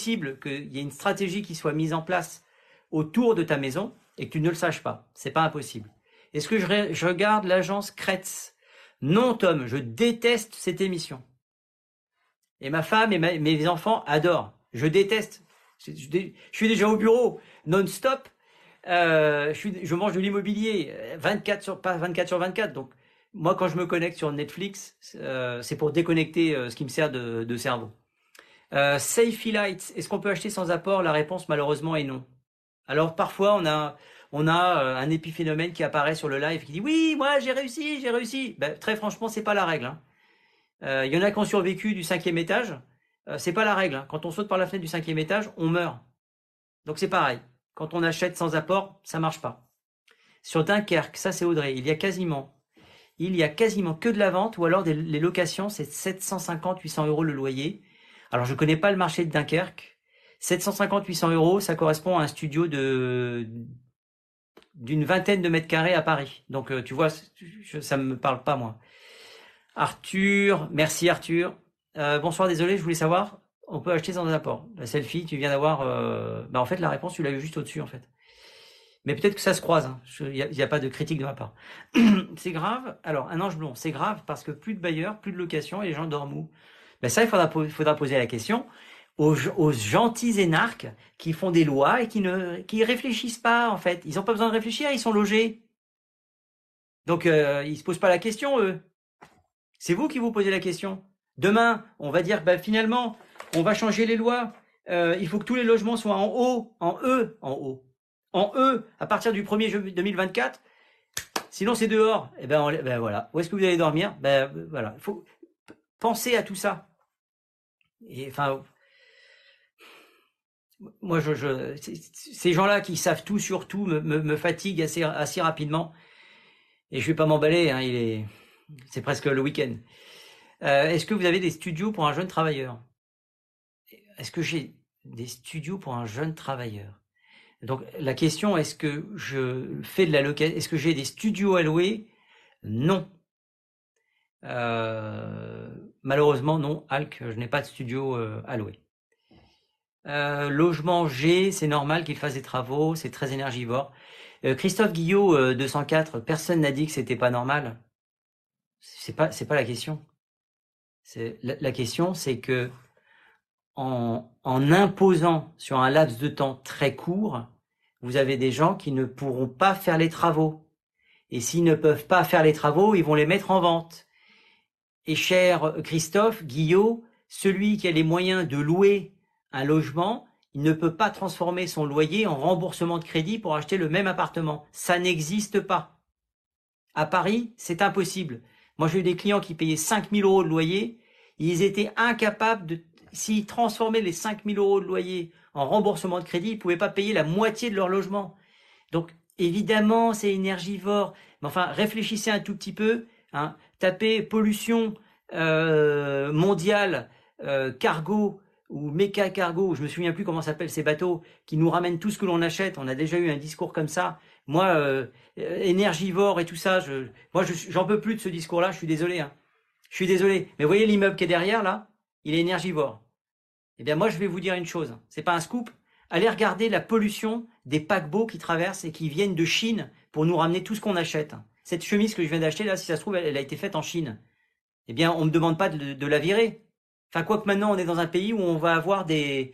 possible qu'il y ait une stratégie qui soit mise en place autour de ta maison et que tu ne le saches pas. C'est pas impossible. Est-ce que je, regarde l'agence Kretz? Non, Tom, je déteste cette émission. Et ma femme et mes enfants adorent. Je déteste. Je, suis déjà au bureau non-stop. Euh, je, mange de l'immobilier 24 sur pas 24 sur 24. Donc moi, quand je me connecte sur Netflix, euh, c'est pour déconnecter euh, ce qui me sert de cerveau. Euh, Safety Lights, est-ce qu'on peut acheter sans apport? La réponse malheureusement est non. Alors parfois on a euh, un épiphénomène qui apparaît sur le live qui dit oui moi j'ai réussi j'ai réussi. Ben, très franchement c'est pas la règle. Hein. Euh, il y en a qui ont survécu du cinquième étage. Euh, c'est pas la règle. Hein. Quand on saute par la fenêtre du cinquième étage, on meurt. Donc c'est pareil. Quand on achète sans apport, ça marche pas. Sur Dunkerque, ça c'est Audrey, il y a quasiment, il y a quasiment que de la vente ou alors les locations, c'est 750, 800 euros le loyer. Alors je connais pas le marché de Dunkerque. 750, 800 euros, ça correspond à un studio de d'une vingtaine de mètres carrés à Paris. Donc euh, tu vois, ça me parle pas moi. Arthur, merci Arthur. Euh, bonsoir, désolé, je voulais savoir, on peut acheter sans apport. La selfie, tu viens d'avoir, euh, bah en fait la réponse tu l'as eu juste au-dessus en fait. Mais peut-être que ça se croise. Il hein. n'y a, a, pas de critique de ma part. c'est grave. Alors un ange blond, c'est grave parce que plus de bailleurs, plus de locations et les gens dorment où? Ben ça, il faudra, poser la question aux, gentils énarques qui font des lois et qui ne qui réfléchissent pas en fait. Ils n'ont pas besoin de réfléchir, ils sont logés. Donc euh, ils se posent pas la question eux. C'est vous qui vous posez la question. Demain, on va dire, bah, finalement, on va changer les lois. Euh, il faut que tous les logements soient en haut, en E, en haut, en E, à partir du 1er 2024. Sinon, c'est dehors. Et eh ben, ben voilà. Où est-ce que vous allez dormir? Ben voilà. Il faut penser à tout ça. Et enfin, moi, je, ces gens-là qui savent tout sur tout me, fatiguent assez, rapidement. Et je vais pas m'emballer. Hein, il est, c'est presque le week-end. Euh, est-ce que vous avez des studios pour un jeune travailleur? Est-ce que j'ai des studios pour un jeune travailleur? Donc la question est-ce que je fais de la location Est-ce que j'ai des studios à louer? Non. Euh, malheureusement non, Alc, je n'ai pas de studio euh, à louer. logement G, c'est normal qu'il fasse des travaux, c'est très énergivore. Christophe Guillot, 204, personne n'a dit que c'était pas normal. C'est pas, c'est pas la question. La, question, c'est que en imposant sur un laps de temps très court, vous avez des gens qui ne pourront pas faire les travaux. Et s'ils ne peuvent pas faire les travaux, ils vont les mettre en vente. Et cher Christophe, Guillot, celui qui a les moyens de louer un logement, il ne peut pas transformer son loyer en remboursement de crédit pour acheter le même appartement. Ça n'existe pas. À Paris, c'est impossible. Moi, j'ai eu des clients qui payaient 5000 euros de loyer. Ils étaient incapables de, s'ils transformaient les 5000 euros de loyer en remboursement de crédit, ils pouvaient pas payer la moitié de leur logement. Donc, évidemment, c'est énergivore. Mais enfin, réfléchissez un tout petit peu. Hein. Tapez pollution euh, mondiale, euh, cargo ou méca cargo, je me souviens plus comment s'appellent ces bateaux qui nous ramènent tout ce que l'on achète. On a déjà eu un discours comme ça. Moi, euh, énergivore et tout ça, moi, j'en peux plus de ce discours-là. Je suis désolé. Hein. Je suis désolé. Mais voyez l'immeuble qui est derrière là, il est énergivore. Eh bien, moi, je vais vous dire une chose. C'est pas un scoop. Allez regarder la pollution des paquebots qui traversent et qui viennent de Chine pour nous ramener tout ce qu'on achète. Cette chemise que je viens d'acheter là, si ça se trouve, elle, a été faite en Chine. Eh bien, on me demande pas de, la virer. Enfin, quoi que maintenant, on est dans un pays où on va avoir des,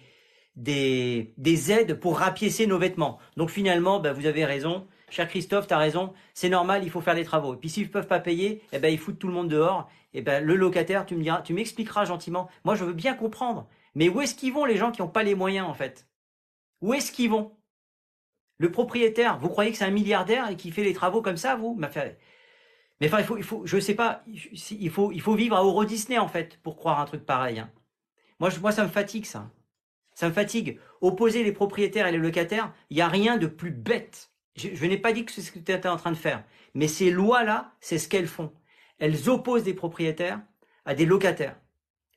des, des aides pour rapiécer nos vêtements. Donc finalement, ben, vous avez raison. Cher Christophe, tu as raison. C'est normal, il faut faire les travaux. Et puis s'ils ne peuvent pas payer, eh ben, ils foutent tout le monde dehors. Eh ben, le locataire, tu me diras, tu m'expliqueras gentiment. Moi, je veux bien comprendre. Mais où est-ce qu'ils vont les gens qui n'ont pas les moyens, en fait? Où est-ce qu'ils vont? Le propriétaire, vous croyez que c'est un milliardaire et qui fait les travaux comme ça, vous Mais enfin, il faut, il je sais pas, il faut, il faut vivre à Euro Disney, en fait, pour croire un truc pareil. Hein. Moi, moi, ça me fatigue, ça. Ça me fatigue. Opposer les propriétaires et les locataires, il n'y a rien de plus bête. Je, n'ai pas dit que c'est ce que tu étais en train de faire. Mais ces lois-là, c'est ce qu'elles font. Elles opposent des propriétaires à des locataires.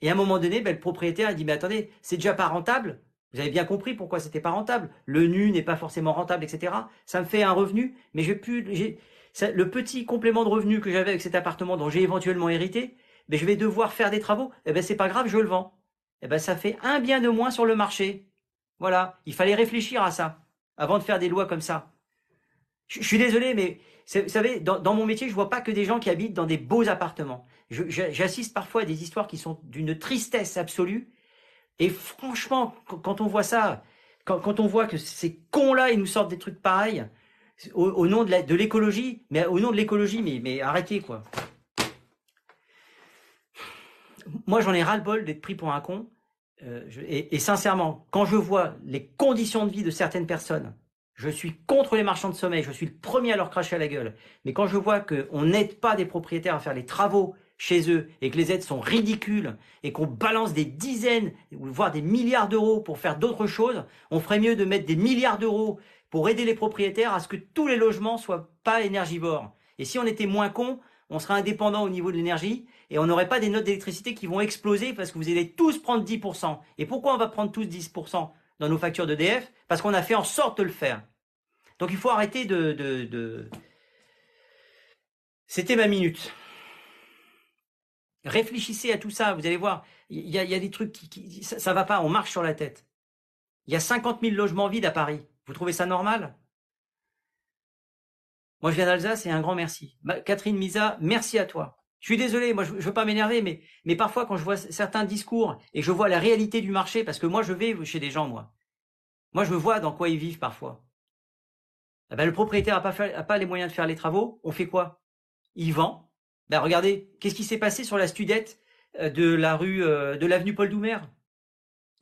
Et à un moment donné, ben, le propriétaire a dit, mais attendez, c'est déjà pas rentable. Vous avez bien compris pourquoi c'était pas rentable. Le nu n'est pas forcément rentable, etc. Ça me fait un revenu, mais j'ai le petit complément de revenu que j'avais avec cet appartement dont j'ai éventuellement hérité, ben, je vais devoir faire des travaux. Eh ben, pas grave, je le vends. eh ben, ça fait un bien de moins sur le marché. Voilà, il fallait réfléchir à ça avant de faire des lois comme ça. Je, suis désolé, mais vous savez, dans, mon métier, je vois pas que des gens qui habitent dans des beaux appartements. J'assiste parfois à des histoires qui sont d'une tristesse absolue. Et franchement, quand on voit ça, quand, on voit que ces cons-là, ils nous sortent des trucs pareils, au, nom de l'écologie, mais au nom de l'écologie, mais, arrêtez quoi. Moi, j'en ai ras-le-bol d'être pris pour un con. Euh, et, sincèrement, quand je vois les conditions de vie de certaines personnes, je suis contre les marchands de sommeil, je suis le premier à leur cracher à la gueule. Mais quand je vois qu'on n'aide pas des propriétaires à faire les travaux chez eux et que les aides sont ridicules et qu'on balance des dizaines, voire des milliards d'euros pour faire d'autres choses, on ferait mieux de mettre des milliards d'euros pour aider les propriétaires à ce que tous les logements soient pas énergivores. Et si on était moins cons, on serait indépendant au niveau de l'énergie et on n'aurait pas des notes d'électricité qui vont exploser parce que vous allez tous prendre 10%. Et pourquoi on va prendre tous 10% dans nos factures d'EDF Parce qu'on a fait en sorte de le faire. Donc il faut arrêter de, C'était ma minute. Réfléchissez à tout ça, vous allez voir, il y a, des trucs qui, ça, ne va pas, on marche sur la tête. Il y a 50 000 logements vides à Paris. Vous trouvez ça normal? Moi, je viens d'Alsace et un grand merci. Catherine Misa, merci à toi. Je suis désolé, moi je, ne veux pas m'énerver, mais, parfois quand je vois certains discours et je vois la réalité du marché, parce que moi je vais chez des gens, moi. Moi je vois dans quoi ils vivent parfois. Eh ben, le propriétaire n'a pas les moyens de faire les travaux, on fait quoi? Il vend. Ben, regardez, qu'est-ce qui s'est passé sur la studette euh, de la rue euh, de l'avenue Paul Doumer?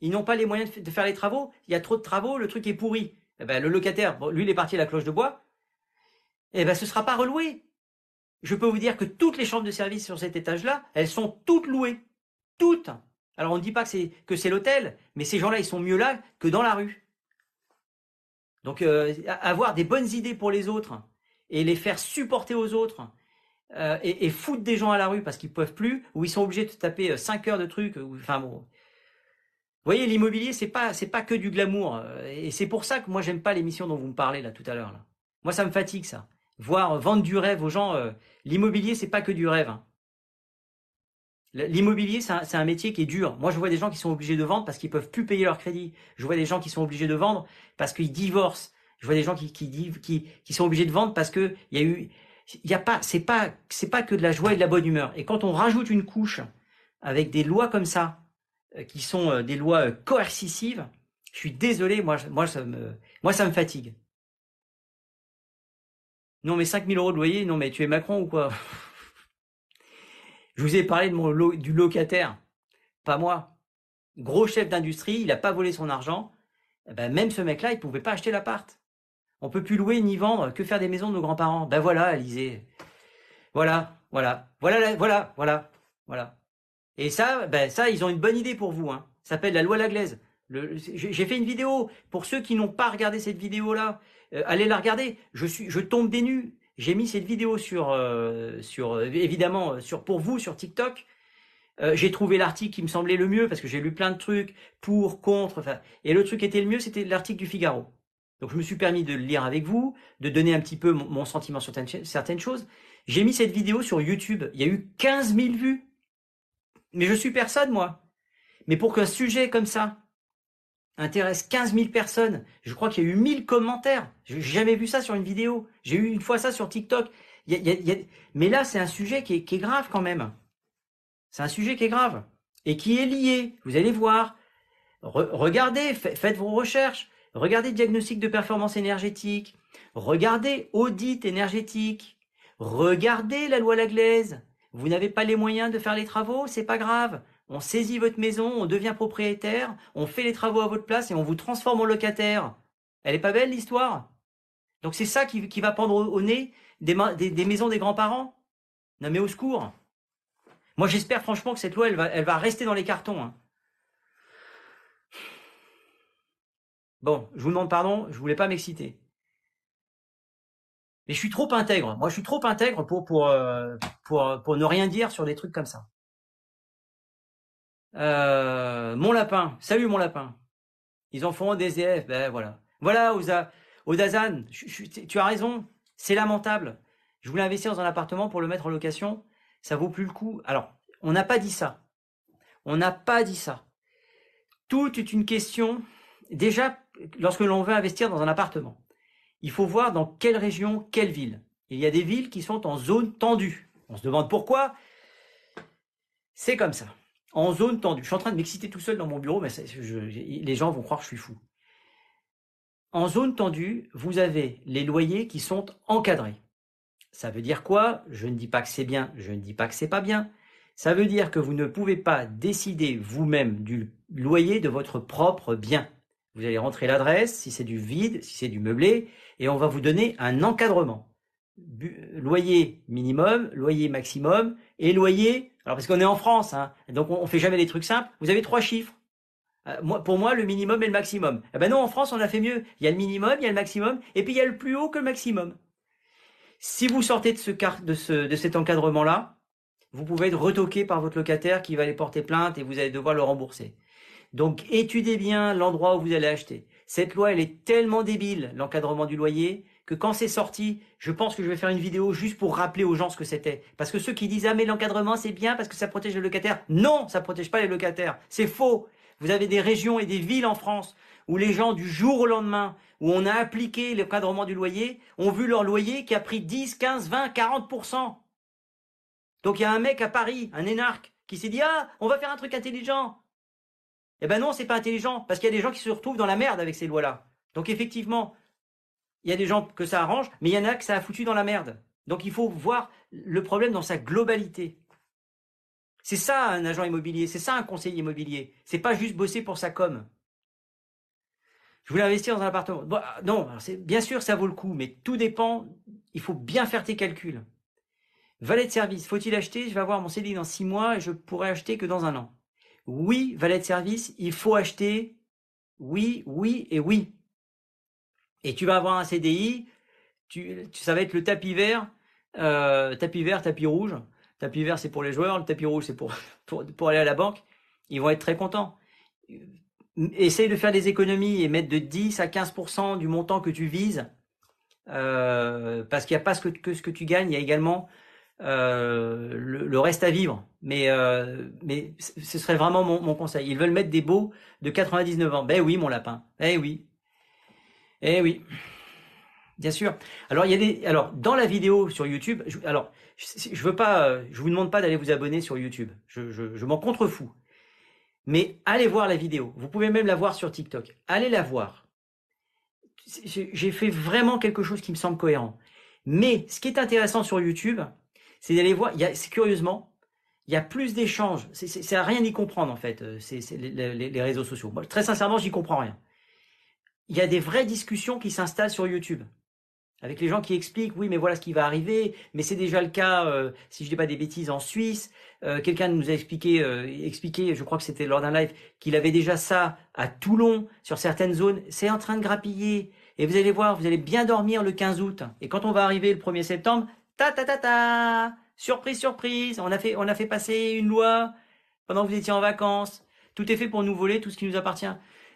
Ils n'ont pas les moyens de faire les travaux, il y a trop de travaux, le truc est pourri. Eh ben, le locataire, lui il est parti à la cloche de bois, eh ben, ce ne sera pas reloué je peux vous dire que toutes les chambres de service sur cet étage-là, elles sont toutes louées. Toutes. Alors on ne dit pas que c'est que c'est l'hôtel, mais ces gens-là, ils sont mieux là que dans la rue. Donc euh, avoir des bonnes idées pour les autres et les faire supporter aux autres euh, et, foutre des gens à la rue parce qu'ils peuvent plus ou ils sont obligés de taper 5 euh, heures de trucs. enfin bon. Vous voyez, l'immobilier, c'est pas c'est pas que du glamour et c'est pour ça que moi j'aime pas l'émission dont vous me parlez là tout à l'heure. Moi ça me fatigue ça voir vendre du rêve aux gens. Euh, l'immobilier, c'est pas que du rêve. Hein. L'immobilier, c'est un, métier qui est dur. Moi, je vois des gens qui sont obligés de vendre parce qu'ils peuvent plus payer leur crédit. Je vois des gens qui sont obligés de vendre parce qu'ils divorcent. Je vois des gens qui, sont obligés de vendre parce que il y a eu, il y pas, c'est pas, que de la joie et de la bonne humeur. Et quand on rajoute une couche avec des lois comme ça, euh, qui sont euh, des lois coercitives, je suis désolé, moi, ça me, fatigue. Non, mais 5000 euros de loyer, non, mais tu es Macron ou quoi? Je vous ai parlé du locataire, pas moi. Gros chef d'industrie, il n'a pas volé son argent. Eh ben, même ce mec-là, il ne pouvait pas acheter l'appart. On peut plus louer ni vendre, que faire des maisons de nos grands-parents. Ben voilà, Alizé. Voilà, voilà, voilà, voilà, voilà, voilà. Et ça, ben ça, ils ont une bonne idée pour vous. Hein. Ça s'appelle la loi Laglaise. J'ai fait une vidéo pour ceux qui n'ont pas regardé cette vidéo-là. Euh, allez la regarder. Je suis, je tombe des nues. J'ai mis cette vidéo sur, euh, sur euh, évidemment sur pour vous sur TikTok. j'ai trouvé l'article qui me semblait le mieux parce que j'ai lu plein de trucs pour, contre. Et le truc qui était le mieux, c'était l'article du Figaro. Donc je me suis permis de le lire avec vous, de donner un petit peu mon, sentiment sur certaines choses. J'ai mis cette vidéo sur YouTube. Il y a eu 15 000 vues. Mais je suis personne, moi. Mais pour qu'un sujet comme ça, intéresse 15 000 personnes. Je crois qu'il y a eu 1000 commentaires. J'ai jamais vu ça sur une vidéo. J'ai eu une fois ça sur TikTok. Mais là, c'est un sujet qui est, grave quand même. C'est un sujet qui est grave et qui est lié. Vous allez voir. regardez, faites vos recherches. Regardez diagnostic de performance énergétique. Regardez audit énergétique. Regardez la loi Laglaise. Vous n'avez pas les moyens de faire les travaux, c'est pas grave on saisit votre maison, on devient propriétaire, on fait les travaux à votre place et on vous transforme en locataire. Elle est pas belle l'histoire? Donc c'est ça qui, va pendre au, nez des, maisons des grands-parents? Non mais au secours Moi j'espère franchement que cette loi, elle va, rester dans les cartons. Hein. Bon, je vous demande pardon, je voulais pas m'exciter. Mais je suis trop intègre. Moi, je suis trop intègre pour, euh, pour ne rien dire sur des trucs comme ça. Euh, mon lapin, salut mon lapin. Ils en font des EF, ben voilà. Voilà, Odazan, tu as raison, c'est lamentable. Je voulais investir dans un appartement pour le mettre en location, ça vaut plus le coup. Alors, on n'a pas dit ça. On n'a pas dit ça. Tout est une question. Déjà, lorsque l'on veut investir dans un appartement, il faut voir dans quelle région, quelle ville. Il y a des villes qui sont en zone tendue. On se demande pourquoi. C'est comme ça. En zone tendue. Je suis en train de m'exciter tout seul dans mon bureau, mais les gens vont croire que je suis fou. En zone tendue, vous avez les loyers qui sont encadrés. Ça veut dire quoi? Je ne dis pas que c'est bien, je ne dis pas que c'est pas bien. Ça veut dire que vous ne pouvez pas décider vous-même du loyer de votre propre bien. Vous allez rentrer l'adresse, si c'est du vide, si c'est du meublé, et on va vous donner un encadrement. Loyer minimum, loyer maximum, et loyer, alors parce qu'on est en France, hein, donc on, ne fait jamais des trucs simples, vous avez trois chiffres. Euh, pour moi, le minimum et le maximum. Eh ben non, en France, on a fait mieux. Il y a le minimum, il y a le maximum, et puis il y a le plus haut que le maximum. Si vous sortez de, ce, de, de cet encadrement-là, vous pouvez être retoqué par votre locataire qui va aller porter plainte et vous allez devoir le rembourser. Donc étudiez bien l'endroit où vous allez acheter. Cette loi, elle est tellement débile, l'encadrement du loyer, que quand c'est sorti, je pense que je vais faire une vidéo juste pour rappeler aux gens ce que c'était. Parce que ceux qui disent ah mais l'encadrement c'est bien parce que ça protège les locataires, non, ça protège pas les locataires, c'est faux. Vous avez des régions et des villes en France où les gens du jour au lendemain, où on a appliqué l'encadrement du loyer, ont vu leur loyer qui a pris 10, 15, 20, 40%. Donc il y a un mec à Paris, un énarque, qui s'est dit ah on va faire un truc intelligent. Eh ben non, c'est pas intelligent, parce qu'il y a des gens qui se retrouvent dans la merde avec ces lois-là. Donc effectivement, il y a des gens que ça arrange, mais il y en a que ça a foutu dans la merde. Donc il faut voir le problème dans sa globalité. C'est ça un agent immobilier, c'est ça un conseiller immobilier. C'est pas juste bosser pour sa com. Je voulais investir dans un appartement. non, bien sûr ça vaut le coup, mais tout dépend. Il faut bien faire tes calculs. Valet de service, faut-il acheter? Je vais avoir mon CDI dans six mois et je pourrais acheter que dans un an. Oui, valet de service, il faut acheter. Oui, oui et oui. Et tu vas avoir un CDI, tu, ça va être le tapis vert, euh, tapis vert, tapis rouge. Tapis vert, c'est pour les joueurs, le tapis rouge, c'est pour, aller à la banque. Ils vont être très contents. Essaye de faire des économies et mettre de 10 à 15% du montant que tu vises. Euh, parce qu'il n'y a pas que, que, ce que tu gagnes, il y a également euh, le, reste à vivre. Mais, euh, mais ce serait vraiment mon, conseil. Ils veulent mettre des beaux de 99 ans. Ben oui, mon lapin. Eh oui. Eh oui. Bien sûr. Alors il y a des. Alors dans la vidéo sur YouTube. Je, alors je, veux pas. Je vous demande pas d'aller vous abonner sur YouTube. Je, je, je m'en contrefous. Mais allez voir la vidéo. Vous pouvez même la voir sur TikTok. Allez la voir. J'ai fait vraiment quelque chose qui me semble cohérent. Mais ce qui est intéressant sur YouTube, c'est d'aller voir. Curieusement, il y a plus d'échanges. C'est à rien y comprendre en fait. Euh, c'est les, réseaux sociaux. Très sincèrement, j'y comprends rien. Il y a des vraies discussions qui s'installent sur YouTube avec les gens qui expliquent, oui, mais voilà ce qui va arriver, mais c'est déjà le cas, euh, si je dis pas des bêtises, en Suisse. Euh, quelqu'un nous a expliqué, expliqué, je crois que c'était lors d'un live, qu'il avait déjà ça à Toulon, sur certaines zones. C'est en train de grappiller. Et vous allez voir, vous allez bien dormir le 15 août. Et quand on va arriver le 1er septembre, ta ta ta ta Surprise, surprise On a fait, on a fait passer une loi pendant que vous étiez en vacances. Tout est fait pour nous voler tout ce qui nous appartient.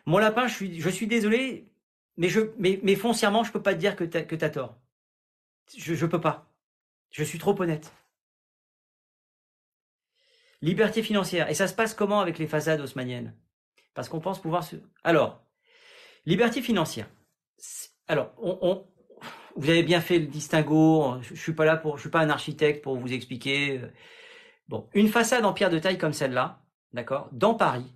Mon lapin, je suis, je suis désolé, mais, je, mais, mais foncièrement, je peux pas te dire que tu as tort. Je, je peux pas. Je suis trop honnête. Liberté financière. Et ça se passe comment avec les façades haussmanniennes? Parce qu'on pense pouvoir se... Alors, liberté financière. Alors, on, vous avez bien fait le distinguo. Je, suis pas là pour, je suis pas un architecte pour vous expliquer. Bon, une façade en pierre de taille comme celle-là, d'accord, dans Paris,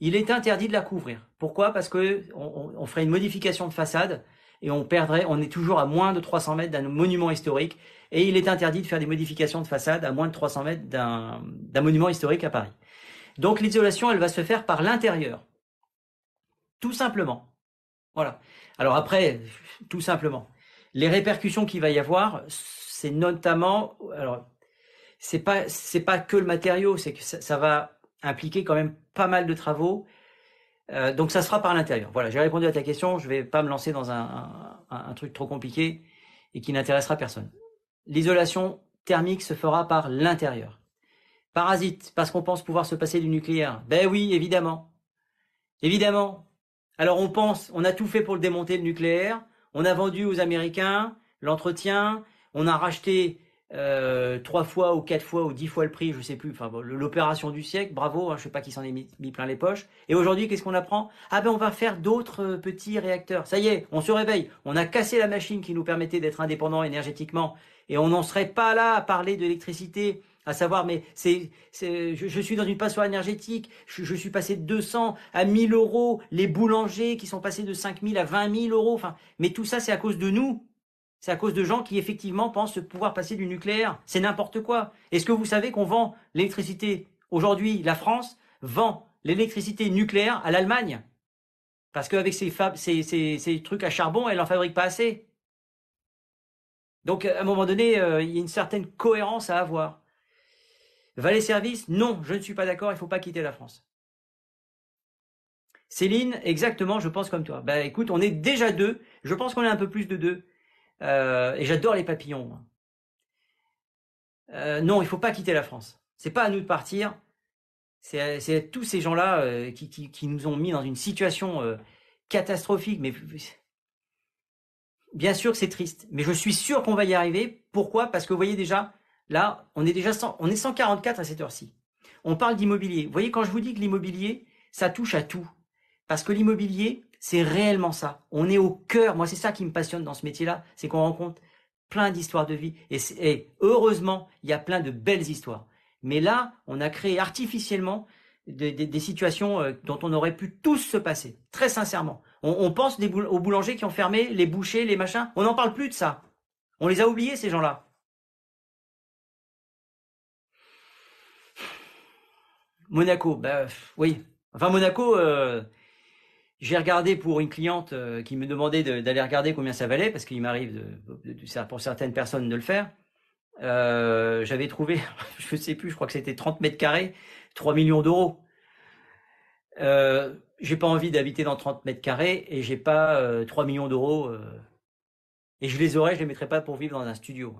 il est interdit de la couvrir. Pourquoi? Parce que on, ferait une modification de façade et on perdrait, on est toujours à moins de 300 mètres d'un monument historique et il est interdit de faire des modifications de façade à moins de 300 mètres d'un monument historique à Paris. Donc l'isolation, elle va se faire par l'intérieur. Tout simplement. Voilà. Alors après, tout simplement les répercussions qu'il va y avoir, c'est notamment, alors c'est pas c'est pas que le matériau, c'est que ça, va impliquer quand même pas mal de travaux. Euh, donc ça se fera par l'intérieur. Voilà, j'ai répondu à ta question. Je vais pas me lancer dans un, un, truc trop compliqué et qui n'intéressera personne. L'isolation thermique se fera par l'intérieur. Parasite, parce qu'on pense pouvoir se passer du nucléaire. Ben oui, évidemment. Évidemment. Alors on pense, on a tout fait pour le démonter le nucléaire, on a vendu aux Américains l'entretien, on a racheté euh, trois fois ou quatre fois ou dix fois le prix, je sais plus. Enfin, l'opération du siècle, bravo. Hein, je sais pas qui s'en est mis, plein les poches. Et aujourd'hui, qu'est-ce qu'on apprend? Ah ben, on va faire d'autres euh, petits réacteurs. Ça y est, on se réveille. On a cassé la machine qui nous permettait d'être indépendants énergétiquement, et on n'en serait pas là à parler d'électricité. À savoir, mais c'est, je, suis dans une passoire énergétique, je, suis passé de 200 à 1000 euros, les boulangers qui sont passés de 5000 à 20 000 euros, enfin, mais tout ça c'est à cause de nous, c'est à cause de gens qui effectivement pensent pouvoir passer du nucléaire. C'est n'importe quoi. Est-ce que vous savez qu'on vend l'électricité? Aujourd'hui, la France vend l'électricité nucléaire à l'Allemagne. Parce qu'avec ces, ces, trucs à charbon, elle n'en fabrique pas assez. Donc à un moment donné, euh, il y a une certaine cohérence à avoir. Valet Service, non, je ne suis pas d'accord, il ne faut pas quitter la France. Céline, exactement, je pense comme toi. Ben écoute, on est déjà deux. Je pense qu'on est un peu plus de deux. Euh, et j'adore les papillons. Euh, non, il faut pas quitter la France. C'est pas à nous de partir. C'est tous ces gens-là euh, qui, qui, nous ont mis dans une situation catastrophique. Mais bien sûr que c'est triste. Mais je suis sûr qu'on va y arriver. Pourquoi? Parce que vous voyez déjà, là, on est déjà on est 144 à cette heure-ci. On parle d'immobilier. Vous voyez, quand je vous dis que l'immobilier, ça touche à tout. Parce que l'immobilier, c'est réellement ça. On est au cœur. Moi, c'est ça qui me passionne dans ce métier-là, c'est qu'on rencontre plein d'histoires de vie. Et, heureusement, il y a plein de belles histoires. Mais là, on a créé artificiellement des, situations euh, dont on aurait pu tous se passer. Très sincèrement. On, pense aux boulangers qui ont fermé, les bouchers, les machins. On n'en parle plus de ça. On les a oubliés, ces gens-là. Monaco, bah oui. Enfin, Monaco, euh, j'ai regardé pour une cliente euh, qui me demandait d'aller regarder combien ça valait, parce qu'il m'arrive pour certaines personnes de le faire. Euh, j'avais trouvé, je ne sais plus, je crois que c'était 30 mètres carrés, 3 millions d'euros. J'ai pas envie d'habiter dans 30 mètres carrés et j'ai pas 3 millions d'euros. et je les aurais, je les mettrais pas pour vivre dans un studio.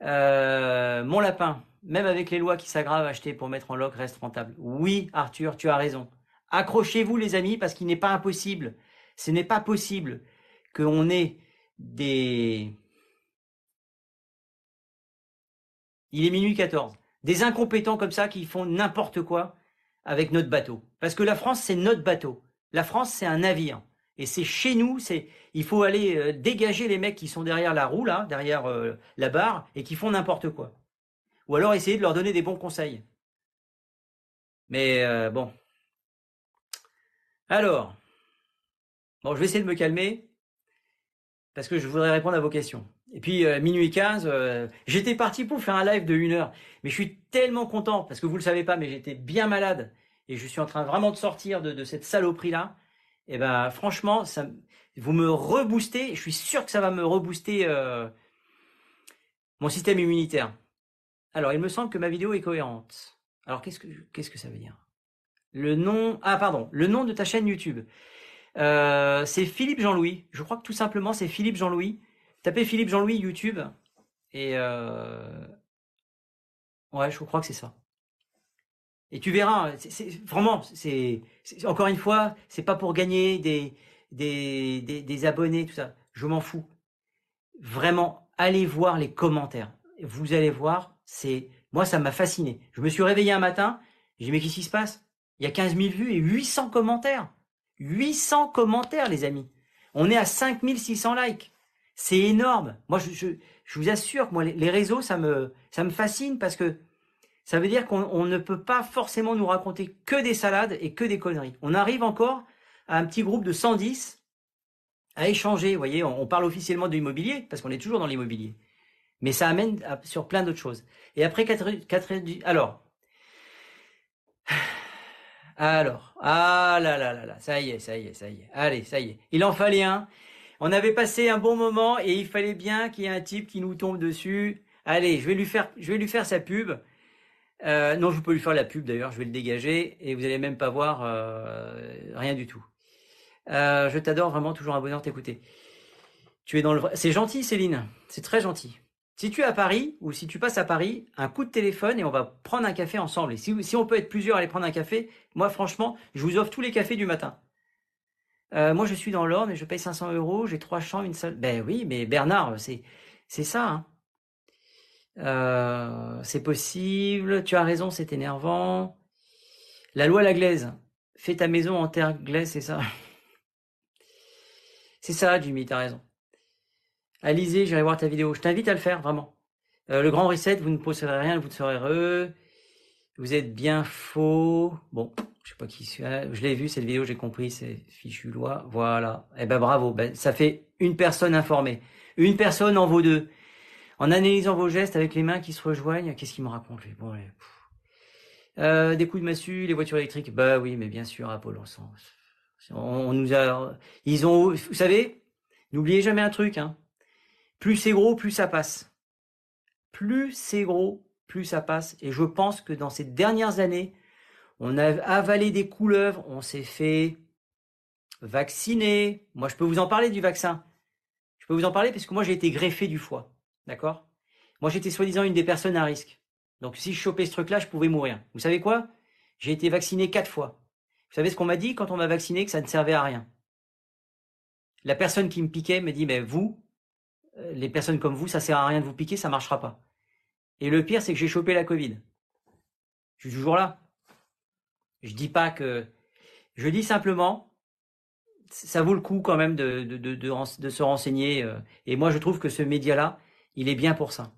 mon lapin, même avec les lois qui s'aggravent, acheter pour mettre en loc reste rentable. Oui, Arthur, tu as raison. Accrochez-vous les amis parce qu'il n'est pas impossible, ce n'est pas possible qu'on ait des... Il est minuit 14. Des incompétents comme ça qui font n'importe quoi avec notre bateau. Parce que la France, c'est notre bateau. La France, c'est un navire. Et c'est chez nous, c'est il faut aller euh, dégager les mecs qui sont derrière la roue, là, derrière euh, la barre, et qui font n'importe quoi. Ou alors essayer de leur donner des bons conseils. Mais euh, bon, alors, bon, je vais essayer de me calmer parce que je voudrais répondre à vos questions. Et puis, euh, minuit 15, euh, j'étais parti pour faire un live de une heure, mais je suis tellement content parce que vous le savez pas, mais j'étais bien malade et je suis en train vraiment de sortir de, cette saloperie-là. Et eh ben, franchement, ça, vous me reboostez. Je suis sûr que ça va me rebooster mon système immunitaire. Alors, il me semble que ma vidéo est cohérente. Alors, qu'est-ce que qu'est-ce que ça veut dire? Le nom, ah pardon, le nom de ta chaîne YouTube. Euh, c'est Philippe Jean-Louis. Je crois que tout simplement c'est Philippe Jean-Louis. Tapez Philippe Jean-Louis YouTube et euh... ouais, je crois que c'est ça. Et tu verras, c'est vraiment, c'est encore une fois, c'est pas pour gagner des, des, des, des abonnés, tout ça. Je m'en fous. Vraiment, allez voir les commentaires. Vous allez voir, c'est moi ça m'a fasciné. Je me suis réveillé un matin, j'ai dit mais qu'est-ce qui se passe? Il y a 15 000 vues et 800 commentaires. 800 commentaires, les amis. On est à 5600 likes. C'est énorme. Moi, je, vous assure moi, les, réseaux, ça me, ça me fascine parce que ça veut dire qu'on ne peut pas forcément nous raconter que des salades et que des conneries. On arrive encore à un petit groupe de 110 à échanger. Vous voyez, on, parle officiellement de l'immobilier parce qu'on est toujours dans l'immobilier. Mais ça amène sur plein d'autres choses. Et après, 4, 4, alors, alors, ah là là là là, ça y est, ça y est, ça y est. Allez, ça y est. Il en fallait un. On avait passé un bon moment et il fallait bien qu'il y ait un type qui nous tombe dessus. Allez, je vais lui faire, je vais lui faire sa pub. Euh, non, je peux lui faire la pub d'ailleurs. Je vais le dégager et vous allez même pas voir euh, rien du tout. Euh, je t'adore vraiment, toujours un bonheur t'écouter. Tu es dans le, c'est gentil, Céline. C'est très gentil. Si tu es à Paris ou si tu passes à Paris, un coup de téléphone et on va prendre un café ensemble. Et si, on peut être plusieurs à aller prendre un café, moi franchement, je vous offre tous les cafés du matin. Euh, moi je suis dans l'Orne et je paye 500 euros, j'ai trois champs, une salle. Ben oui, mais Bernard, c'est c'est ça. Hein. Euh, c'est possible. Tu as raison, c'est énervant. La loi la glaise. Fais ta maison en terre glaise, c'est ça. C'est ça, Jimmy, t'as raison. Alizé, j'irai voir ta vidéo. Je t'invite à le faire, vraiment. Euh, le grand reset, vous ne posséderez rien, vous serez heureux. Vous êtes bien faux. Bon, je sais pas qui c'est. Je l'ai vu cette vidéo, j'ai compris, c'est fichu loi. Voilà. Eh ben bravo. Ben, ça fait une personne informée. Une personne en vaut deux. En analysant vos gestes avec les mains qui se rejoignent, qu'est-ce qu'il me raconte euh, Des coups de massue, les voitures électriques. Bah oui, mais bien sûr, à Pôle on, on nous a, ils ont, vous savez, n'oubliez jamais un truc. Hein. Plus c'est gros, plus ça passe. Plus c'est gros, plus ça passe. Et je pense que dans ces dernières années, on a avalé des couleuvres, on s'est fait vacciner. Moi, je peux vous en parler du vaccin. Je peux vous en parler parce que moi, j'ai été greffé du foie. D'accord? Moi, j'étais soi-disant une des personnes à risque. Donc, si je chopais ce truc-là, je pouvais mourir. Vous savez quoi? J'ai été vacciné quatre fois. Vous savez ce qu'on m'a dit quand on m'a vacciné, que ça ne servait à rien La personne qui me piquait me dit, mais vous, les personnes comme vous, ça sert à rien de vous piquer, ça marchera pas. Et le pire, c'est que j'ai chopé la Covid. Je suis toujours là. Je dis pas que. Je dis simplement, ça vaut le coup quand même de, se renseigner. Euh, et moi, je trouve que ce média-là, il est bien pour ça.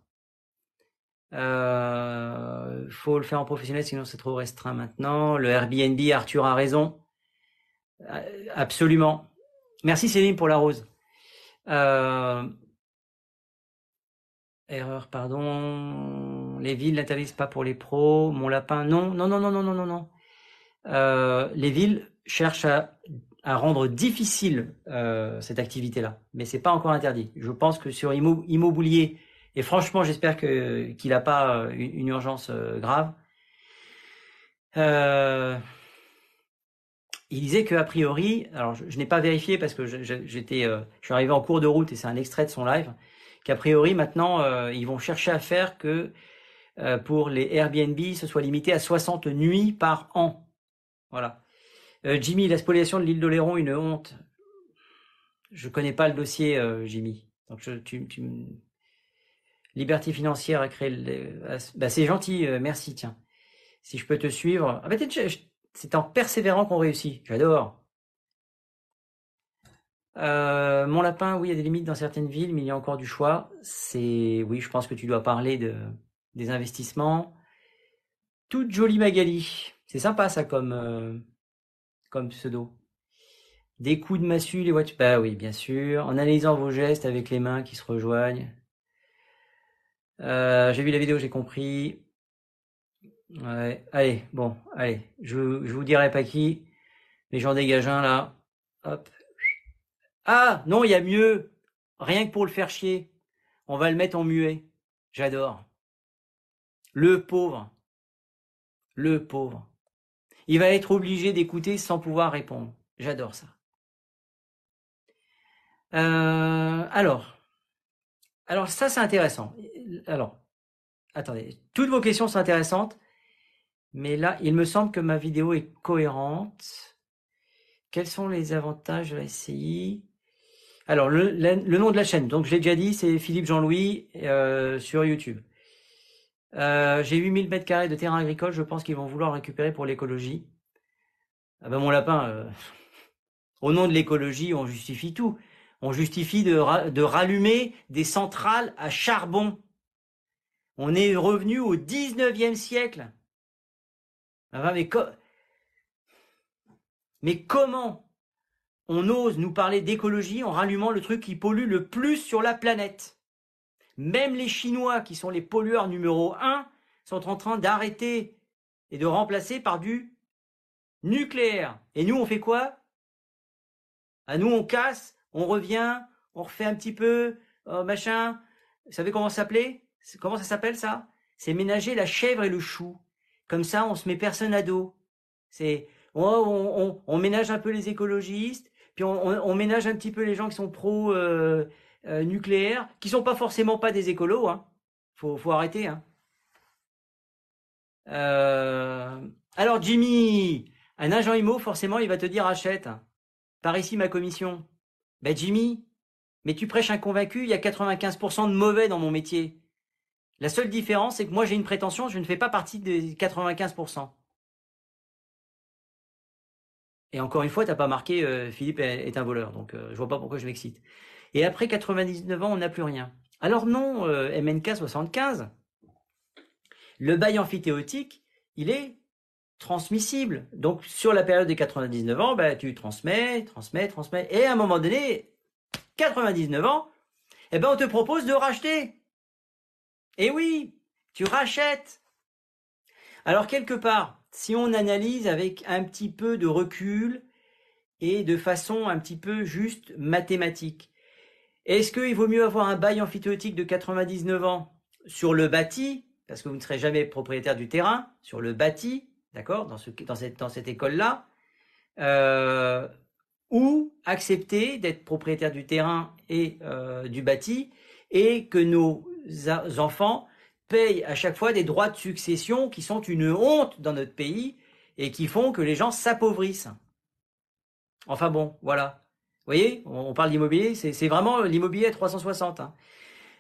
Il euh, faut le faire en professionnel, sinon c'est trop restreint maintenant. Le Airbnb, Arthur a raison. Euh, absolument. Merci Céline pour la rose. Erreur, pardon. Les villes n'interdisent pas pour les pros. Mon lapin, non, non, non, non, non, non, non. Euh, les villes cherchent à, rendre difficile euh, cette activité-là, mais c'est pas encore interdit. Je pense que sur immobilier, et franchement, j'espère que qu'il n'a pas une, urgence euh, grave. il disait que a priori, alors je, n'ai pas vérifié parce que j'étais, je suis arrivé en cours de route et c'est un extrait de son live qu'a priori maintenant euh, ils vont chercher à faire que euh, pour les Airbnb ce soit limité à 60 nuits par an. Voilà. Euh, Jimmy, la spoliation de l'île d'Oléron, une honte. Je connais pas le dossier, Jimmy. Donc je, tu, Liberté financière a créé le... bah, c'est gentil, merci, tiens. Si je peux te suivre. Ah, bah, c'est en persévérant qu'on réussit. J'adore. Euh, mon lapin, oui, il y a des limites dans certaines villes, mais il y a encore du choix. C'est, oui, je pense que tu dois parler de des investissements. Toute jolie Magali, c'est sympa ça comme euh, comme pseudo. Des coups de massue, les voitures. Bah oui, bien sûr. En analysant vos gestes avec les mains qui se rejoignent. Euh, j'ai vu la vidéo, j'ai compris. Ouais. Allez, bon, allez. Je, je vous dirai pas qui, mais j'en dégage un là. Hop, ah, non, il y a mieux. Rien que pour le faire chier. On va le mettre en muet. J'adore. Le pauvre. Le pauvre. Il va être obligé d'écouter sans pouvoir répondre. J'adore ça. Euh, alors. Alors, ça, c'est intéressant. Alors, attendez. Toutes vos questions sont intéressantes. Mais là, il me semble que ma vidéo est cohérente. Quels sont les avantages de la SCI alors, le, nom de la chaîne, donc je l'ai déjà dit, c'est Philippe Jean-Louis euh, sur YouTube. Euh, j'ai 8000 mètres carrés de terrain agricole, je pense qu'ils vont vouloir récupérer pour l'écologie. Ah ben mon lapin, euh, au nom de l'écologie, on justifie tout. On justifie de, rallumer des centrales à charbon. On est revenu au 19e siècle. Ah ben, mais comment on ose nous parler d'écologie en rallumant le truc qui pollue le plus sur la planète. Même les Chinois, qui sont les pollueurs numéro un, sont en train d'arrêter et de remplacer par du nucléaire. Et nous, on fait quoi? À nous, on casse, on revient, on refait un petit peu, oh, machin. Vous savez comment ça s'appelait? Comment ça s'appelle ça? C'est ménager la chèvre et le chou. Comme ça, on se met personne à dos. C'est on, on, ménage un peu les écologistes, puis on, ménage un petit peu les gens qui sont pro euh, euh, nucléaire, qui sont pas forcément pas des écolos. Hein. Faut, arrêter. Hein. Euh, alors Jimmy, un agent IMO, forcément, il va te dire achète. Par ici ma commission. Ben Jimmy, mais tu prêches un convaincu, il y a 95% de mauvais dans mon métier. La seule différence, c'est que moi j'ai une prétention, je ne fais pas partie des 95%. Et encore une fois, tu n'as pas marqué euh, Philippe est, un voleur, donc je euh, je vois pas pourquoi je m'excite. Et après 99 ans, on n'a plus rien. Alors non, euh, MNK 75, le bail amphithéotique, il est transmissible. Donc sur la période des 99 ans, bah, tu transmets, transmets, transmets. Et à un moment donné, 99 ans, eh ben, on te propose de racheter. Et oui, tu rachètes. Alors quelque part, si on analyse avec un petit peu de recul et de façon un petit peu juste mathématique, est-ce qu'il vaut mieux avoir un bail amphithéotique de 99 ans sur le bâti, parce que vous ne serez jamais propriétaire du terrain, sur le bâti, d'accord, dans, cette, école-là, euh, ou accepter d'être propriétaire du terrain et euh, du bâti, et que nos enfants payent à chaque fois des droits de succession qui sont une honte dans notre pays et qui font que les gens s'appauvrissent. Enfin bon, voilà. Vous voyez, on parle d'immobilier, c'est vraiment l'immobilier à 360. Hein.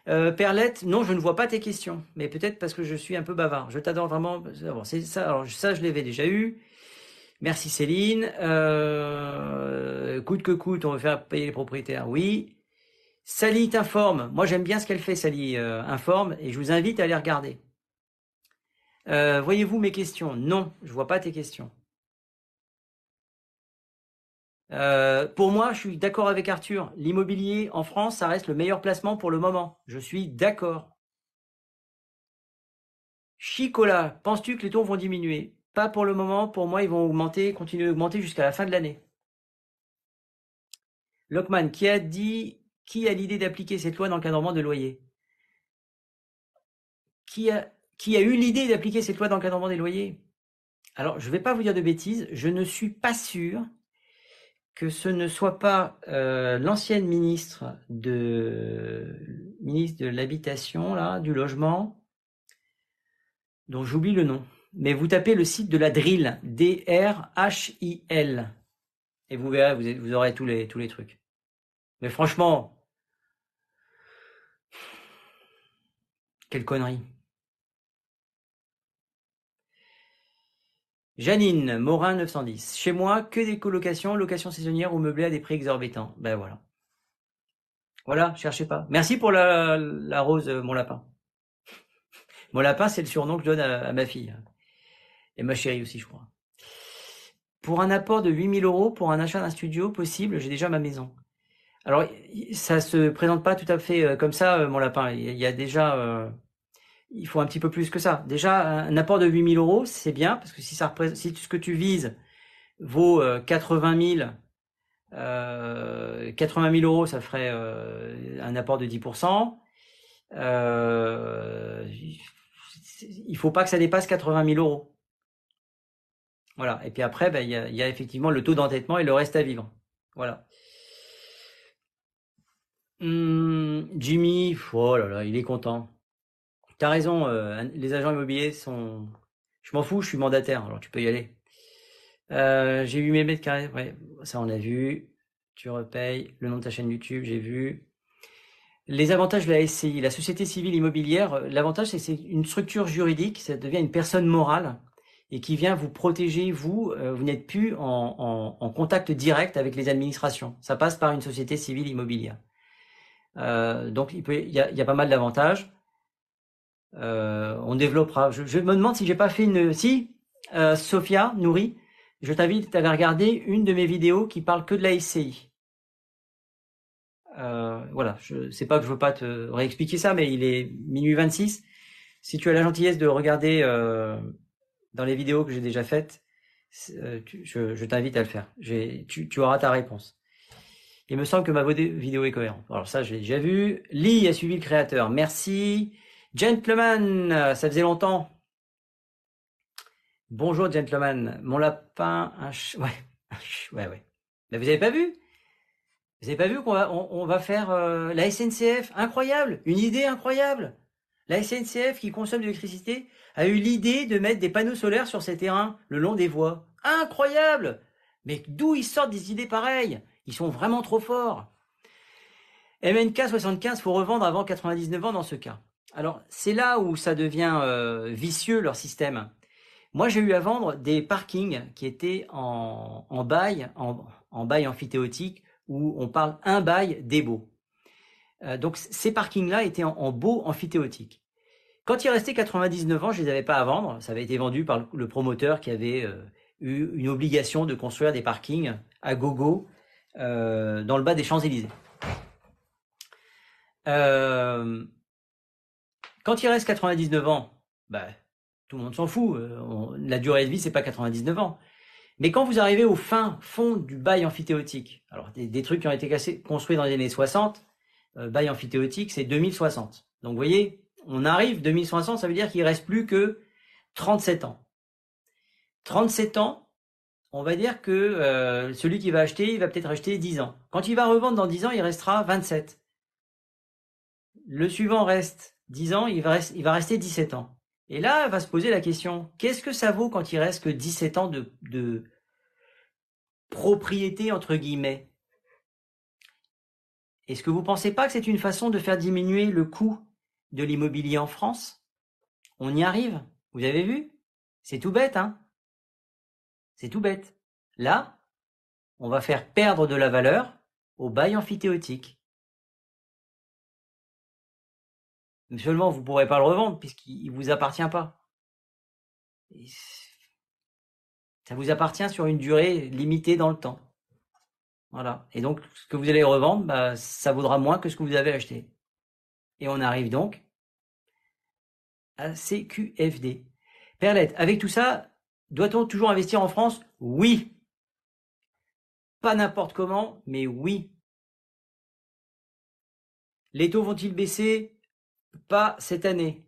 Euh, Perlette, non, je ne vois pas tes questions, mais peut-être parce que je suis un peu bavard. Je t'adore vraiment. c'est ça, alors ça, je l'avais déjà eu. Merci Céline. Euh, coûte que coûte, on veut faire payer les propriétaires. Oui. Sally t'informe. Moi, j'aime bien ce qu'elle fait, Sally euh, informe, et je vous invite à aller regarder. Euh, voyez-vous mes questions? Non, je vois pas tes questions. Euh, pour moi, je suis d'accord avec Arthur. L'immobilier en France, ça reste le meilleur placement pour le moment. Je suis d'accord. Chicola, penses-tu que les taux vont diminuer? Pas pour le moment. Pour moi, ils vont augmenter, continuer à augmenter jusqu'à la fin de l'année. Lockman, qui a dit, qui a l'idée d'appliquer cette loi d'encadrement de loyer? Qui a, qui a eu l'idée d'appliquer cette loi d'encadrement des loyers? Alors, je ne vais pas vous dire de bêtises. Je ne suis pas sûr que ce ne soit pas euh, l'ancienne ministre de ministre de l'habitation du logement, dont j'oublie le nom. Mais vous tapez le site de la Drill, D-R-H-I-L, et vous verrez, vous, aurez tous les trucs. Mais franchement, quelle connerie. Janine, Morin 910. Chez moi, que des colocations, locations saisonnières ou meublées à des prix exorbitants. Ben voilà. Voilà, cherchez pas. Merci pour la, rose, euh, mon lapin. Mon lapin, c'est le surnom que je donne à, ma fille. Et ma chérie aussi, je crois. Pour un apport de 8000 euros pour un achat d'un studio possible, j'ai déjà ma maison. Alors, ça se présente pas tout à fait euh, comme ça, euh, mon lapin. Il y a déjà il faut un petit peu plus que ça. Déjà, un apport de 8000 euros, c'est bien, parce que si ça représente, si ce que tu vises vaut 80 000, euh, 80 000 euros, ça ferait euh, un apport de 10%. Euh, il faut pas que ça dépasse 80 000 euros. Voilà. Et puis après, ben, il y, a, effectivement le taux d'entêtement et le reste à vivre. Voilà. Hum, Jimmy, oh là là, il est content. T'as raison, euh, les agents immobiliers sont. Je m'en fous, je suis mandataire, alors tu peux y aller. Euh, j'ai vu mes mètres carrés, ouais, ça on a vu. Tu repayes le nom de ta chaîne YouTube, j'ai vu. Les avantages de la SCI, la société civile immobilière, euh, l'avantage c'est que c'est une structure juridique, ça devient une personne morale et qui vient vous protéger, vous, vous n'êtes plus en, contact direct avec les administrations. Ça passe par une société civile immobilière. Donc il, y a pas mal d'avantages. Euh, on développera. Je, me demande si j'ai pas fait une. Si, euh, Sophia Nouri, je t'invite à aller regarder une de mes vidéos qui parle que de la SCI. Euh, voilà, je sais pas que je veux pas te réexpliquer ça, mais il est minuit 26. Si tu as la gentillesse de regarder dans les vidéos que j'ai déjà faites, je, t'invite à le faire. Tu, auras ta réponse. Il me semble que ma vidéo est cohérente. Alors ça, j'ai déjà vu. Lee a suivi le créateur. Merci. Gentleman, ça faisait longtemps. Bonjour, gentleman. Mon lapin. Ouais, ouais, ouais. Mais vous avez pas vu? Vous avez pas vu qu'on va, on, va faire euh, la SNCF Incroyable Une idée incroyable La SNCF qui consomme de l'électricité a eu l'idée de mettre des panneaux solaires sur ses terrains le long des voies. Incroyable Mais d'où ils sortent des idées pareilles? Ils sont vraiment trop forts. MNK 75 faut revendre avant 99 ans dans ce cas. Alors, c'est là où ça devient euh, vicieux, leur système. Moi, j'ai eu à vendre des parkings qui étaient en, bail, en, bail amphithéotique, où on parle un bail beaux. Euh, donc, ces parkings-là étaient en, beau amphithéotique. Quand il restait 99 ans, je les avais pas à vendre. Ça avait été vendu par le promoteur qui avait euh, eu une obligation de construire des parkings à gogo dans le bas des Champs-Élysées. Euh, quand il reste 99 ans, bah, tout le monde s'en fout. Euh, la durée de vie, c'est pas 99 ans. Mais quand vous arrivez au fin fond du bail amphithéotique, alors des, trucs qui ont été construits dans les années 60, euh, bail amphithéotique, c'est 2060. Donc vous voyez, on arrive 2060, ça veut dire qu'il reste plus que 37 ans. 37 ans, on va dire que euh, celui qui va acheter, il va peut-être acheter 10 ans. Quand il va revendre dans 10 ans, il restera 27. Le suivant reste 10 ans, il va, rester, il va rester 17 ans. Et là, va se poser la question, qu'est-ce que ça vaut quand il reste que 17 ans de, de propriété, entre guillemets? Est-ce que vous ne pensez pas que c'est une façon de faire diminuer le coût de l'immobilier en France? On y arrive? Vous avez vu? C'est tout bête, hein? C'est tout bête. Là, on va faire perdre de la valeur au bail amphithéotique. seulement vous ne pourrez pas le revendre puisqu'il ne vous appartient pas. ça vous appartient sur une durée limitée dans le temps. Voilà. Et donc, ce que vous allez revendre, bah, ça vaudra moins que ce que vous avez acheté. Et on arrive donc à CQFD. Perlette, avec tout ça, doit-on toujours investir en France? Oui. Pas n'importe comment, mais oui. Les taux vont-ils baisser? Pas cette année.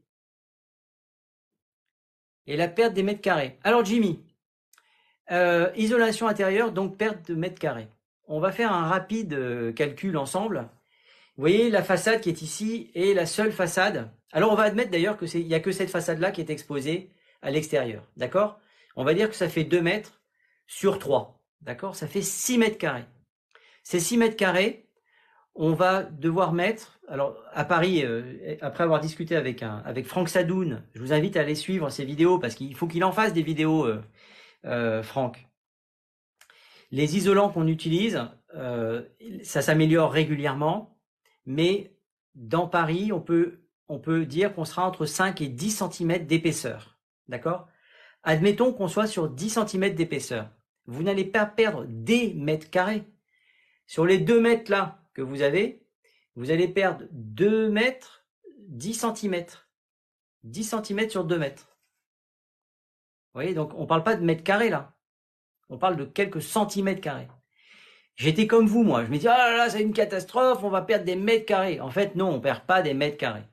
Et la perte des mètres carrés. Alors Jimmy, euh, isolation intérieure, donc perte de mètres carrés. On va faire un rapide euh, calcul ensemble. Vous voyez la façade qui est ici est la seule façade. Alors on va admettre d'ailleurs que il n'y a que cette façade-là qui est exposée à l'extérieur. D'accord? On va dire que ça fait 2 mètres sur 3. D'accord? Ça fait 6 mètres carrés. Ces 6 mètres carrés, on va devoir mettre, alors à Paris, euh, après avoir discuté avec Franck Sadoun, je vous invite à aller suivre ses vidéos parce qu'il faut qu'il en fasse des vidéos, euh, euh, Franck. Les isolants qu'on utilise, ça s'améliore régulièrement, mais dans Paris, on peut, on peut dire qu'on sera entre 5 et 10 cm d'épaisseur. D'accord? Admettons qu'on soit sur 10 cm d'épaisseur. Vous n'allez pas perdre des mètres carrés. Sur les 2 mètres là, que vous avez, vous allez perdre 2 mètres, 10 cm. 10 cm sur 2 mètres. Vous voyez, donc on ne parle pas de mètres carrés là. On parle de quelques centimètres carrés. J'étais comme vous, moi. Je me dis, ah là là, c'est une catastrophe, on va perdre des mètres carrés. En fait, non, on ne perd pas des mètres carrés.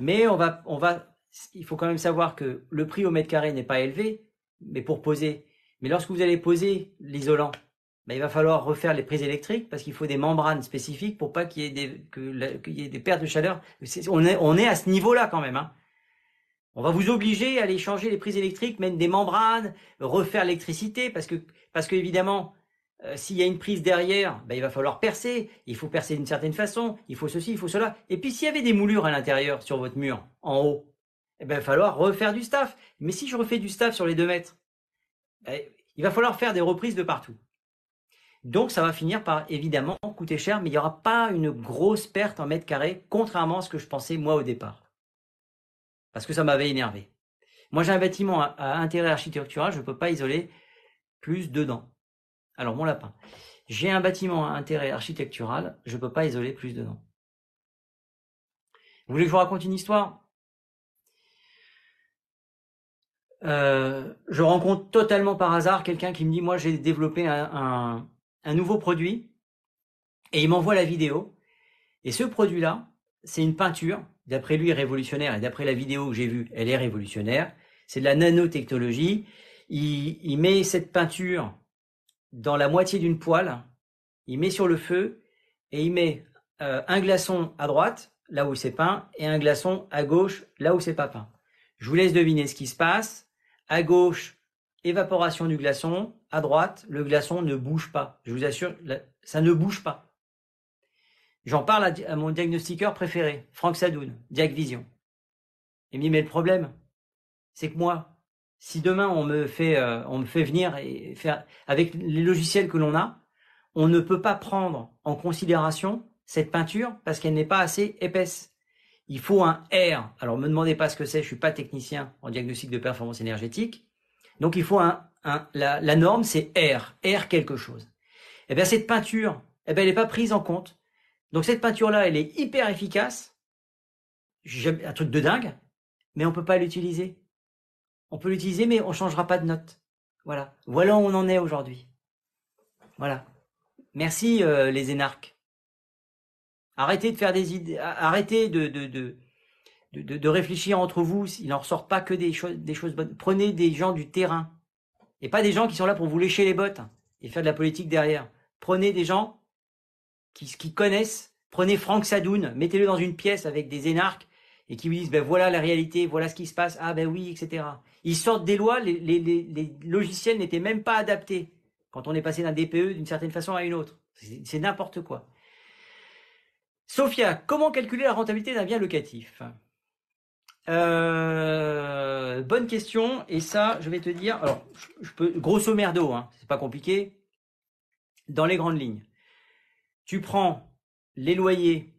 Mais on va, on va, il faut quand même savoir que le prix au mètre carré n'est pas élevé, mais pour poser. Mais lorsque vous allez poser l'isolant, ben, il va falloir refaire les prises électriques parce qu'il faut des membranes spécifiques pour pas qu'il y ait des, ait des pertes de chaleur. on, est, à ce niveau-là quand même. Hein. On va vous obliger à aller changer les prises électriques, mettre des membranes, refaire l'électricité parce que, parce que évidemment, euh, s'il y a une prise derrière, ben, il va falloir percer. Il faut percer d'une certaine façon. Il faut ceci, il faut cela. Et puis s'il y avait des moulures à l'intérieur sur votre mur, en haut, eh ben, il va falloir refaire du staff. Mais si je refais du staff sur les deux mètres, ben, il va falloir faire des reprises de partout. Donc ça va finir par évidemment coûter cher, mais il n'y aura pas une grosse perte en mètre carré, contrairement à ce que je pensais moi au départ. Parce que ça m'avait énervé. Moi j'ai un bâtiment à, intérêt architectural, je ne peux pas isoler plus dedans. Alors mon lapin. J'ai un bâtiment à intérêt architectural, je ne peux pas isoler plus dedans. Vous voulez que je vous raconte une histoire? Euh, je rencontre totalement par hasard quelqu'un qui me dit moi j'ai développé un, un nouveau produit et il m'envoie la vidéo. Et ce produit-là, c'est une peinture, d'après lui révolutionnaire et d'après la vidéo que j'ai vue, elle est révolutionnaire. C'est de la nanotechnologie. Il, il met cette peinture dans la moitié d'une poêle, il met sur le feu et il met euh, un glaçon à droite, là où c'est peint, et un glaçon à gauche, là où c'est pas peint. Je vous laisse deviner ce qui se passe. À gauche, évaporation du glaçon, à droite, le glaçon ne bouge pas. Je vous assure, ça ne bouge pas. J'en parle à, mon diagnostiqueur préféré, Franck Sadoun, Diagvision. Et me dit, mais le problème, c'est que moi, si demain on me fait, euh, on me fait venir et faire avec les logiciels que l'on a, on ne peut pas prendre en considération cette peinture parce qu'elle n'est pas assez épaisse. Il faut un R. Alors, me demandez pas ce que c'est, je suis pas technicien en diagnostic de performance énergétique. Donc, il faut un, la, norme, c'est R. R quelque chose. Eh bien, cette peinture, eh bien, elle n'est pas prise en compte. Donc, cette peinture-là, elle est hyper efficace. Un truc de dingue. Mais on peut pas l'utiliser. On peut l'utiliser, mais on changera pas de note. Voilà. Voilà où on en est aujourd'hui. Voilà. Merci euh, les énarques. Arrêtez de faire des idées, arrêtez de, de, de, de, réfléchir entre vous. Il n'en ressort pas que des choses, bonnes. Prenez des gens du terrain. Et pas des gens qui sont là pour vous lécher les bottes et faire de la politique derrière. Prenez des gens qui, connaissent. Prenez Franck Sadoun, mettez-le dans une pièce avec des énarques et qui vous disent ben voilà la réalité, voilà ce qui se passe, ah ben oui, etc. Ils sortent des lois, les logiciels n'étaient même pas adaptés quand on est passé d'un DPE d'une certaine façon à une autre. C'est n'importe quoi. Sophia, comment calculer la rentabilité d'un bien locatif? Euh, Bonne question. Et ça, je vais te dire. Alors, je peux grosso merdo, hein, c'est pas compliqué. Dans les grandes lignes, tu prends les loyers.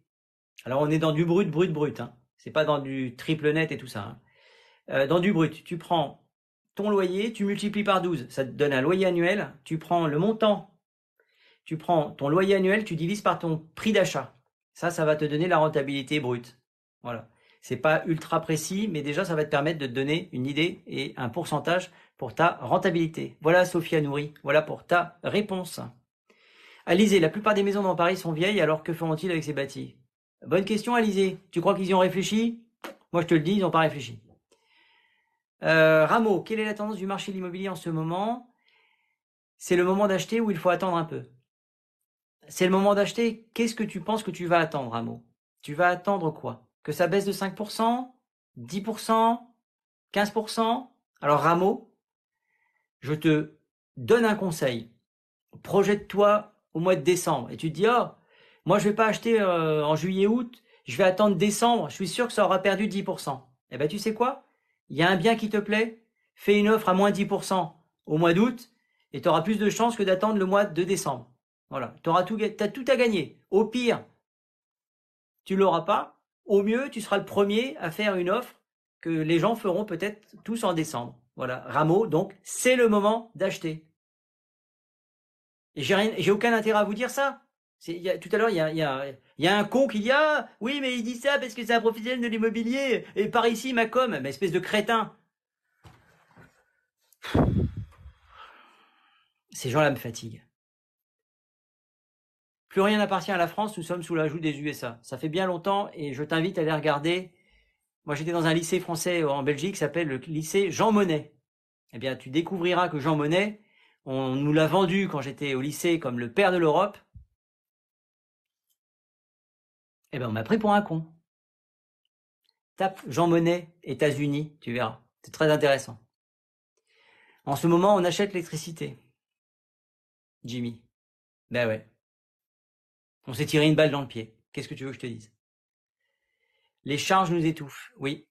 Alors, on est dans du brut, brut, brut. Hein, c'est pas dans du triple net et tout ça. Hein. Euh, dans du brut, tu prends ton loyer, tu multiplies par 12, ça te donne un loyer annuel. Tu prends le montant, tu prends ton loyer annuel, tu divises par ton prix d'achat. Ça, ça va te donner la rentabilité brute. Voilà. C'est pas ultra précis, mais déjà, ça va te permettre de te donner une idée et un pourcentage pour ta rentabilité. Voilà, Sophia Nourri. Voilà pour ta réponse. Alizé, la plupart des maisons dans Paris sont vieilles, alors que feront-ils avec ces bâtis? Bonne question, Alizé. Tu crois qu'ils y ont réfléchi? Moi, je te le dis, ils n'ont pas réfléchi. Euh, Rameau, quelle est la tendance du marché de l'immobilier en ce moment? C'est le moment d'acheter ou il faut attendre un peu? C'est le moment d'acheter. Qu'est-ce que tu penses que tu vas attendre, Rameau Tu vas attendre quoi? Que ça baisse de 5% 10% 15% Alors, Rameau, je te donne un conseil. Projette-toi au mois de décembre et tu te dis, oh, moi je vais pas acheter euh, en juillet-août, je vais attendre décembre, je suis sûr que ça aura perdu 10%. Eh ben tu sais quoi? Il y a un bien qui te plaît, fais une offre à moins 10% au mois d'août et tu auras plus de chances que d'attendre le mois de décembre. Voilà, tu auras tout, as tout à gagner. Au pire, tu l'auras pas. Au mieux, tu seras le premier à faire une offre que les gens feront peut-être tous en décembre. Voilà, Rameau, donc c'est le moment d'acheter. Et j'ai aucun intérêt à vous dire ça. Tout à l'heure, il y a, un con qui dit Ah, oui, mais il dit ça parce que c'est un professionnel de l'immobilier. Et par ici, ma com, espèce de crétin. Ces gens-là me fatiguent. Plus rien n'appartient à la France, nous sommes sous la joue des USA. Ça fait bien longtemps et je t'invite à aller regarder. Moi, j'étais dans un lycée français en Belgique qui s'appelle le lycée Jean Monnet. Eh bien, tu découvriras que Jean Monnet, on nous l'a vendu quand j'étais au lycée comme le père de l'Europe. Eh ben, on m'a pris pour un con. Tape Jean Monnet, États-Unis, tu verras. C'est très intéressant. En ce moment, on achète l'électricité. Jimmy. Ben ouais. On s'est tiré une balle dans le pied. Qu'est-ce que tu veux que je te dise? Les charges nous étouffent, oui.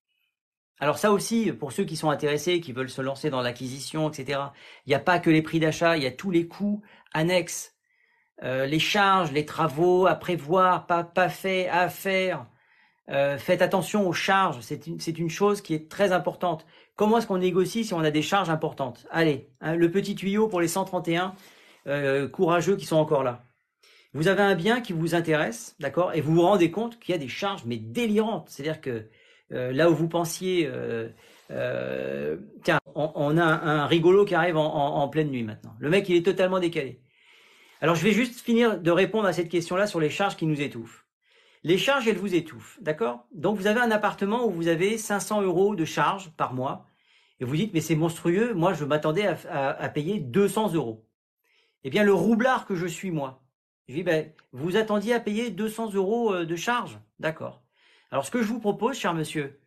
Alors ça aussi, pour ceux qui sont intéressés, qui veulent se lancer dans l'acquisition, etc., il n'y a pas que les prix d'achat, il y a tous les coûts annexes euh, les charges, les travaux à prévoir, pas, fait, à faire. Euh, faites attention aux charges, c'est une, c'est une chose qui est très importante. Comment est-ce qu'on négocie si on a des charges importantes? Allez, hein, le petit tuyau pour les 131 euh, courageux qui sont encore là. Vous avez un bien qui vous intéresse, d'accord, et vous vous rendez compte qu'il y a des charges mais délirantes. C'est-à-dire que là où vous pensiez, tiens, on, a un, rigolo qui arrive en, pleine nuit maintenant. Le mec, il est totalement décalé. Alors je vais juste finir de répondre à cette question-là sur les charges qui nous étouffent. Les charges, elles vous étouffent, d'accord? Donc vous avez un appartement où vous avez 500 euros de charges par mois, et vous dites, mais c'est monstrueux, moi je m'attendais à, payer 200 euros. Eh bien le roublard que je suis moi, je dis, ben, vous attendiez à payer 200 euros euh, de charges, d'accord Alors ce que je vous propose, cher monsieur,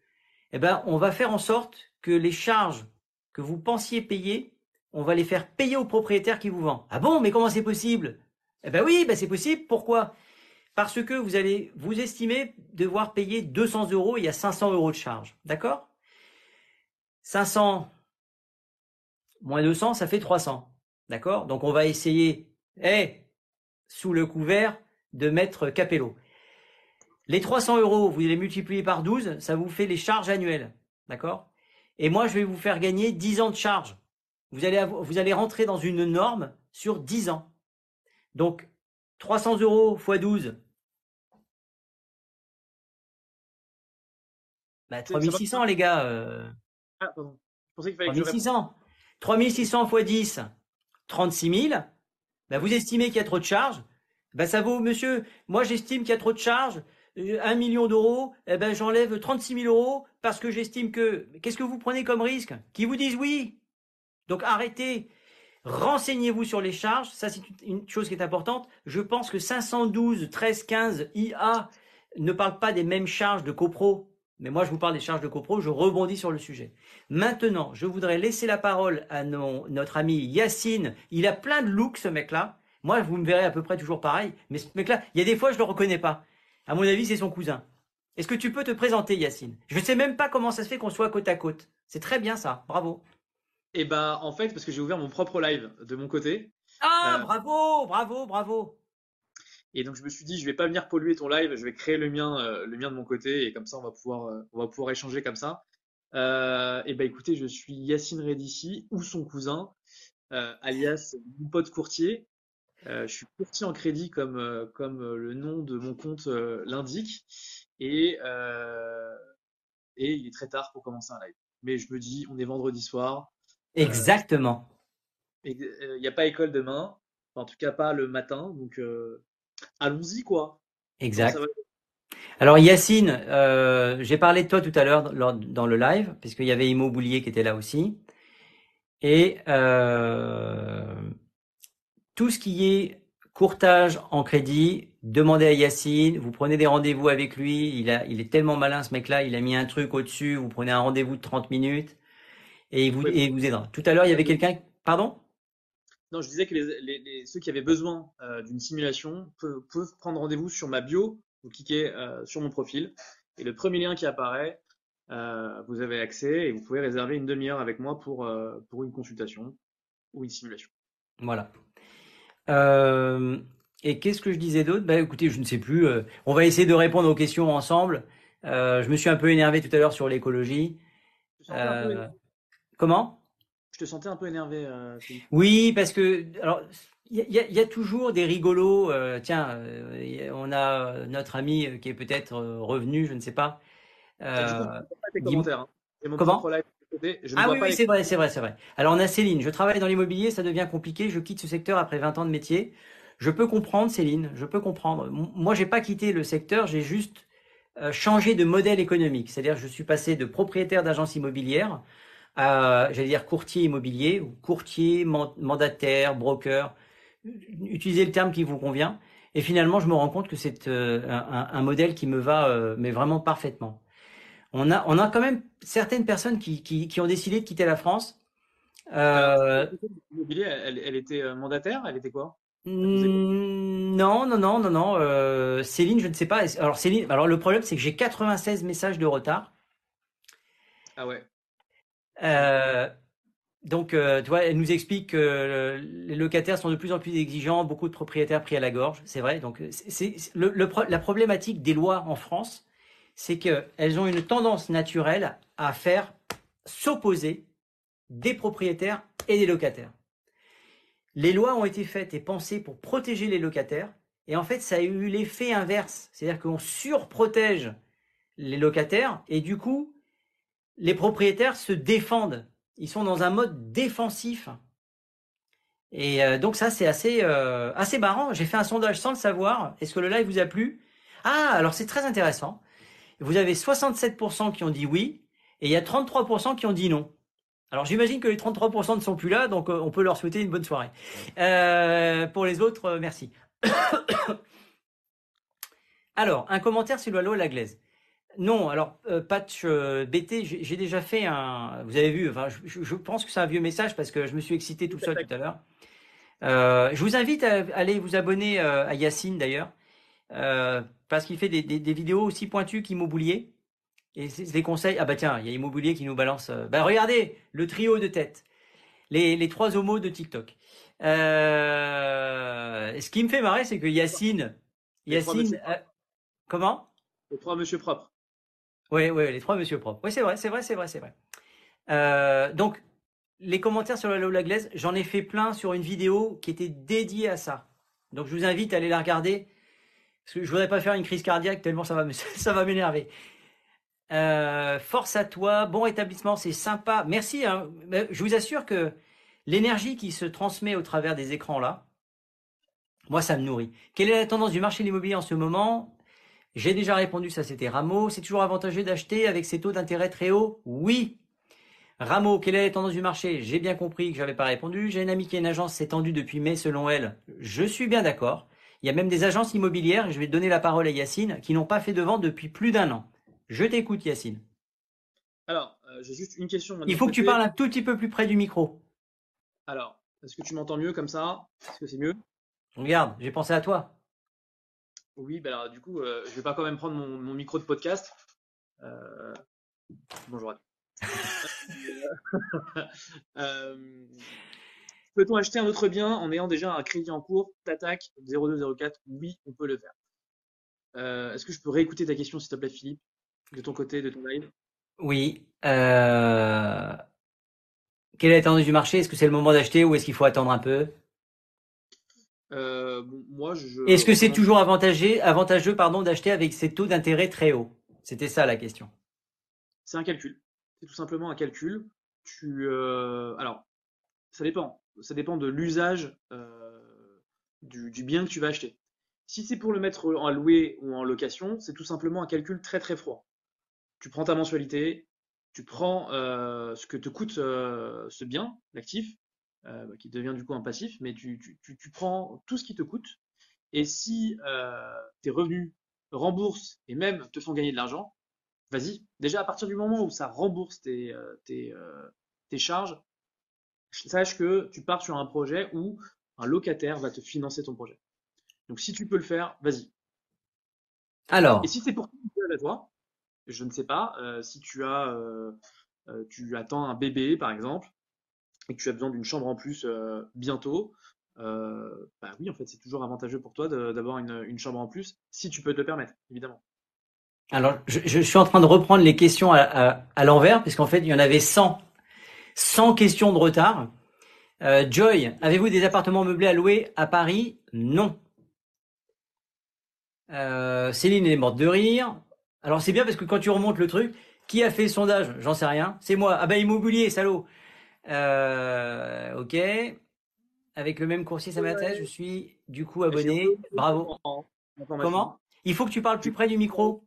eh ben, on va faire en sorte que les charges que vous pensiez payer on va les faire payer au propriétaire qui vous vend. Ah bon, mais comment c'est possible? Eh ben oui, ben c'est possible. Pourquoi? Parce que vous allez vous estimer devoir payer 200 euros, il y a 500 euros de charge. D'accord? 500 moins 200, ça fait 300. D'accord? Donc on va essayer, eh, sous le couvert, de mettre Capello. Les 300 euros, vous les multiplier par 12, ça vous fait les charges annuelles. D'accord? Et moi, je vais vous faire gagner 10 ans de charges. Vous allez, vous allez rentrer dans une norme sur 10 ans. Donc, 300 euros x 12. Bah, 3600, les gars. Euh... Ah, pardon. Je pensais qu'il fallait 3600. 3600 x 10, 36 000. Bah, vous estimez qu'il y a trop de charges? Bah, ça vaut, monsieur, moi j'estime qu'il y a trop de charges. 1 euh, million d'euros, eh ben, j'enlève 36 000 euros parce que j'estime que. Qu'est-ce que vous prenez comme risque? Qui vous disent oui Donc arrêtez. Renseignez-vous sur les charges. Ça, c'est une chose qui est importante. Je pense que 512 13 15 IA ne parle pas des mêmes charges de copro. Mais moi, je vous parle des charges de copro. Je rebondis sur le sujet. Maintenant, je voudrais laisser la parole à notre ami Yacine. Il a plein de looks, ce mec-là. Moi, vous me verrez à peu près toujours pareil. Mais ce mec-là, il y a des fois, je le reconnais pas. À mon avis, c'est son cousin. Est-ce que tu peux te présenter, Yacine? Je ne sais même pas comment ça se fait qu'on soit côte à côte. C'est très bien ça. Bravo. Eh ben, en fait, parce que j'ai ouvert mon propre live de mon côté. Ah, euh, bravo, bravo, bravo. Et donc je me suis dit, je vais pas venir polluer ton live, je vais créer le mien, euh, le mien de mon côté, et comme ça on va pouvoir, euh, on va pouvoir échanger comme ça. et ben écoutez, je suis Yacine Redici ou son cousin, alias mon pote courtier. je suis courtier en crédit comme comme le nom de mon compte l'indique, et et il est très tard pour commencer un live. Mais je me dis, on est vendredi soir, Exactement. Il n'y a pas école demain, en tout cas pas le matin, donc euh, allons-y quoi. Exact. Alors Yacine, euh, j'ai parlé de toi tout à l'heure dans le live, puisqu'il y avait Immobilier qui était là aussi. Et euh, tout ce qui est courtage en crédit, demandez à Yacine, vous prenez des rendez-vous avec lui, il, a, il est tellement malin ce mec-là, il a mis un truc au-dessus, vous prenez un rendez-vous de 30 minutes et il vous, et vous aidera. Tout à l'heure, il y avait quelqu'un. Pardon? Non, je disais que les, ceux qui avaient besoin euh, d'une simulation peuvent, prendre rendez-vous sur ma bio. Vous cliquez euh, sur mon profil et le premier lien qui apparaît, euh, vous avez accès et vous pouvez réserver une demi-heure avec moi pour, pour une consultation ou une simulation. Voilà. et qu'est-ce que je disais d'autre? Bah écoutez, je ne sais plus. on va essayer de répondre aux questions ensemble. je me suis un peu énervé tout à l'heure sur l'écologie. Comment? Je te sentais un peu énervé. Euh, oui, parce que alors il y, a toujours des rigolos. Euh, tiens, euh, on a notre ami qui est peut-être revenu, je ne sais pas. pas tes commentaires. Hein. Comment? ah oui, oui c'est vrai, c'est vrai, c'est vrai. Alors on a Céline. Je travaille dans l'immobilier, ça devient compliqué. Je quitte ce secteur après 20 ans de métier. Je peux comprendre, Céline. Je peux comprendre. Moi, j'ai pas quitté le secteur. J'ai juste changé de modèle économique. C'est-à-dire, je suis passé de propriétaire d'agence immobilière j'allais dire courtier immobilier ou courtier, mandataire, broker. Utilisez le terme qui vous convient. Et finalement, je me rends compte que c'est euh, un, modèle qui me va, euh, mais vraiment parfaitement. On a, on a quand même certaines personnes qui, qui, ont décidé de quitter la France. Euh, elle, elle, était mandataire? Elle était quoi? Non, non, non, non, non. Céline, je ne sais pas. Alors Céline, alors le problème, c'est que j'ai 96 messages de retard. Ah ouais. Euh, donc, euh, tu vois, elle nous explique que les locataires sont de plus en plus exigeants, beaucoup de propriétaires pris à la gorge, c'est vrai. Donc, la problématique des lois en France, c'est qu'elles ont une tendance naturelle à faire s'opposer des propriétaires et des locataires. Les lois ont été faites et pensées pour protéger les locataires, et en fait, ça a eu l'effet inverse, c'est-à-dire qu'on surprotège les locataires, et du coup, les propriétaires se défendent. Ils sont dans un mode défensif. Et euh, donc ça, c'est assez, euh, assez marrant. J'ai fait un sondage sans le savoir. Est-ce que le live vous a plu? Ah, alors c'est très intéressant. Vous avez 67% qui ont dit oui et il y a 33% qui ont dit non. Alors j'imagine que les 33% ne sont plus là, donc euh, on peut leur souhaiter une bonne soirée. pour les autres, merci. alors, un commentaire sur la loi Laglaise. Non, alors euh, patch euh, BT, j'ai déjà fait un. Vous avez vu, enfin, je, pense que c'est un vieux message parce que je me suis excité tout seul tout à l'heure. Euh, je vous invite à aller vous abonner à Yacine d'ailleurs. parce qu'il fait des, des- des vidéos aussi pointues qu'Immobilier. Et c'est des conseils. Ah bah tiens, il y a Immobilier qui nous balance. bah regardez, le trio de tête. Les, les trois homos de TikTok. Ce qui me fait marrer, c'est que Yacine. Yacine. comment? Les trois monsieur propres. Oui, oui, les trois monsieur propres. Oui, c'est vrai, c'est vrai, c'est vrai, c'est vrai. Euh, donc, les commentaires sur la Lola Glaise, j'en ai fait plein sur une vidéo qui était dédiée à ça. Donc, je vous invite à aller la regarder. Parce que je voudrais pas faire une crise cardiaque tellement ça va m'énerver. Euh, force à toi, bon rétablissement, c'est sympa. Merci. hein. Je vous assure que l'énergie qui se transmet au travers des écrans là, moi, ça me nourrit. Quelle est la tendance du marché de l'immobilier en ce moment? J'ai déjà répondu, ça c'était Rameau. C'est toujours avantageux d'acheter avec ces taux d'intérêt très hauts? Oui. Rameau, quelle est la tendance du marché? J'ai bien compris que j'avais pas répondu. J'ai une amie qui a une agence, c'est tendu depuis mai selon elle. Je suis bien d'accord. Il y a même des agences immobilières, et je vais donner la parole à Yacine, qui n'ont pas fait de vente depuis plus d'un an. Je t'écoute Yacine. Alors, euh, j'ai juste une question. Il faut que tu parles un tout petit peu plus près du micro. Alors, est-ce que tu m'entends mieux comme ça? Est-ce que c'est mieux? Regarde, j'ai pensé à toi. Oui, bah alors du coup, euh, je vais pas quand même prendre mon, micro de podcast. Euh, Bonjour à. Euh, Peut-on acheter un autre bien en ayant déjà un crédit en cours? T'attaques 0204 Oui, on peut le faire. Euh, Est-ce que je peux réécouter ta question, s'il te plaît, Philippe, de ton côté, de ton live? Oui. Quelle est la tendance du marché? Est-ce que c'est le moment d'acheter ou est-ce qu'il faut attendre un peu? Euh, bon, Moi, je. je Est-ce que c'est toujours avantageux, avantageux pardon, d'acheter avec ces taux d'intérêt très hauts? C'était ça la question. C'est un calcul. C'est tout simplement un calcul. Tu, euh, alors, ça dépend. Ça dépend de l'usage euh, du, du bien que tu vas acheter. Si c'est pour le mettre en louer ou en location, c'est tout simplement un calcul très très froid. Tu prends ta mensualité, tu prends ce que te coûte ce bien, l'actif, euh, qui devient du coup un passif, mais tu, tu, tu, tu prends tout ce qui te coûte. Et si euh, tes revenus remboursent et même te font gagner de l'argent, vas-y. Déjà, à partir du moment où ça rembourse tes, euh, tes, euh, tes charges, sache que tu pars sur un projet où un locataire va te financer ton projet. Donc, si tu peux le faire, vas-y. Alors, Et si c'est pour toi, je ne sais pas, euh, si tu as, euh, euh, tu attends un bébé, par exemple, et que tu as besoin d'une chambre en plus euh, bientôt, euh, bah oui, en fait, c'est toujours avantageux pour toi d'avoir une, chambre en plus, si tu peux te le permettre, évidemment. alors je, suis en train de reprendre les questions à, l'envers, puisqu'en fait, il y en avait 100. 100 questions de retard. Euh, Joy, avez-vous des appartements meublés à louer à Paris? Non. Céline est morte de rire. Alors c'est bien parce que quand tu remontes le truc, qui a fait le sondage? J'en sais rien. C'est moi. Ah ben immobilier, salaud. Euh, ok. Avec le même coursier, ça m'intéresse. Je suis du coup abonné. Bravo. Comment? Il faut que tu parles plus près du micro.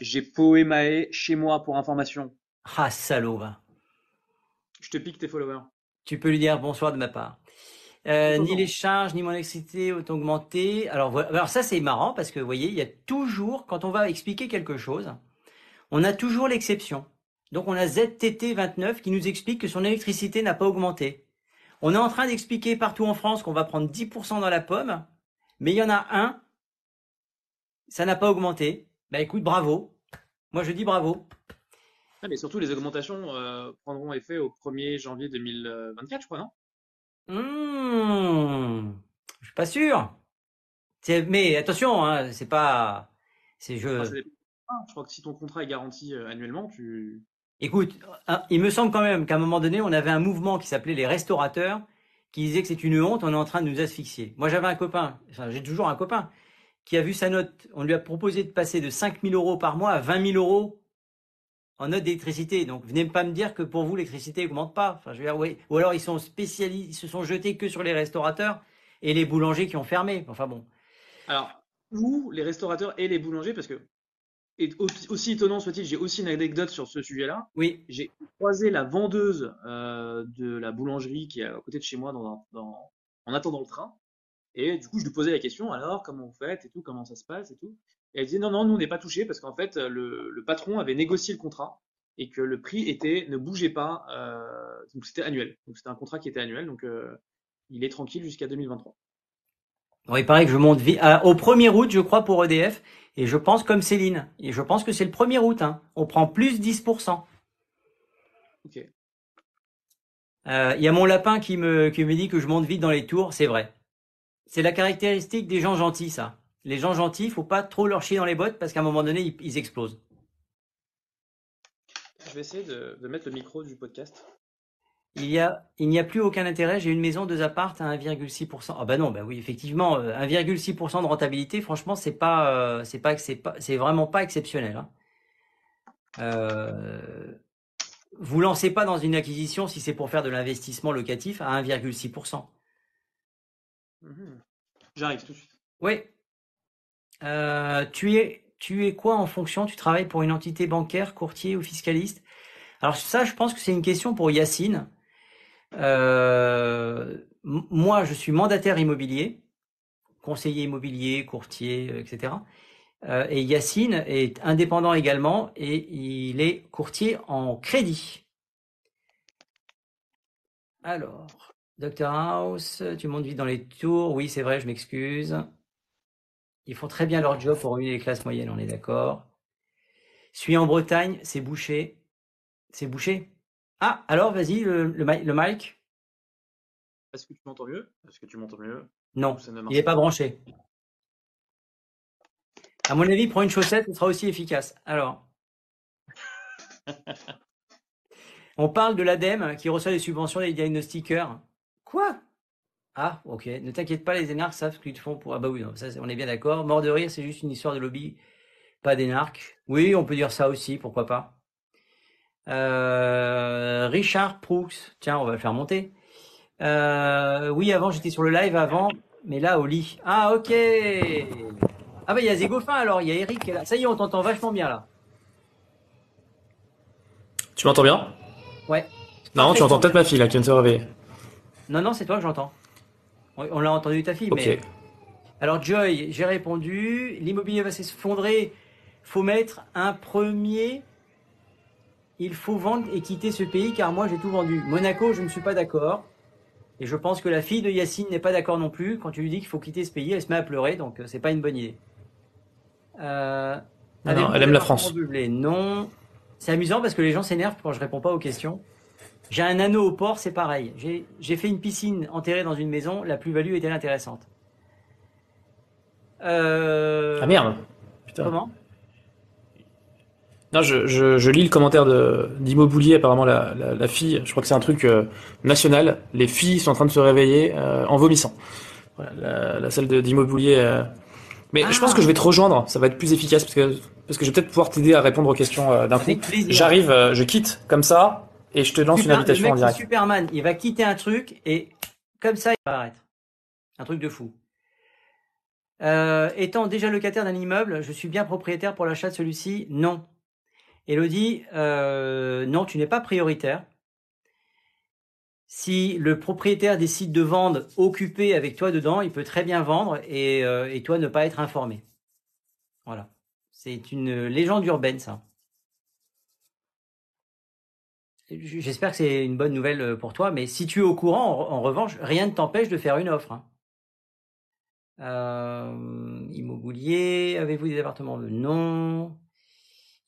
J'ai Poemae chez moi pour information. Ah salaud, va. Je te pique tes followers. Tu peux lui dire bonsoir de ma part. Euh, ni les charges, ni mon électricité ont augmenté. Alors, voilà. Alors ça, c'est marrant parce que, vous voyez, il y a toujours, quand on va expliquer quelque chose, on a toujours l'exception. Donc, on a ZTT29 qui nous explique que son électricité n'a pas augmenté. On est en train d'expliquer partout en France qu'on va prendre 10% dans la pomme, mais il y en a un, ça n'a pas augmenté. Bah écoute, bravo. Moi, je dis bravo. Ah, mais surtout, les augmentations euh, prendront effet au 1er janvier 2024, je crois, non? Hmm, je suis pas sûr. Mais attention, hein, c'est pas, c'est je. Ah, Je crois que si ton contrat est garanti euh, annuellement, tu. Écoute, il me semble quand même qu'à un moment donné, on avait un mouvement qui s'appelait les restaurateurs, qui disait que c'est une honte, on est en train de nous asphyxier. Moi, j'avais un copain, j'ai toujours un copain, qui a vu sa note. On lui a proposé de passer de 5 000 euros par mois à 20 000 euros en note d'électricité. Donc, venez pas me dire que pour vous, l'électricité augmente pas. Enfin, je veux dire. Ou alors, ils sont spécialisés, ils se sont jetés que sur les restaurateurs et les boulangers qui ont fermé. Enfin bon. Alors, ou les restaurateurs et les boulangers, parce que, et au- aussi étonnant soit-il, j'ai aussi une anecdote sur ce sujet-là. Oui. J'ai croisé la vendeuse euh, de la boulangerie qui est à côté de chez moi dans, un- dans- en attendant le train. Et du coup, je lui posais la question, alors, comment vous faites et tout, comment ça se passe et tout. Et elle disait, non, non, nous, on n'est pas touchés parce qu'en fait, le, le patron avait négocié le contrat et que le prix était, ne bougeait pas, euh, donc c'était annuel. Donc c'était un contrat qui était annuel, donc euh, il est tranquille jusqu'à 2023. Il paraît que je monte au 1er août, je crois, pour EDF. Et je pense comme Céline. Et je pense que c'est le 1er août. Hein. On prend plus 10%. Ok. Euh, il y a mon lapin qui me, qui me dit que je monte vite dans les tours. C'est vrai. C'est la caractéristique des gens gentils, ça. Les gens gentils, il faut pas trop leur chier dans les bottes parce qu'à un moment donné, ils, explosent. Je vais essayer de, de mettre le micro du podcast. Il y a, il n'y a plus aucun intérêt. J'ai une maison, deux appartes à 1,6%. Ah bah non, bah oui, effectivement, 1,6% euh, de rentabilité, franchement, c'est pas, euh, c'est pas, c'est pas, c'est vraiment pas exceptionnel. Hein. Euh, vous lancez pas dans une acquisition si c'est pour faire de l'investissement locatif à 1,6%. Mhm. J'arrive tout de suite. Oui. tu es, tu es quoi en fonction? Tu travailles pour une entité bancaire, courtier ou fiscaliste? Alors ça, je pense que c'est une question pour Yacine. Euh, moi, je suis mandataire immobilier, conseiller immobilier, courtier, euh, etc. Euh, et Yacine est indépendant également et il est courtier en crédit. Alors, Dr House, tu montes vite dans les tours. Oui, c'est vrai, je m'excuse. Ils font très bien leur job pour remuer les classes moyennes, on est d'accord. Suis en Bretagne, c'est bouché. C'est bouché ah, alors vas-y, le, le, mic. Est-ce que tu m'entends mieux? Est-ce que tu m'entends mieux? Non, il n'est pas branché. À mon avis, prends une chaussette, ce sera aussi efficace. Alors, on parle de l'ADEME qui reçoit des subventions des diagnostiqueurs. Quoi? Ah, ok. Ne t'inquiète pas, les énarques savent ce qu'ils font pour. Ah bah oui, ça, on est bien d'accord. Mort de rire, c'est juste une histoire de lobby, pas d'énarques. Oui, on peut dire ça aussi, pourquoi pas. Euh, Richard Proux, tiens, on va le faire monter. Euh, oui, avant j'étais sur le live avant, mais là au lit. Ah ok. Ah bah il y a Zégofin alors, il y a Eric qui est là. Ça y est, on t'entend vachement bien là. Tu m'entends bien? Ouais. Non, tu entends peut-être ma fille là qui vient de se réveiller. Non, non, c'est toi que j'entends. On l'a entendu ta fille, mais. Alors Joy, j'ai répondu. L'immobilier va s'effondrer. Faut mettre un premier il faut vendre et quitter ce pays car moi j'ai tout vendu. Monaco, je ne suis pas d'accord. Et je pense que la fille de Yacine n'est pas d'accord non plus. Quand tu lui dis qu'il faut quitter ce pays, elle se met à pleurer, donc euh, c'est pas une bonne idée. Euh, non, elle aime la France. Non. C'est amusant parce que les gens s'énervent quand je réponds pas aux questions. J'ai un anneau au port, c'est pareil. J'ai fait une piscine enterrée dans une maison, la plus-value était intéressante. Euh... Ah merde. Putain. Comment? Non, je, je, je, lis le commentaire d'Immobilier, apparemment la, la, la, fille, je crois que c'est un truc euh, national, les filles sont en train de se réveiller euh, en vomissant. Voilà, la, la salle d'Immobilier. Euh. Mais je pense que je vais te rejoindre, ça va être plus efficace parce que, parce que je vais peut-être pouvoir t'aider à répondre aux questions d'un coup. J'arrive, je quitte comme ça et je te lance une invitation en direct. Superman, il va quitter un truc et comme ça il va arrêter. Un truc de fou. étant déjà locataire d'un immeuble, je suis bien propriétaire pour l'achat de celui-ci? Non. Elodie, euh, non, tu n'es pas prioritaire. Si le propriétaire décide de vendre occupé avec toi dedans, il peut très bien vendre et, euh, toi ne pas être informé. Voilà. C'est une légende urbaine, ça. J'espère que c'est une bonne nouvelle euh, pour toi, mais si tu es au courant, en, revanche, rien ne t'empêche de faire une offre. Hein. immobilier, avez-vous des appartements? Non.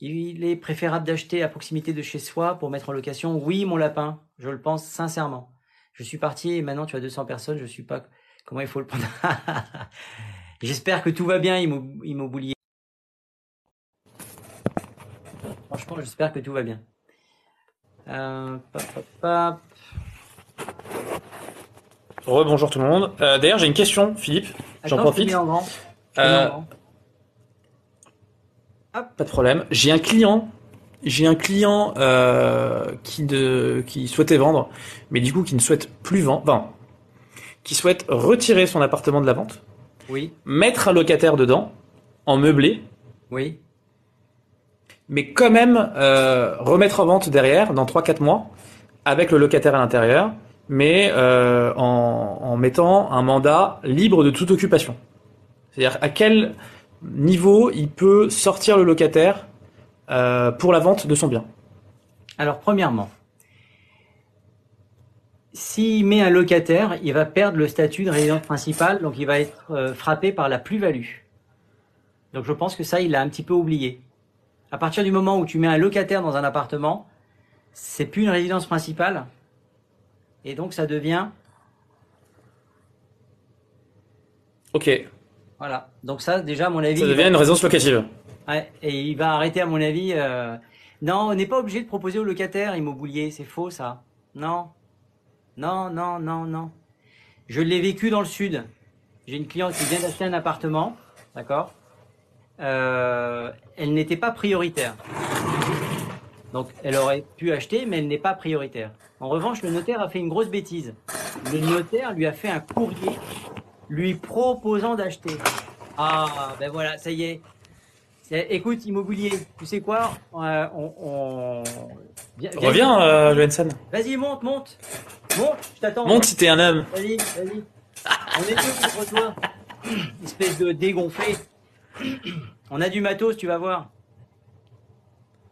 Il est préférable d'acheter à proximité de chez soi pour mettre en location. Oui, mon lapin, je le pense sincèrement. Je suis parti et maintenant tu as 200 personnes. Je suis pas. Comment il faut le prendre? J'espère que tout va bien, immobilier. Franchement, j'espère que tout va bien. Euh, Rebonjour tout le monde. Euh, d'ailleurs, j'ai une question, Philippe. J'en profite. Pas de problème. J'ai un client, j'ai un client euh, qui, de, qui souhaitait vendre, mais du coup qui ne souhaite plus vendre, enfin, qui souhaite retirer son appartement de la vente. Oui. Mettre un locataire dedans, en meublé. Oui. Mais quand même euh, remettre en vente derrière, dans 3-4 mois, avec le locataire à l'intérieur, mais euh, en, en mettant un mandat libre de toute occupation. C'est-à-dire à quel niveau il peut sortir le locataire euh, pour la vente de son bien Alors, premièrement, s'il met un locataire, il va perdre le statut de résidence principale, donc il va être euh, frappé par la plus-value. Donc je pense que ça, il l'a un petit peu oublié. À partir du moment où tu mets un locataire dans un appartement, c'est plus une résidence principale, et donc ça devient Ok. Voilà. Donc ça, déjà, à mon avis, Ça il devient va- une résidence locative. Ouais, et il va arrêter, à mon avis. euh, Non, on n'est pas obligé de proposer aux locataires immobilier. C'est faux, ça. Non. Non, non, non, non. Je l'ai vécu dans le sud. J'ai une cliente qui vient d'acheter un appartement. D'accord Euh, Elle n'était pas prioritaire. Donc, elle aurait pu acheter, mais elle n'est pas prioritaire. En revanche, le notaire a fait une grosse bêtise. Le notaire lui a fait un courrier lui proposant d'acheter. Ah, ben voilà, ça y est. Écoute, immobilier, tu sais quoi Euh, on, on- Viens- viens- Reviens, euh, Johansen. Vas-y, monte, monte. Monte, je t'attends. Monte si t'es un homme. Vas-y, vas-y. On est deux contre toi. Espèce de dégonflé. On a du matos, tu vas voir.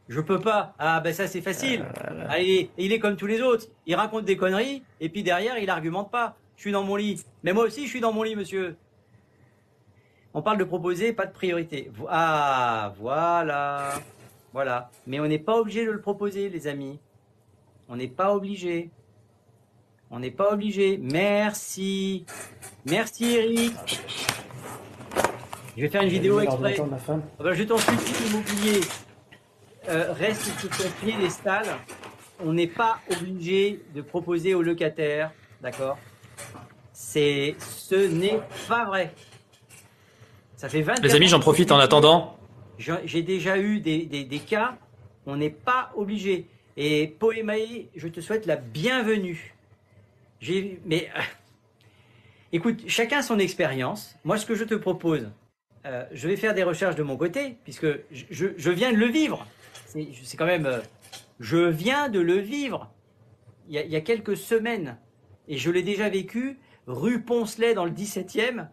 Je peux pas. Ah, ben ça, c'est facile. Il, est, il est comme tous les autres. Il raconte des conneries, et puis derrière, il argumente pas. Je suis dans mon lit. Mais moi aussi, je suis dans mon lit, monsieur. On parle de proposer, pas de priorité. Ah, voilà. Voilà. Mais on n'est pas obligé de le proposer, les amis. On n'est pas obligé. On n'est pas obligé. Merci. Merci, Eric. Je vais faire une vidéo exprès. Ah ben, je t'en supplie, l'immobilier. Euh, reste sur ton piédestal. On n'est pas obligé de proposer aux locataires, d'accord? C'est, ce n'est pas vrai. Ça fait 24 Les amis, j'en profite en attendant. J'ai déjà eu des, des- des cas, on n'est pas obligé. Et Poémae, je te souhaite la bienvenue. J'ai, mais euh, écoute, chacun son expérience. Moi, ce que je te propose, euh, je vais faire des recherches de mon côté, puisque je, je- je viens de le vivre. C'est c'est quand même, euh, je viens de le vivre. Il y a, il y a quelques semaines, et je l'ai déjà vécu, rue Poncelet dans le 17e.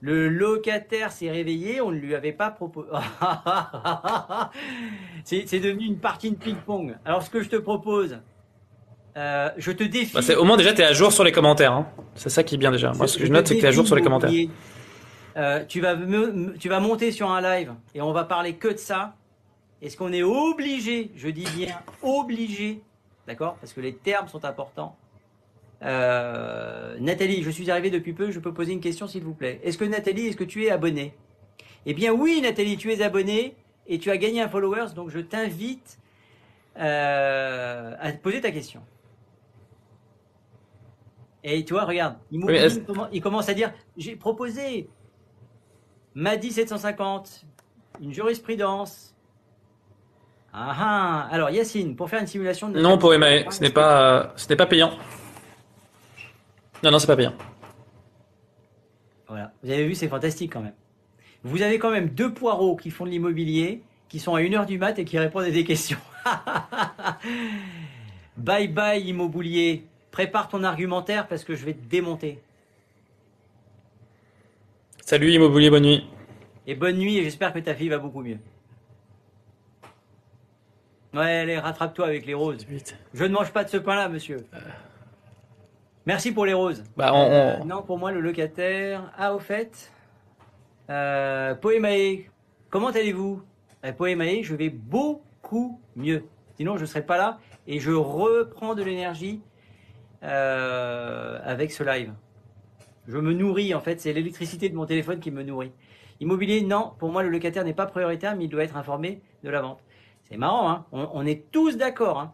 Le locataire s'est réveillé, on ne lui avait pas proposé. c'est devenu une partie de ping-pong. Alors, ce que je te propose, euh, je te défie. Bah, au moins, déjà, t'es à jour sur les commentaires. hein. C'est ça qui est bien déjà. Moi, ce que je note, c'est que t'es à jour sur les commentaires. Euh, tu, vas me- tu vas monter sur un live et on va parler que de ça. Est-ce qu'on est obligé, je dis bien obligé, d'accord? Parce que les termes sont importants. Euh, Nathalie, je suis arrivé depuis peu, je peux poser une question s'il vous plaît. Est-ce que Nathalie, est-ce que tu es abonnée Eh bien oui Nathalie, tu es abonnée et tu as gagné un followers, donc je t'invite euh, à poser ta question. Et tu vois, regarde, il, Oui, il commence à dire, j'ai proposé, m'a dit 750, une jurisprudence. Ah ah. Alors Yacine, pour faire une simulation de... Non, pour Emae, ce n'est pas, euh, ce n'est pas payant. Non, non, c'est pas payant. Voilà, vous avez vu, c'est fantastique quand même. Vous avez quand même deux poireaux qui font de l'immobilier, qui sont à 1h du mat et qui répondent à des questions. bye bye immobilier, prépare ton argumentaire parce que je vais te démonter. Salut, Immobilier, bonne nuit. Et bonne nuit et j'espère que ta fille va beaucoup mieux. Ouais, allez, rattrape-toi avec les roses. Je ne mange pas de ce pain-là, monsieur. Merci pour les roses. Bah, on, Euh, on- non, pour moi, le locataire. Ah, au fait, euh, Poémae, comment allez-vous? Poémae, je vais beaucoup mieux. Sinon, je ne serais pas là et je reprends de l'énergie euh, avec ce live. Je me nourris, en fait, c'est l'électricité de mon téléphone qui me nourrit. Immobilier, non, pour moi, le locataire n'est pas prioritaire, mais il doit être informé de la vente. C'est marrant, hein on, on est tous d'accord. Hein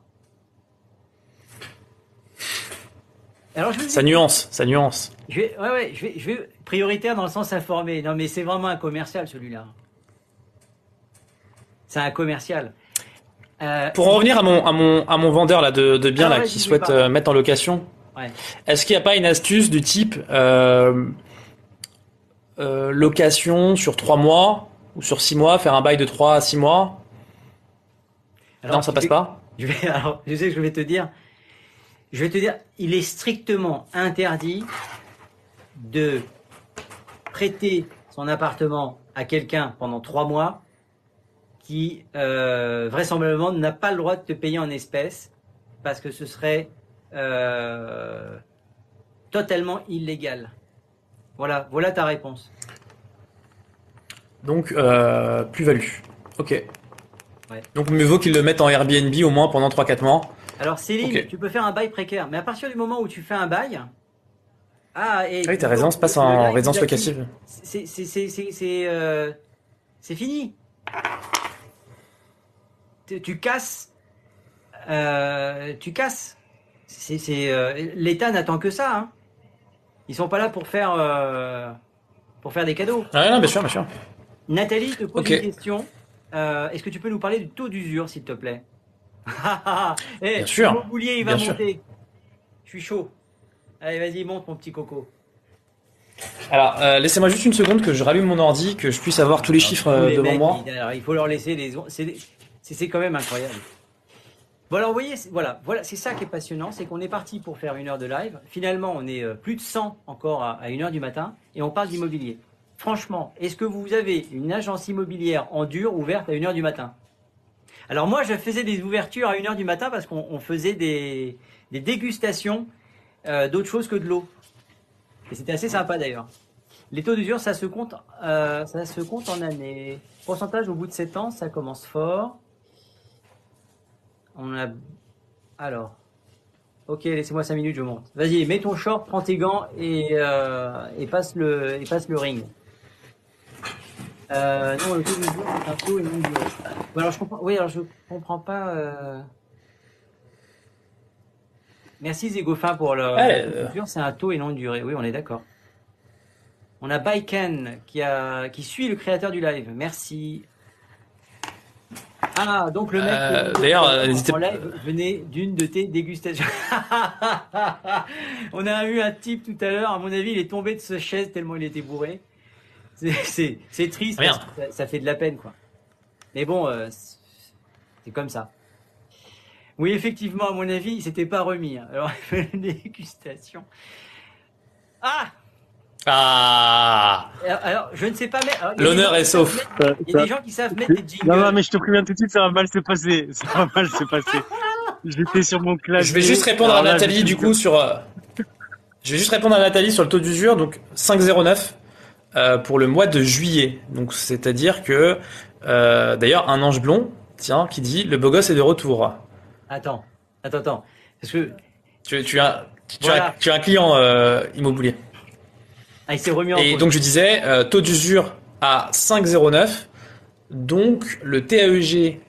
Alors, je vous ça nuance, ça nuance. je vais, ouais, ouais, je vais, je vais prioritaire dans le sens informé. Non, mais c'est vraiment un commercial celui-là. C'est un commercial. Euh, Pour en revenir à mon, à mon, à mon vendeur là de, de biens Ah, là ouais, qui souhaite euh, mettre en location, Ouais. est-ce qu'il n'y a pas une astuce du type euh, location sur trois mois ou sur six mois, faire un bail de trois à six mois? Alors, Non, ça passe vais- pas? Je vais, alors, je sais que je vais te dire. Je vais te dire, il est strictement interdit de prêter son appartement à quelqu'un pendant trois mois qui euh, vraisemblablement n'a pas le droit de te payer en espèces parce que ce serait euh, totalement illégal. Voilà, voilà ta réponse. Donc, euh, plus-value. Ok. Ouais. Donc, mieux vaut qu'ils le mettent en Airbnb au moins pendant 3-4 mois. Alors Céline, tu peux faire un bail précaire, mais à partir du moment où tu fais un bail, ah et Ah oui, t'as raison, se passe en résidence locative. C'est c'est c'est c'est c'est euh, c'est fini. Tu, tu casses, euh, tu casses. C'est c'est euh, l'État n'attend que ça. Hein. Ils sont pas là pour faire euh, pour faire des cadeaux. Ah non, bien sûr, bien sûr. Nathalie te pose une question. Euh, Est-ce que tu peux nous parler du taux d'usure, s'il te plaît? Eh, Bien sûr. Mon boulier, il va Bien sûr. monter. Je suis chaud. Allez, vas-y, monte, mon petit coco. Alors, euh, laissez-moi juste une seconde que je rallume mon ordi, que je puisse avoir tous les chiffres euh, Tous les devant mecs, moi. il, alors, il faut leur laisser les. C'est des- c'est- c'est quand même incroyable. Bon, alors, vous voyez, c'est- voilà, voilà c'est ça qui est passionnant c'est qu'on est parti pour faire une heure de live. Finalement, on est euh, plus de 100 encore à, à une heure du matin et on parle d'immobilier. Franchement, est-ce que vous avez une agence immobilière en dur ouverte à une heure du matin? Alors, moi, je faisais des ouvertures à une heure du matin parce qu'on on faisait des, dégustations euh, d'autre chose que de l'eau. Et c'était assez sympa d'ailleurs. Les taux d'usure, ça se compte, euh, ça se compte en années. Pourcentage au bout de 7 ans, ça commence fort. On a, alors, ok, laissez-moi 5 minutes, je monte. Vas-y, mets ton short, prends tes gants et, euh, et passe le ring. Euh, non, le taux d'usure, c'est un taux et non. Bon, alors je comprends. Oui, alors je comprends pas. euh, Merci Zégophin pour le. C'est un taux et non durée. Oui, on est d'accord. On a Baiken qui, a, qui suit le créateur du live. Merci. Ah, donc le mec. Euh, d'ailleurs, n'hésitez live venait d'une de tes dégustations. On a eu un type tout à l'heure, à mon avis, il est tombé de sa chaise tellement il était bourré. C'est- triste, Rien. parce que ça, ça fait de la peine, quoi. Mais bon, euh, c'est comme ça. Oui, effectivement, à mon avis, il s'était pas remis. hein. Alors, il fait une dégustation. Ah Ah alors, je ne sais pas, mais L'honneur est sauf. mettre- Il y a des gens qui savent mettre des jingles. Non, non, mais je te préviens tout de suite, ça va mal se passer. Ça va mal se passer. J'étais sur mon clavier. Je vais juste répondre à Alors Nathalie du coup sur. euh, Je vais juste répondre à Nathalie sur le taux d'usure, donc 5,09 euh, pour le mois de juillet. Donc c'est-à-dire que euh, d'ailleurs un ange blond, tiens, qui dit le beau gosse est de retour. Attends, attends, attends. Parce que Tu, tu as tu, Voilà. as, tu as un client euh, immobilier. ah, il s'est remis en Et donc je disais taux d'usure à 5,09. Donc le TAEG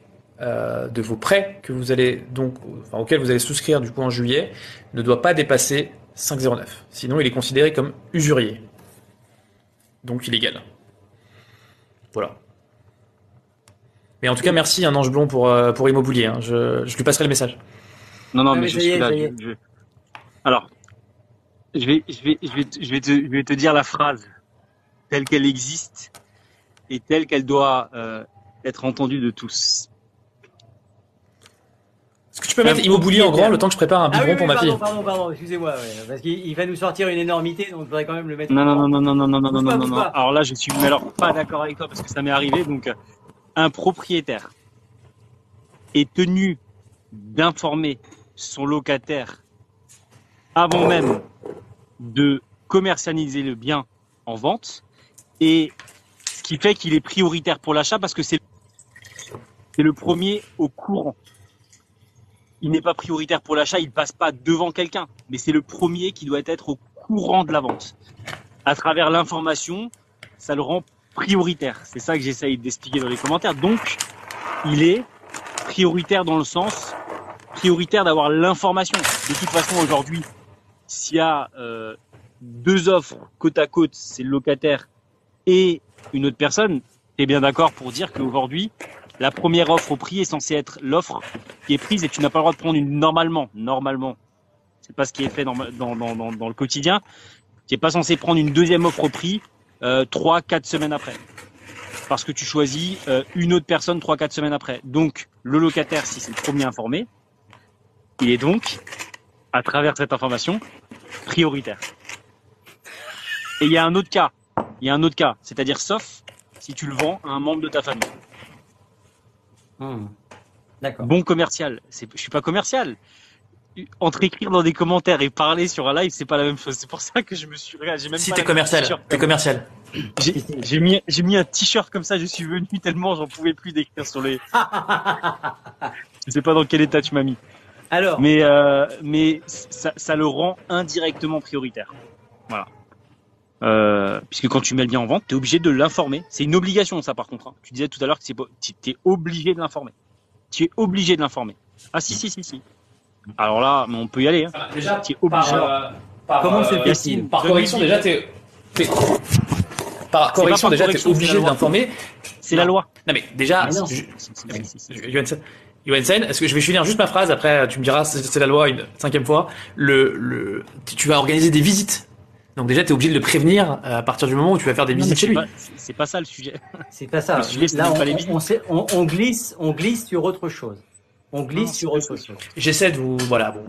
de vos prêts que vous allez donc enfin, auquel vous allez souscrire du coup en juillet ne doit pas dépasser 5,09. Sinon il est considéré comme usurier. Donc illégal. Voilà. Mais en tout cas merci un ange blond pour euh, pour immobilier. hein. Je, je lui passerai le message. Non, non, Ah, mais, mais je suis là. je- je- Alors, je vais, je vais, je vais, te- je vais te, je vais te dire la phrase telle qu'elle existe et telle qu'elle doit euh, être entendue de tous. Est-ce que tu peux mettre immobilier en grand le temps que je prépare un Ah biberon oui, oui, pour ma pardon, fille pardon, pardon, excusez-moi, ouais, parce qu'il il va nous sortir une énormité, donc je voudrais quand même le mettre. Non, non, non, non, non, non, non, non, non, non, non. Alors là, je suis mais alors pas d'accord avec toi parce que ça m'est arrivé. Donc, euh, un propriétaire est tenu d'informer son locataire avant même de commercialiser le bien en vente et ce qui fait qu'il est prioritaire pour l'achat parce que c'est c'est le premier au courant. Il n'est pas prioritaire pour l'achat, il passe pas devant quelqu'un, mais c'est le premier qui doit être au courant de la vente. À travers l'information, ça le rend prioritaire. C'est ça que j'essaye d'expliquer dans les commentaires. Donc, il est prioritaire dans le sens prioritaire d'avoir l'information. De toute façon, aujourd'hui, s'il y a euh, deux offres côte à côte, c'est le locataire et une autre personne, tu bien d'accord pour dire qu'aujourd'hui, la première offre au prix est censée être l'offre qui est prise et tu n'as pas le droit de prendre une normalement. Normalement, c'est pas ce qui est fait dans, dans, dans, dans, le quotidien. Tu n'es pas censé prendre une deuxième offre au prix euh, trois, quatre semaines après. Parce que tu choisis euh, une autre personne trois, quatre semaines après. Donc, le locataire, si c'est le premier informé, il est donc, à travers cette information, prioritaire. Et il y a un autre cas. Il y a un autre cas. C'est-à-dire sauf si tu le vends à un membre de ta famille. Hmm. D'accord. Bon commercial. C'est, je suis pas commercial. entre écrire dans des commentaires et parler sur un live, c'est pas la même chose. C'est pour ça que je me suis j'ai même Si t'es commercial, t'es commercial. J'ai j'ai mis j'ai mis un t-shirt comme ça, je suis venu tellement j'en pouvais plus d'écrire sur les Je sais pas dans quel état tu m'as mis. Alors, Mais euh, mais ça, ça le rend indirectement prioritaire. Voilà. Euh, puisque quand tu mets le bien en vente, tu es obligé de l'informer. C'est une obligation ça par contre. hein. Tu disais tout à l'heure que tu es obligé de l'informer. Tu es obligé de l'informer. Ah si si si si. Alors là, mais on peut y aller. Hein. Déjà, Tu es obligé. Comment se euh, Par Donne-lui correction, une déjà, t'es. t'es- Par correction, par déjà, t'es correction, c'est obligé d'informer. C'est la loi. Non, mais déjà, Mais non. je-. Johansen, Johansen, est-ce que je vais finir juste ma phrase? Après tu me diras c'est c'est la loi une cinquième fois le le tu- tu vas organiser des visites donc déjà tu es obligé de le prévenir euh, à partir du moment où tu vas faire des Non, visites chez c'est lui pas- C'est pas ça le sujet. c'est pas ça. Le sujet, c'est Là, on, pas les on- on sait- on- on glisse, on glisse sur autre chose. On glisse Non, sur autre chose. j'essaie de vous voilà bon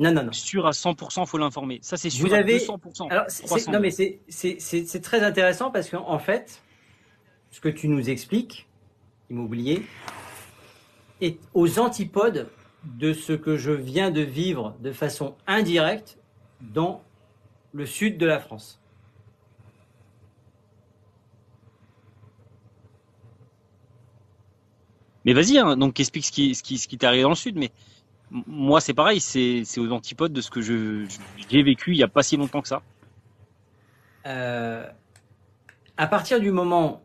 Non, non, non. Sûr à 100%, faut l'informer. Ça c'est sûr Vous à avez- 200%. Alors, c'est- c'est- 300. non, mais c'est très intéressant parce qu'en en fait, ce que tu nous expliques, immobilier, est aux antipodes de ce que je viens de vivre de façon indirecte dans le sud de la France. Mais vas-y, hein, donc explique ce qui, ce qui, ce qui t'est arrivé dans le sud. Mais moi, c'est pareil, c'est, c'est aux antipodes de ce que je, j'ai vécu il y a pas si longtemps que ça. Euh, à partir du moment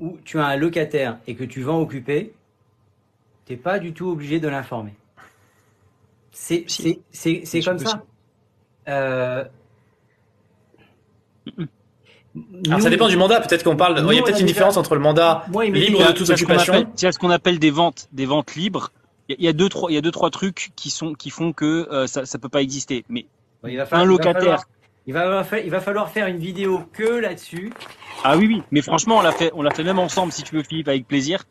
où tu as un locataire et que tu vas occuper, t'es pas du tout obligé de l'informer. C'est Si. c'est- c'est- c'est comme ça. Euh, alors nous- ça dépend du mandat peut-être qu'on parle nous, il y a peut-être a une déjà- différence entre le mandat il libre dit- de toute occupation appelle, tu as ce qu'on appelle des ventes, des ventes libres. Il y a- il y a deux, trois, il y a deux, trois trucs qui sont, qui font que euh, ça, ça peut pas exister. Mais il va un il va locataire. falloir- Il va, falloir faire, il va falloir faire une vidéo que là-dessus. Ah oui, oui. Mais franchement, on l'a fait, on l'a fait même ensemble, si tu veux, Philippe, avec plaisir.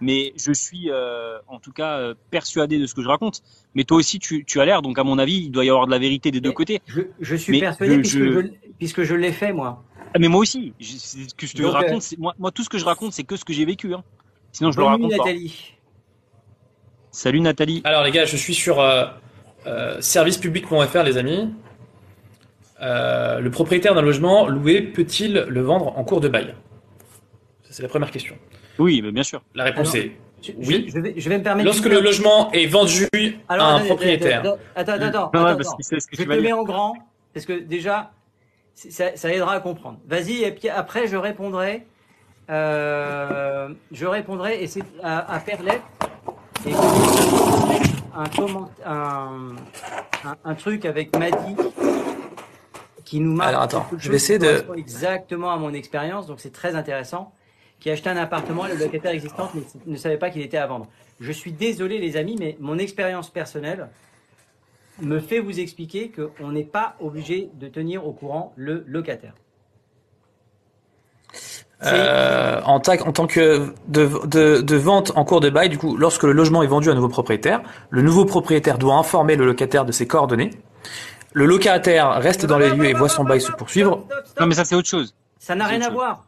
Mais je suis, euh, en tout cas, euh, persuadé de ce que je raconte. Mais toi aussi, tu, tu as l'air. Donc, à mon avis, il doit y avoir de la vérité des deux côtés. Je, je suis Mais persuadé je- puisque, je- je, puisque je l'ai fait moi. Ah, mais moi aussi. Ce que je te Donc, euh, raconte, c'est, moi, moi, tout ce que je raconte, c'est que ce que j'ai vécu. Hein. Sinon, je le raconte pas. Nathalie. Salut Nathalie. alors les gars je suis sur euh, euh, servicepublic.fr les amis Euh, le propriétaire d'un logement loué peut-il le vendre en cours de bail? C'est la première question Oui, mais bien sûr. la réponse Alors, est Je, Oui. je, je vais, je vais me permettre. lorsque le logement est vendu Alors, à un attendez, propriétaire Attends, attends, attends. attends, Non, ouais, attends, parce attends. qu'il sait ce que Je tu te mets dire. en grand parce que déjà, ça, ça aidera à comprendre. Vas-y et puis après je répondrai. euh, je répondrai et c'est à, à Perlet et un, comment, un, un, un truc avec Madi qui nous marque. Alors, attends, je vais essayer de- exactement à mon expérience, donc c'est très intéressant. Qui a acheté un appartement, le locataire existant ne savait pas qu'il était à vendre. Je suis désolé les amis, mais mon expérience personnelle me fait vous expliquer qu'on n'est pas obligé de tenir au courant le locataire. Euh, en, ta- en tant que de, de, de vente en cours de bail, du coup, lorsque le logement est vendu à un nouveau propriétaire, le nouveau propriétaire doit informer le locataire de ses coordonnées. Le locataire reste dans les lieux et voit son bail se poursuivre. Non, mais ça, c'est autre chose. Ça n'a rien à voir.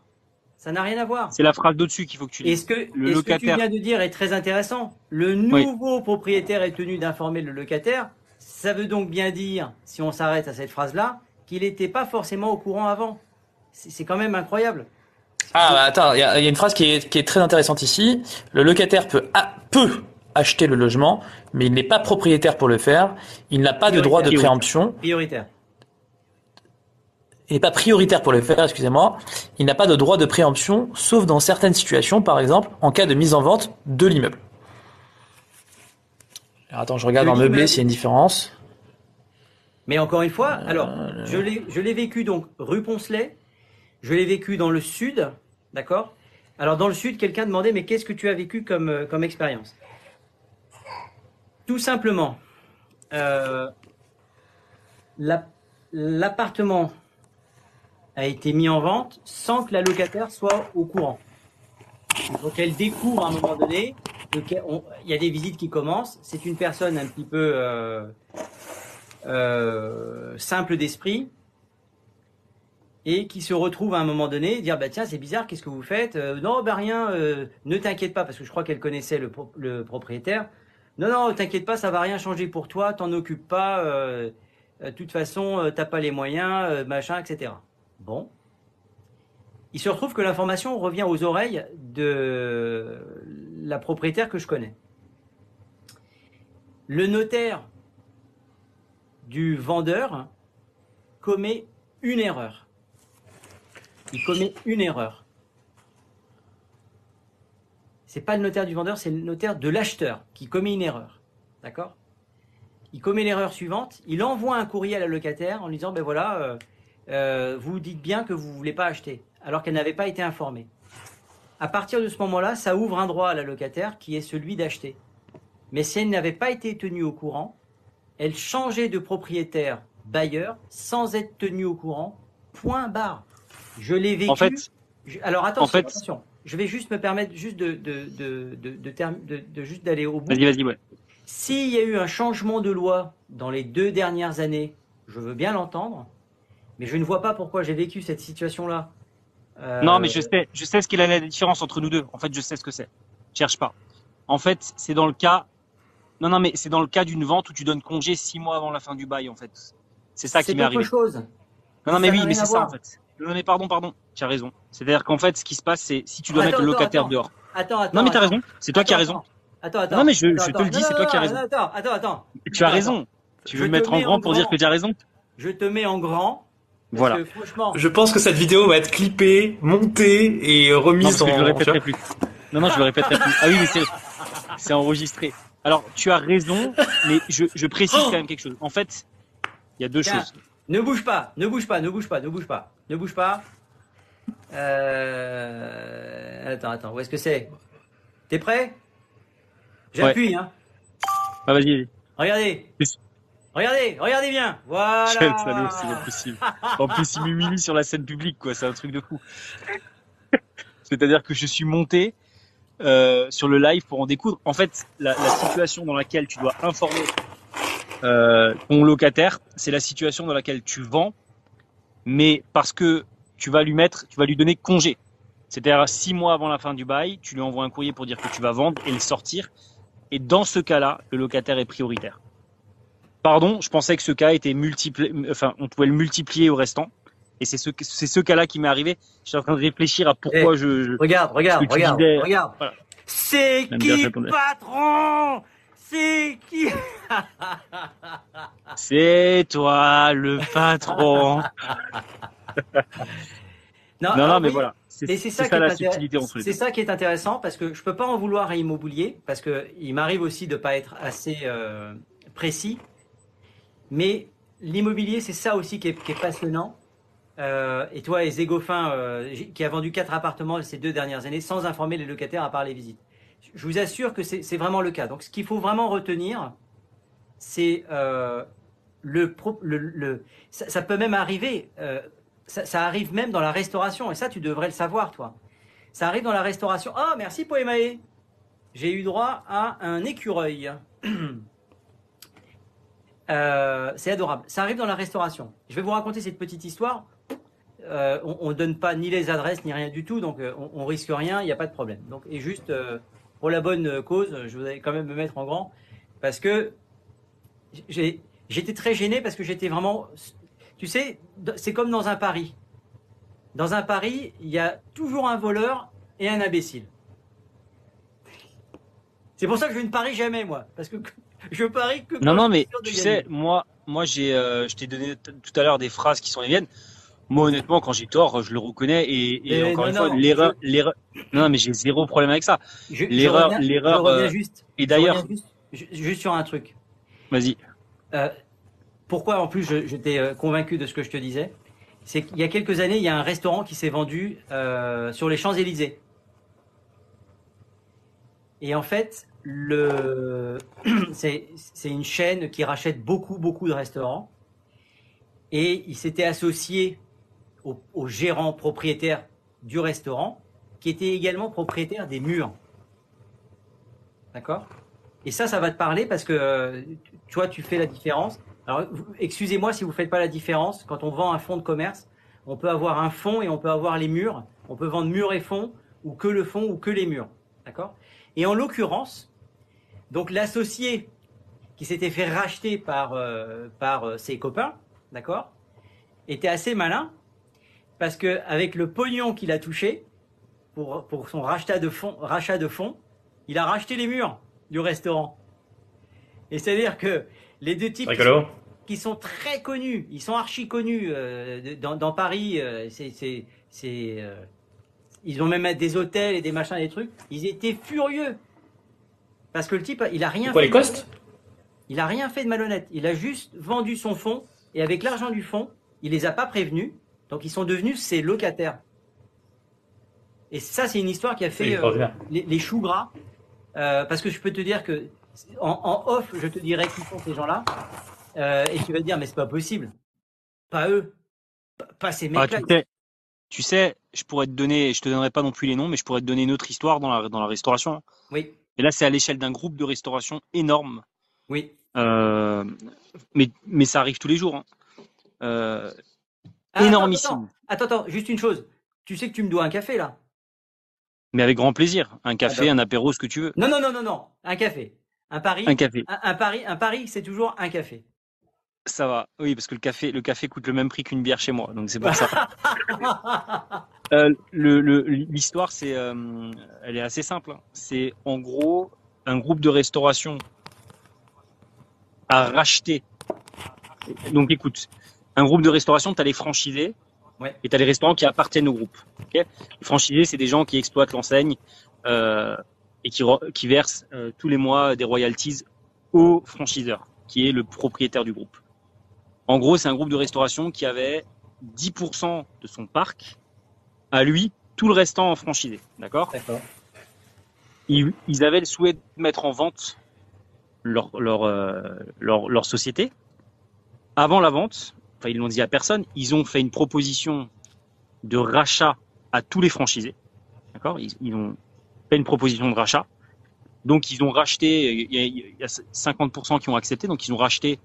Ça n'a rien à voir. C'est la phrase d'au-dessus qu'il faut que tu Et dises. ce que, Le et ce que tu viens de dire est très intéressant. Le Oui. nouveau propriétaire est tenu d'informer le locataire. Ça veut donc bien dire, si on s'arrête à cette phrase-là, qu'il n'était pas forcément au courant avant. C'est quand même incroyable. Ah, bah, attends, il y, a il y a une phrase qui est, qui est très intéressante ici. Le locataire peut, a- peut acheter le logement, mais il n'est pas propriétaire pour le faire. Il n'a pas de droit de préemption. Prioritaire. Il n'est pas prioritaire pour le faire, excusez-moi. Il n'a pas de droit de préemption, sauf dans certaines situations, par exemple, en cas de mise en vente de l'immeuble. Alors, attends, je regarde De en meublé s'il y a une différence. Mais encore une fois, alors, je l'ai, je l'ai vécu donc rue Poncelet, je l'ai vécu dans le sud, d'accord? Alors, dans le sud, quelqu'un demandait, mais qu'est-ce que tu as vécu comme, euh, comme expérience? Tout simplement, euh, la- l'appartement a été mis en vente sans que la locataire soit au courant. Donc, elle découvre à un moment donné, il y a des visites qui commencent, c'est une personne un petit peu... euh, euh, simple d'esprit et qui se retrouve à un moment donné dire bah tiens c'est bizarre qu'est-ce que vous faites? Euh, non bah rien ne t'inquiète pas parce que je crois qu'elle connaissait le, pro- le propriétaire Non, non, t'inquiète pas, ça va rien changer pour toi, t'en occupe pas. De toute façon, t'as pas les moyens, machin, etc. Bon. Il se retrouve que l'information revient aux oreilles de la propriétaire que je connais. Le notaire du vendeur commet une erreur. Il commet une erreur. C'est pas le notaire du vendeur, c'est le notaire de l'acheteur qui commet une erreur. D'accord? Il commet l'erreur suivante. Il envoie un courrier à la locataire en lui disant ben voilà, euh, euh, vous dites bien que vous voulez pas acheter, alors qu'elle n'avait pas été informée. À partir de ce moment-là, ça ouvre un droit à la locataire qui est celui d'acheter. Mais si elle n'avait pas été tenue au courant, elle changeait de propriétaire bailleur sans être tenue au courant. Point barre. Je l'ai vécu. En fait, Je- alors attention, En fait- attention. Je vais juste me permettre juste de, de, de, de, de term- de- de juste d'aller au bout. vas-y, vas-y, ouais. S'il y a eu un changement de loi dans les deux dernières années, je veux bien l'entendre, mais je ne vois pas pourquoi j'ai vécu cette situation-là. Euh, Non, mais je sais, je sais ce qu'est la la différence entre nous deux. En fait, je sais ce que c'est. Cherche pas. En fait, c'est dans le cas. Non, non, mais c'est dans le cas d'une vente où tu donnes congé six mois avant la fin du bail, en fait. C'est ça qui c'est m'est autre arrivé. chose. Non, non, mais Ça oui, mais c'est ça, en fait. Non, mais pardon, pardon. Tu as raison. C'est-à-dire qu'en fait, ce qui se passe, c'est si tu dois Attends, mettre le locataire attends. dehors. Attends, attends. Non, mais t'as raison. C'est toi qui as raison. Attends, attends. Non, mais je- je te le dis, c'est toi qui as raison. Attends, attends, attends. Tu as raison. Tu veux me mettre en grand pour dire que tu as raison Je te mets en grand. Voilà. que franchement, Je pense que cette vidéo va être clippée, montée et Non, remise parce que je le en. répéterai plus. Non, non, je le répéterai plus. Ah oui, mais c'est, c'est enregistré. Alors, tu as raison, mais je, je précise quand même quelque chose. En fait, il y a deux Tiens. choses. ne bouge pas, ne bouge pas, ne bouge pas, ne bouge pas, ne bouge pas. Euh... Attends, attends, où est-ce que c'est? T'es prêt? J'appuie, hein. Ah, vas-y, vas-y. Regardez. Regardez, regardez bien. Voilà. Quel salaud, c'est pas possible. En plus, il m'humilie sur la scène publique, quoi. C'est un truc de fou. C'est-à-dire que je suis monté euh, sur le live pour en découdre. En fait, la, la situation dans laquelle tu dois informer euh, ton locataire, c'est la situation dans laquelle tu vends, mais parce que tu vas lui mettre, tu vas lui donner congé. C'est-à-dire six mois avant la fin du bail, tu lui envoies un courrier pour dire que tu vas vendre et le sortir. Et dans ce cas-là, le locataire est prioritaire. Pardon, je pensais que ce cas était multiplié, enfin, on pouvait le multiplier au restant. Et c'est ce, c'est ce cas-là qui m'est arrivé. J'étais en train de réfléchir à pourquoi je, je- Regarde, regarde, regarde, disais. regarde. Voilà. C'est qui patron? C'est qui? C'est toi le patron. non, non, mais oui, voilà. C'est ça, ça, qui est la subtilité entre les C'est ça qui est intéressant parce que je peux pas en vouloir à Immobilier parce que il m'arrive aussi de pas être assez euh, précis. Mais l'immobilier, c'est ça aussi qui est, passionnant. Euh, et toi, et Zégofin, euh, qui a vendu quatre appartements ces deux dernières années sans informer les locataires à part les visites. Je vous assure que c'est vraiment le cas. Donc, ce qu'il faut vraiment retenir, c'est euh, le, ça, peut même arriver. euh, ça, arrive même dans la restauration, et ça, tu devrais le savoir, toi. Ça arrive dans la restauration. Ah, merci Poemae. J'ai eu droit à un écureuil. Euh, c'est adorable. Ça arrive dans la restauration. Je vais vous raconter cette petite histoire. Euh, on ne donne pas ni les adresses ni rien du tout, donc euh, on, on risque rien, il n'y a pas de problème. Donc, et juste pour la bonne cause, je voudrais quand même me mettre en grand parce que j'étais très gêné parce que j'étais vraiment, tu sais, c'est comme dans un pari. Dans un pari, il y a toujours un voleur et un imbécile. C'est pour ça que je ne parie jamais, moi. Parce que je parie que. Non, non, mais tu sais, moi, moi, j'ai, euh, je t'ai donné tout à l'heure des phrases qui sont les miennes. Moi, honnêtement, quand j'ai tort, je le reconnais et, et Mais encore non, une fois, l'erreur, l'erreur. Non, mais j'ai zéro problème avec ça. L'erreur- l'erreur, euh, juste. Et d'ailleurs, juste, ju- juste sur un truc. vas-y. Euh, pourquoi en plus j'étais convaincu de ce que je te disais C'est qu'il y a quelques années, il y a un restaurant qui s'est vendu sur les Champs-Élysées. Et en fait, c'est une chaîne qui rachète beaucoup, beaucoup de restaurants. Et il s'était associé au, au gérant propriétaire du restaurant, qui était également propriétaire des murs. D'accord? Et ça, ça va te parler parce que euh, tu vois, tu fais la différence. Alors, excusez-moi si vous faites pas la différence. Quand on vend un fonds de commerce, on peut avoir un fond et on peut avoir les murs. On peut vendre murs et fonds, ou que le fond, ou que les murs. D'accord? Et en l'occurrence, Donc l'associé qui s'était fait racheter par, euh, par euh, ses copains, d'accord, était assez malin parce que avec le pognon qu'il a touché pour, pour son rachat de fonds, rachat de fonds, il a racheté les murs du restaurant. Et c'est-à-dire que les deux types qui sont, qui sont très connus, ils sont archi connus euh, dans, dans Paris, euh, c'est, euh, ils ont même des hôtels et des machins, des trucs. Ils étaient furieux parce que le type, il a rien Quoi, fait. les de costes malhonnête. Il a rien fait de malhonnête. Il a juste vendu son fonds et avec l'argent du fonds, il les a pas prévenus. Donc ils sont devenus ses locataires. Et ça, c'est une histoire qui a fait euh, les, les choux gras. Euh, parce que je peux te dire que en, en off, je te dirai qui sont ces gens-là. Euh, et tu vas te dire, mais c'est pas possible. Pas eux. Pas, pas ces Ah, mecs-là. tu, sais, tu sais, je pourrais te donner, je te donnerai pas non plus les noms, mais je pourrais te donner une autre histoire dans la, dans la restauration. Oui, Et là, c'est à l'échelle d'un groupe de restauration énorme. oui. Euh, mais, mais ça arrive tous les jours. hein. Euh, Ah, énormissime. Attends, attends, attends, juste une chose. Tu sais que tu me dois un café là mais avec grand plaisir. Un café, Ah, un apéro, ce que tu veux. Non, non, non, non, non. Un café. Un pari. Un café. Un, un pari, un pari, c'est toujours un café. Ça va. Oui, parce que le café, le café coûte le même prix qu'une bière chez moi. Donc c'est pour ça. Euh, L'histoire, c'est, euh, elle est assez simple. hein. C'est en gros un groupe de restauration a racheté. Donc écoute, un groupe de restauration, tu as les franchisés Ouais. et tu as les restaurants qui appartiennent au groupe. ok? Les franchisés, c'est des gens qui exploitent l'enseigne euh, et qui, versent tous les mois des royalties au franchiseur, qui est le propriétaire du groupe. En gros, c'est un groupe de restauration qui avait 10% de son parc à lui, tout le restant en franchisé. D'accord? Ils, ils avaient le souhait de mettre en vente leur, leur, euh, leur, leur société. Avant la vente, enfin ils l'ont dit à personne, ils ont fait une proposition de rachat à tous les franchisés. D'accord? Ils, ils ont fait une proposition de rachat. Donc ils ont racheté, il y a, il y a 50% qui ont accepté, donc ils ont racheté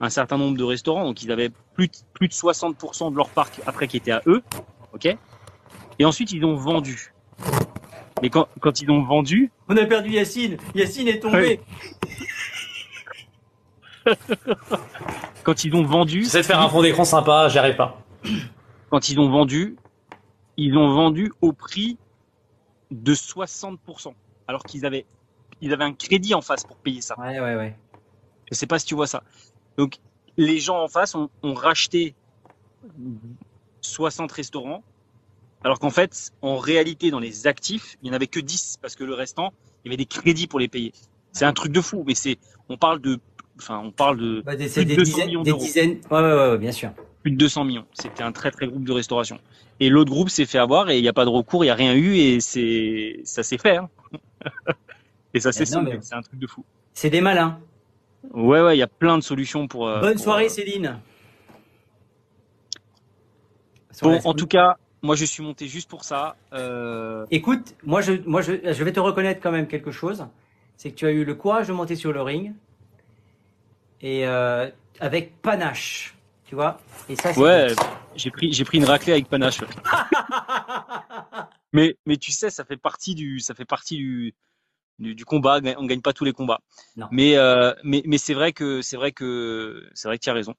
un certain nombre de restaurants, donc ils avaient plus de, plus de 60% de leur parc après qui était à eux, ok? Et ensuite ils ont vendu. Mais quand, quand ils ont vendu, On a perdu Yacine. Yacine est tombé. quand ils ont vendu, J'essaie de faire un fond d'écran sympa, j'y arrive pas. quand ils ont vendu, ils ont vendu au prix de 60%, alors qu'ils avaient, ils avaient un crédit en face pour payer ça. Ouais, ouais, ouais. Je sais pas si tu vois ça. Donc, les gens en face ont, ont racheté 60 restaurants, alors qu'en fait, en réalité, dans les actifs, il n'y en avait que 10, parce que le restant, il y avait des crédits pour les payer. C'est un truc de fou, mais c'est, on parle de, enfin, on parle de Bah, des, Plus c'est de des 200 dizaines, millions des dizaines. Ouais, ouais, ouais, bien sûr. plus de 200 millions. C'était un très très groupe de restauration. Et l'autre groupe s'est fait avoir et il n'y a pas de recours, il n'y a rien eu et c'est ça s'est fait. hein. et ça s'est mais- C'est un truc de fou. C'est des malins. Ouais ouais, il y a plein de solutions pour. euh, Bonne pour, soirée, euh, Céline. Bon, en tout cas, moi je suis monté juste pour ça. Euh, Écoute, moi, je, moi je, je vais te reconnaître quand même quelque chose. C'est que tu as eu le courage de monter sur le ring. Et euh, avec panache. Tu vois Et ça, ouais, j'ai pris j'ai pris une raclée avec panache. ouais. mais mais tu sais, ça fait partie du ça fait partie du du, du combat. On gagne pas tous les combats. Non. Mais euh, mais mais c'est vrai que c'est vrai que c'est vrai que tu as raison.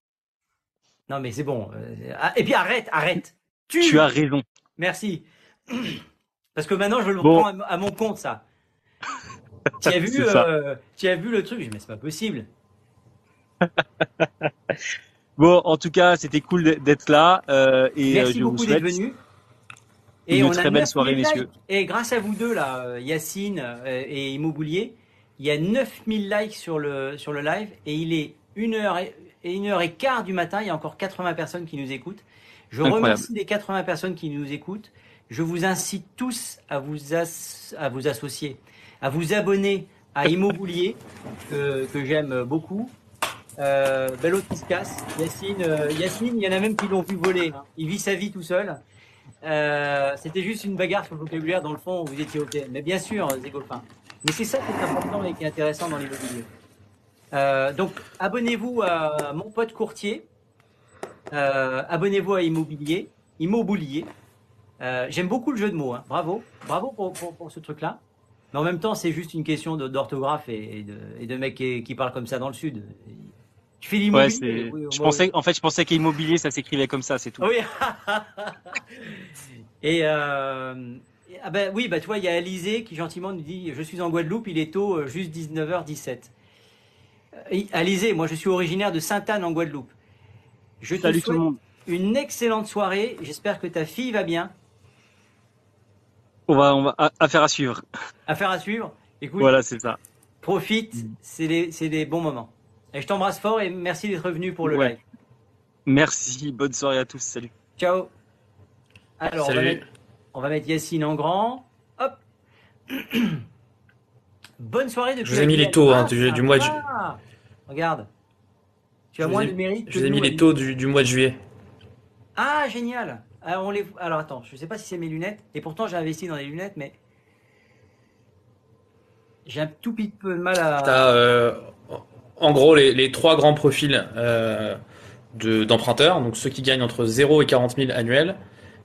Non, mais c'est bon. Ah, Et puis arrête, arrête. Tu, Tu as raison. Merci. Parce que maintenant, je le Bon. prends à, mon compte, ça. Tu as vu, euh, tu as vu le truc? Mais c'est pas possible. Bon, en tout cas, c'était cool d'être là euh, et euh, Merci je vous beaucoup d'être venu. une très belle soirée, 9000 messieurs. Et grâce à vous deux, là, euh, Yacine euh, et Immobilier, il y a 9000 likes sur le, sur le live et il est 1 heure et, et une heure et quart du matin. Il y a encore 80 personnes qui nous écoutent. Je Incroyable. remercie les 80 personnes qui nous écoutent. Je vous incite tous à vous, as- à vous associer, à vous abonner à Immobilier, que, que j'aime beaucoup. Euh, Bello qui se casse. Yacine, euh, Yacine, il y en a même qui l'ont vu voler. hein. Il vit sa vie tout seul. Euh, C'était juste une bagarre sur le vocabulaire. Dans le fond, vous étiez OK. Mais bien sûr, copains. Mais c'est ça qui est important et qui est intéressant dans l'immobilier. Euh, donc, abonnez-vous à mon pote courtier. Euh, abonnez-vous à Immobilier. Immobilier. Euh, J'aime beaucoup le jeu de mots. hein. Bravo. Bravo pour, pour, pour ce truc-là. Mais en même temps, c'est juste une question d'orthographe et, et de, et de mecs qui, qui parlent comme ça dans le sud. Tu fais l'immobilier? C'est. oui, Je moi, pensais, en fait, je pensais qu'immobilier, ça s'écrivait comme ça, c'est tout. Oui. et euh, ah ben oui, bah tu vois, il y a Alizé qui gentiment nous dit je suis en Guadeloupe, il est tôt, juste 19h17. Euh, Alizé, moi je suis originaire de Sainte-Anne en Guadeloupe. Je te Salut tout souhaite le monde. une excellente soirée. J'espère que ta fille va bien. On va, on va, à- affaire à suivre. Affaire à suivre. Écoute, Voilà, c'est ça. profite, Mm. c'est des, c'est des bons moments. Et je t'embrasse fort et merci d'être venu pour le Ouais. live. Merci, bonne soirée à tous, salut. Ciao. Alors, on va, Salut. mettre, on va mettre Yacine en grand. Hop. Bonne soirée depuis Je vous ai mis les taux, hein, Ah, du- du mois de ju- sympa. Regarde. Tu as moins ai- de mérite Je vous ai mis les taux du, du mois de juillet. Ah, génial. Alors, on les... Alors, attends, je sais pas si c'est mes lunettes. Et pourtant, j'ai investi dans des lunettes, mais j'ai un tout petit peu de mal à. T'as euh, en gros les, les trois grands profils euh, de- d'emprunteurs, donc ceux qui gagnent entre 0 et 40 000 annuels,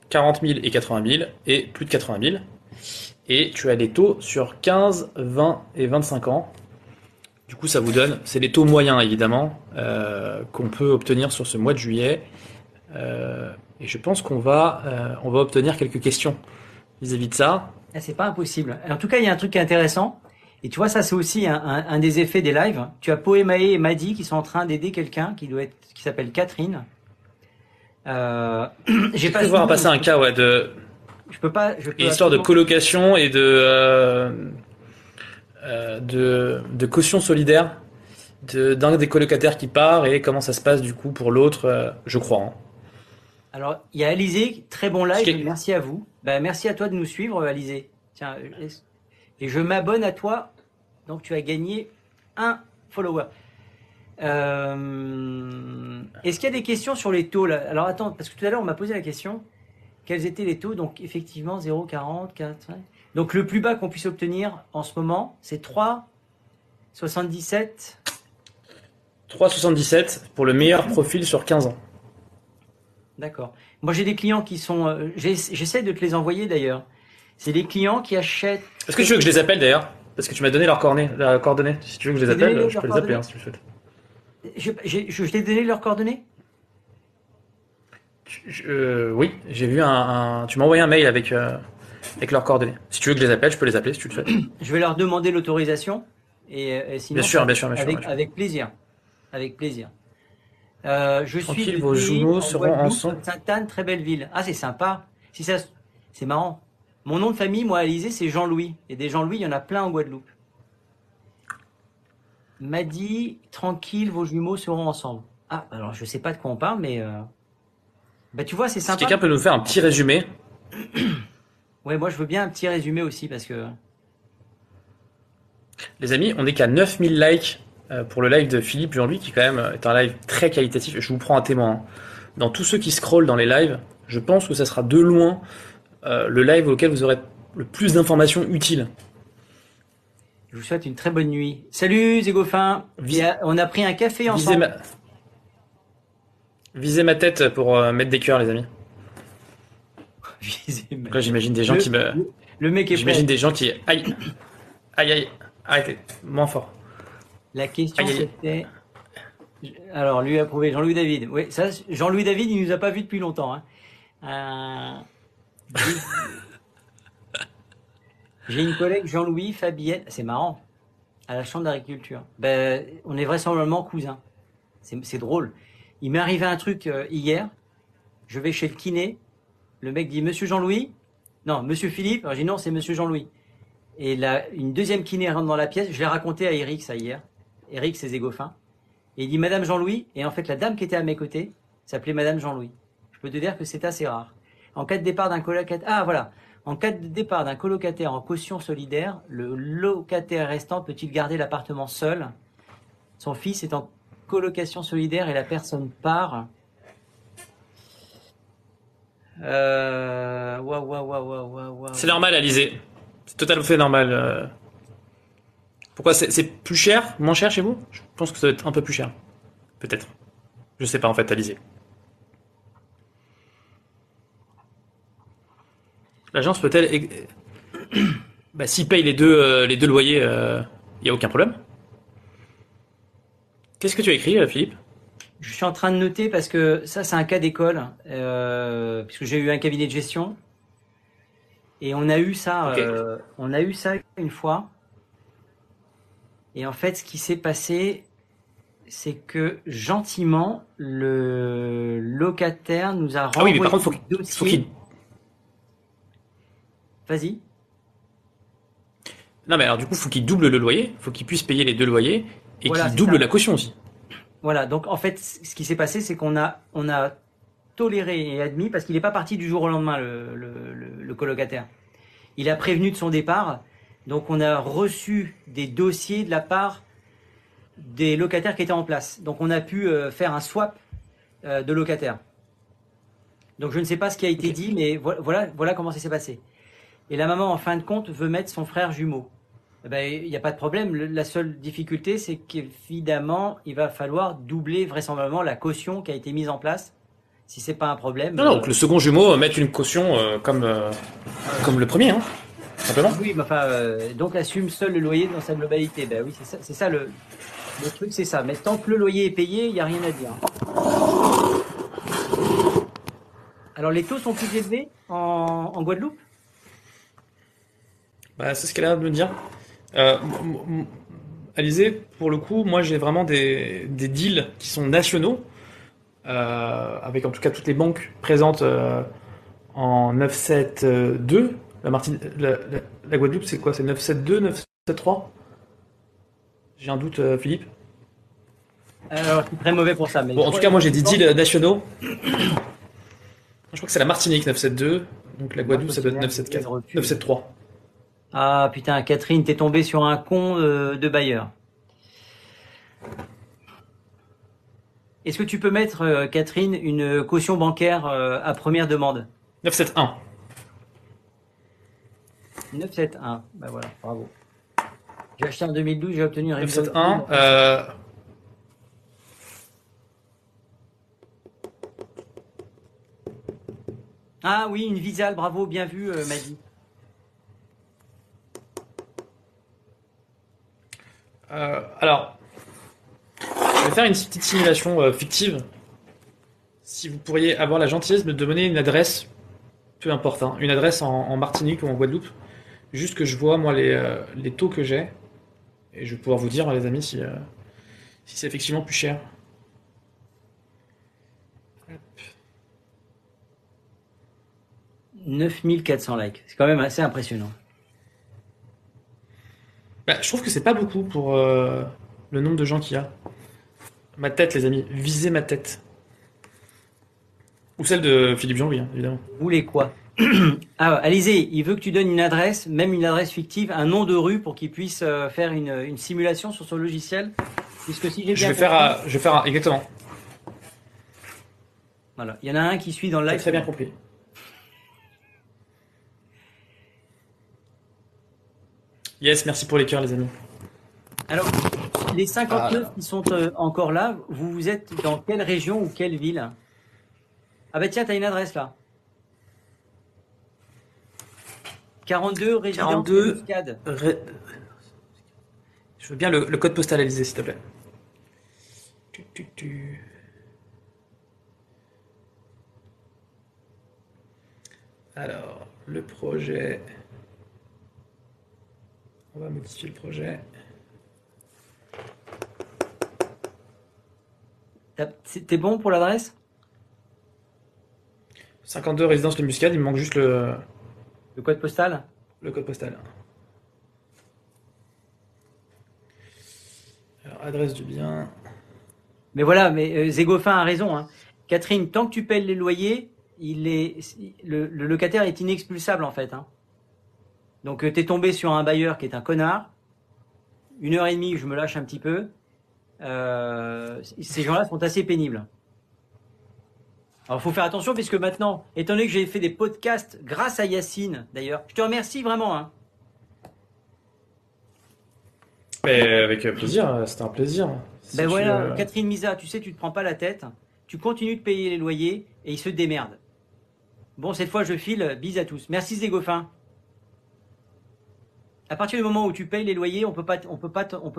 40 000 et 80 000, et plus de 80 000. Et tu as les taux sur 15, 20 et 25 ans. Du coup, ça vous donne, c'est les taux moyens évidemment, euh, qu'on peut obtenir sur ce mois de juillet. Euh, et je pense qu'on va, euh, on va obtenir quelques questions vis-à-vis de ça. Ah, c'est pas impossible. En tout cas, il y a un truc qui est intéressant. Et tu vois, ça, c'est aussi un, un- un des effets des lives. Tu as Poemae et Madi qui sont en train d'aider quelqu'un qui doit être, qui s'appelle Catherine. Euh, j'ai Je vais voir passer un cas ouais, de, Je peux pas. Je peux histoire de colocation et de, euh, de, de caution solidaire de- d'un des colocataires qui part et comment ça se passe du coup pour l'autre, euh, je crois. hein. Alors, il y a Alizé, très bon live. Merci à vous. Ben, merci à toi de nous suivre, Alizé. Tiens, et je m'abonne à toi. Donc, tu as gagné un follower. Euh, Est-ce qu'il y a des questions sur les taux là? Alors, attends, parce que tout à l'heure, on m'a posé la question. Quels étaient les taux? Donc, effectivement, 0, 40, 4. ouais. Donc, le plus bas qu'on puisse obtenir en ce moment, c'est 3, 77. 3,77 pour le meilleur profil sur 15 ans. D'accord. Moi, j'ai des clients qui sont. euh, J'essaie de te les envoyer d'ailleurs. C'est des clients qui achètent. Est-ce que tu veux que je les appelle d'ailleurs? Parce que tu m'as donné leurs coordonnées. Si tu veux que je les appelle, je peux les appeler hein, si tu le souhaites. Je, je, je t'ai donné leurs coordonnées? Je- euh, oui, j'ai vu un, un- Tu m'as envoyé un mail avec, euh, avec leurs coordonnées. Si tu veux que je les appelle, je peux les appeler si tu le souhaites. Je vais leur demander l'autorisation. Et, euh, et sinon, Bien sûr, bien sûr, bien sûr, avec, bien sûr. avec plaisir. Avec plaisir. Euh, je Tranquille, suis vos jumeaux seront ensemble. Sainte-Anne, très belle ville. Ah, c'est sympa. Si ça, c'est marrant. Mon nom de famille, moi, Alizé, c'est Jean-Louis. Et des Jean-Louis, il y en a plein en Guadeloupe. M'a dit, tranquille, vos jumeaux seront ensemble. Ah, alors je sais pas de quoi on parle, mais euh, bah tu vois, c'est Si sympa. quelqu'un peut nous faire un petit résumé, Ouais, moi je veux bien un petit résumé aussi parce que Les amis, on n'est qu'à 9000 likes euh, pour le live de Philippe Jean-Louis, qui quand même euh, est un live très qualitatif. Je vous prends un témoin. hein. Dans tous ceux qui scrollent dans les lives, je pense que ça sera de loin euh, le live auquel vous aurez le plus d'informations utiles. je vous souhaite une très bonne nuit. Salut Zégofin. Vis- on a pris un café Visez ensemble. ma... Visez ma tête pour mettre des cœurs, les amis. Là, j'imagine des gens le, qui me... le- le mec est J'imagine des gens qui... Aïe Aïe, aïe Arrêtez, moins fort. La question c'était. Alors, lui a prouvé Jean-Louis David. Oui, ça, Jean-Louis David, il nous a pas vu depuis longtemps. hein. Euh, j'ai- une collègue, Jean-Louis Fabienne. C'est marrant. À la Chambre d'agriculture. Ben, on est vraisemblablement cousins. C'est c'est drôle. Il m'est arrivé un truc euh, hier. Je vais chez le kiné. Le mec dit Monsieur Jean-Louis? Non, Monsieur Philippe? Alors, j'ai dit non, c'est Monsieur Jean-Louis. Et là, une deuxième kiné rentre dans la pièce. Je l'ai raconté à Eric ça hier. Eric, c'est Zégofin. Et il dit Madame Jean-Louis. Et en fait, la dame qui était à mes côtés s'appelait Madame Jean-Louis. Je peux te dire que c'est assez rare. En cas de départ d'un colocataire, ah voilà. En cas de départ d'un colocataire en caution solidaire, le locataire restant peut-il garder l'appartement seul? Son fils est en colocation solidaire et la personne part. Euh... C'est normal, Alizé. C'est à fait normal. euh. Pourquoi c'est plus cher Moins cher chez vous? Je pense que ça doit être un peu plus cher. Peut-être. Je sais pas en fait, Alizé. L'agence peut-elle... Bah, s'il paye les deux, euh, les deux loyers, il n'y a aucun problème? Qu'est-ce que tu as écrit, Philippe? Je suis en train de noter parce que ça, c'est un cas d'école, euh, puisque j'ai eu un cabinet de gestion. Et on a eu ça, euh, on a eu ça une fois. Et en fait, ce qui s'est passé, c'est que gentiment, le locataire nous a renvoyé Ah oui, mais par contre, faut le qu'il- dossier. Vas-y. Non, mais alors du coup, faut qu'il double le loyer, faut qu'il puisse payer les deux loyers et Voilà, qu'il double ça. la caution aussi. Voilà, donc en fait, ce qui s'est passé, c'est qu'on a, on a toléré et admis, parce qu'il n'est pas parti du jour au lendemain, le, le, le- le colocataire. Il a prévenu de son départ, donc on a reçu des dossiers de la part des locataires qui étaient en place. Donc on a pu euh, faire un swap euh, de locataires. Donc je ne sais pas ce qui a été dit, mais vo- voilà, voilà comment ça s'est passé. Et la maman, en fin de compte, veut mettre son frère jumeau. Eh ben, il n'y a pas de problème. Le- La seule difficulté, c'est qu'évidemment, il va falloir doubler vraisemblablement la caution qui a été mise en place. Si c'est pas un problème. Non, non, euh, donc le second jumeau euh, mette une caution euh, comme, euh, comme le premier, hein, simplement. Oui, mais enfin, donc assume seul le loyer dans sa globalité. Ben oui, c'est ça, c'est ça le, le truc, c'est ça. Mais tant que le loyer est payé, il n'y a rien à dire. Alors, les taux sont plus élevés en, en Guadeloupe? Bah, c'est ce qu'elle a l'air de me dire. Euh, Alizé, pour le coup, moi j'ai vraiment des, des deals qui sont nationaux, euh, avec en tout cas toutes les banques présentes euh, en 972. La, Martine, la, la- la Guadeloupe, c'est quoi? C'est 972, 973 J'ai un doute, Philippe. Alors, c'est très mauvais pour ça. Mais Bon, en tout cas, moi j'ai des deals nationaux. Je crois que c'est la Martinique 972, donc la Guadeloupe ça doit être 974, 973. Ah putain, Catherine, t'es tombée sur un con euh, de bailleur. Est-ce que tu peux mettre, euh, Catherine, une caution bancaire euh, à première demande? 971. 971. Bah voilà, bravo. J'ai acheté en 2012, j'ai obtenu un résultat. 971. Euh... Ah oui, une visale, bravo, bien vu, euh, Euh, alors, je vais faire une petite simulation euh, fictive. Si vous pourriez avoir la gentillesse de me donner une adresse, peu importe, hein, une adresse en, Martinique ou en Guadeloupe, juste que je vois moi les, euh, les taux que j'ai, et je vais pouvoir vous dire, les amis, si, si c'est effectivement plus cher. Hop. 9400 likes. C'est quand même assez impressionnant. Bah, je trouve que c'est pas beaucoup pour euh, le nombre de gens qu'il y a. Ma tête, les amis, visez ma tête. Ou celle de Philippe Jean-Louis, hein, évidemment. Vous voulez quoi? Ah, Alizé, il veut que tu donnes une adresse, même une adresse fictive, un nom de rue pour qu'il puisse euh, faire une, une simulation sur son logiciel. Puisque si j'ai Je vais faire, un- je vais faire un- exactement. Voilà, il y en a un qui suit dans le T'as live. très bien compris. Yes, merci pour les cœurs, les amis. Alors, les 59 Ah. qui sont euh, encore là, vous, vous êtes dans quelle région ou quelle ville? Ah bah tiens, t'as une adresse là. 42 résidence 42. Muscade. Ré- Je veux bien le, le code postal, Alizé, s'il te plaît. Tu, tu, tu. Alors, le projet. On va modifier le projet. T'es bon pour l'adresse? 52 résidence Le Muscade, il me manque juste le, Le code postal? le code postal. Alors, adresse du bien. Mais voilà, mais euh, Zégophin a raison. hein. Catherine, tant que tu payes les loyers, il est, le, le locataire est inexpulsable en fait. hein. Donc tu t'es tombé sur un bailleur qui est un connard. Une heure et demie, je me lâche un petit peu. Euh, ces gens-là sont assez pénibles. Alors faut faire attention puisque maintenant, étant donné que j'ai fait des podcasts grâce à Yacine d'ailleurs, je te remercie vraiment. Hein. Mais avec plaisir, c'était un plaisir. Si Ben voilà, euh, Catherine Misa, tu sais, tu te prends pas la tête, tu continues de payer les loyers et ils se démerdent. Bon, cette fois, je file. Bis à tous. Merci Zégophin. À partir du moment où tu payes les loyers, on peut pas, peut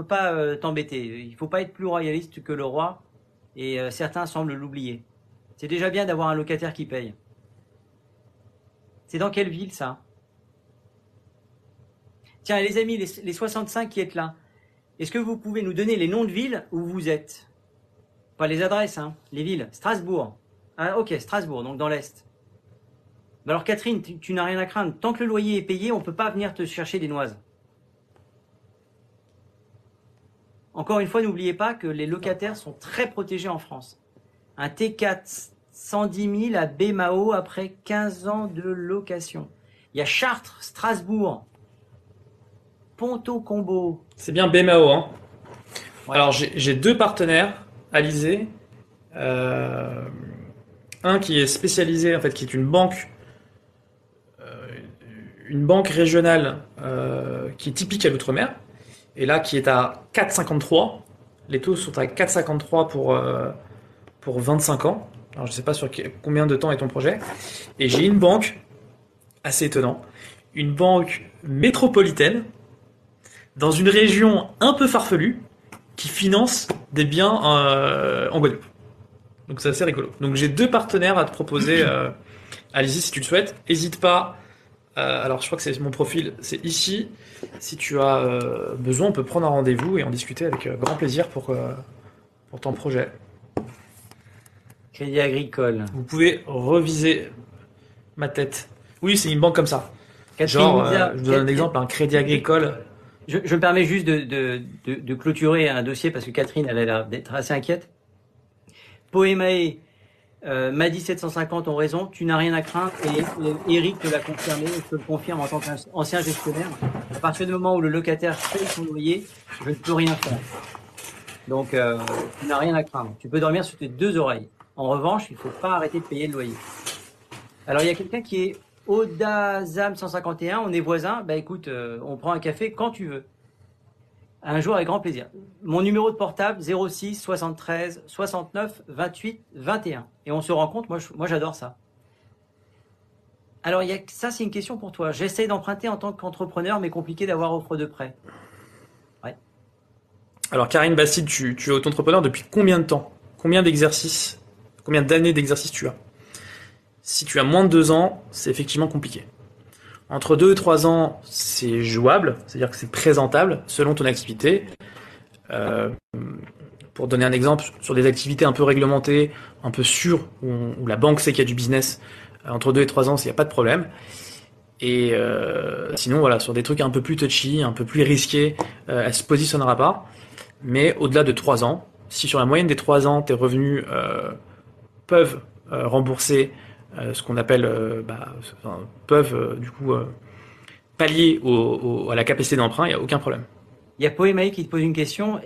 pas, euh, t'embêter. Il faut pas être plus royaliste que le roi, et euh, certains semblent l'oublier. C'est déjà bien d'avoir un locataire qui paye. C'est dans quelle ville ça? Tiens, les amis, les, les 65 qui êtes là, est-ce que vous pouvez nous donner les noms de villes où vous êtes? Pas les adresses, hein, les villes. Strasbourg. Ah, ok, Strasbourg, donc dans l'Est. Alors Catherine, tu, tu n'as rien à craindre. Tant que le loyer est payé, on ne peut pas venir te chercher des noises. Encore une fois, n'oubliez pas que les locataires sont très protégés en France. Un T4 110 000 à Bémao après 15 ans de location. Il y a Chartres, Strasbourg, Ponto Combo. C'est bien BMAO. Hein. Ouais. Alors j'ai j'ai deux partenaires, Alizé. Euh, un qui est spécialisé, en fait, qui est une banque, euh, une banque régionale euh, qui est typique à l'outre-mer, et là qui est à 4,53. Les taux sont à 4,53 pour, euh, pour 25 ans. Alors je sais pas sur combien de temps est ton projet. Et j'ai une banque, assez étonnant, une banque métropolitaine, dans une région un peu farfelue, qui finance des biens euh, en Guadeloupe. Donc c'est assez rigolo. Donc j'ai deux partenaires à te proposer. Euh, Allez-y si tu le souhaites. Hésite pas. Euh, alors je crois que c'est mon profil, c'est ici. Si tu as euh, besoin, on peut prendre un rendez-vous et en discuter avec euh, grand plaisir pour, euh, pour ton projet. Crédit Agricole. Vous pouvez reviser ma tête. Oui, c'est une banque comme ça. Catherine Genre, euh, je vous donne un exemple, un crédit agricole. Je, je me permets juste de, de, de, de clôturer un dossier parce que Catherine elle a l'air d'être assez inquiète. Poemae euh, m'a dit 750 ont raison, tu n'as rien à craindre et, et Eric te l'a confirmé, je te le confirme en tant qu'ancien gestionnaire. À partir du moment où le locataire paye son loyer, je ne peux rien faire. Donc euh, tu n'as rien à craindre. Tu peux dormir sur tes deux oreilles. En revanche, il ne faut pas arrêter de payer le loyer. Alors il y a quelqu'un qui est Odazam 151, on est voisins. Bah écoute, euh, on prend un café quand tu veux. Un jour avec grand plaisir. Mon numéro de portable 06 73 69 28 21. Et on se moi je- moi j'adore ça. Alors il y a, ça c'est une question pour toi. J'essaie d'emprunter en tant qu'entrepreneur, mais compliqué d'avoir offre de prêt. Alors Karine Bastide, tu, es auto-entrepreneur depuis combien de temps? Combien d'exercices? Combien d'années d'exercice tu as? Si tu as moins de deux ans, c'est effectivement compliqué. Entre deux et trois ans, c'est jouable, c'est-à-dire que c'est présentable selon ton activité. Euh, pour donner un exemple, sur des activités un peu réglementées, un peu sûres, où, la banque sait qu'il y a du business, euh, entre deux et trois ans, il n'y a pas de problème. Et euh, sinon, voilà, sur des trucs un peu plus touchy, un peu plus risqués, euh, elle se positionnera pas. Mais au-delà de 3 ans, si sur la moyenne des 3 ans, tes revenus peuvent rembourser ce qu'on appelle, euh, bah, enfin, peuvent euh, du coup euh, pallier au, au- à la capacité d'emprunt, il n'y a aucun problème. Il y a Poemae qui te pose une question.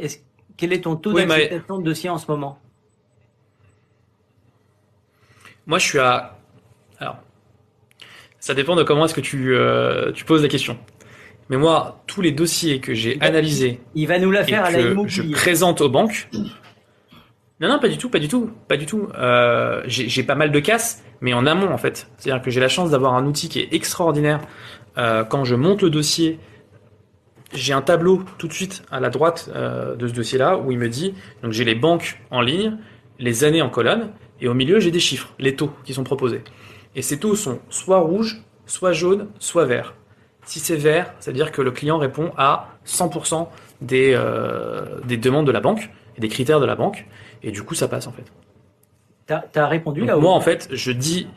Quel est ton taux d'acceptation de dossier en ce moment? Moi, je suis à... Alors, ça dépend de comment est-ce que tu, euh, tu poses la question. Mais moi, tous les dossiers que j'ai analysés Il va nous la faire à la je présente aux banques. Non, non, pas du tout, pas du tout, pas du tout. Euh, j'ai pas mal de casses, mais en amont en fait. C'est-à-dire que j'ai la chance d'avoir un outil qui est extraordinaire. Euh, quand je monte le dossier, j'ai un tableau tout de suite à la droite euh, de ce dossier-là où il me dit, donc j'ai les banques en ligne, les années en colonne, et au milieu j'ai des chiffres, les taux qui sont proposés. Et ces taux sont soit rouges, soit jaunes, soit verts. Si c'est vert, ça veut dire que le client répond à 100% des, euh, des demandes de la banque et des critères de la banque. Et du coup, ça passe en fait. T'as, t'as répondu Donc là moi, en fait, je dis.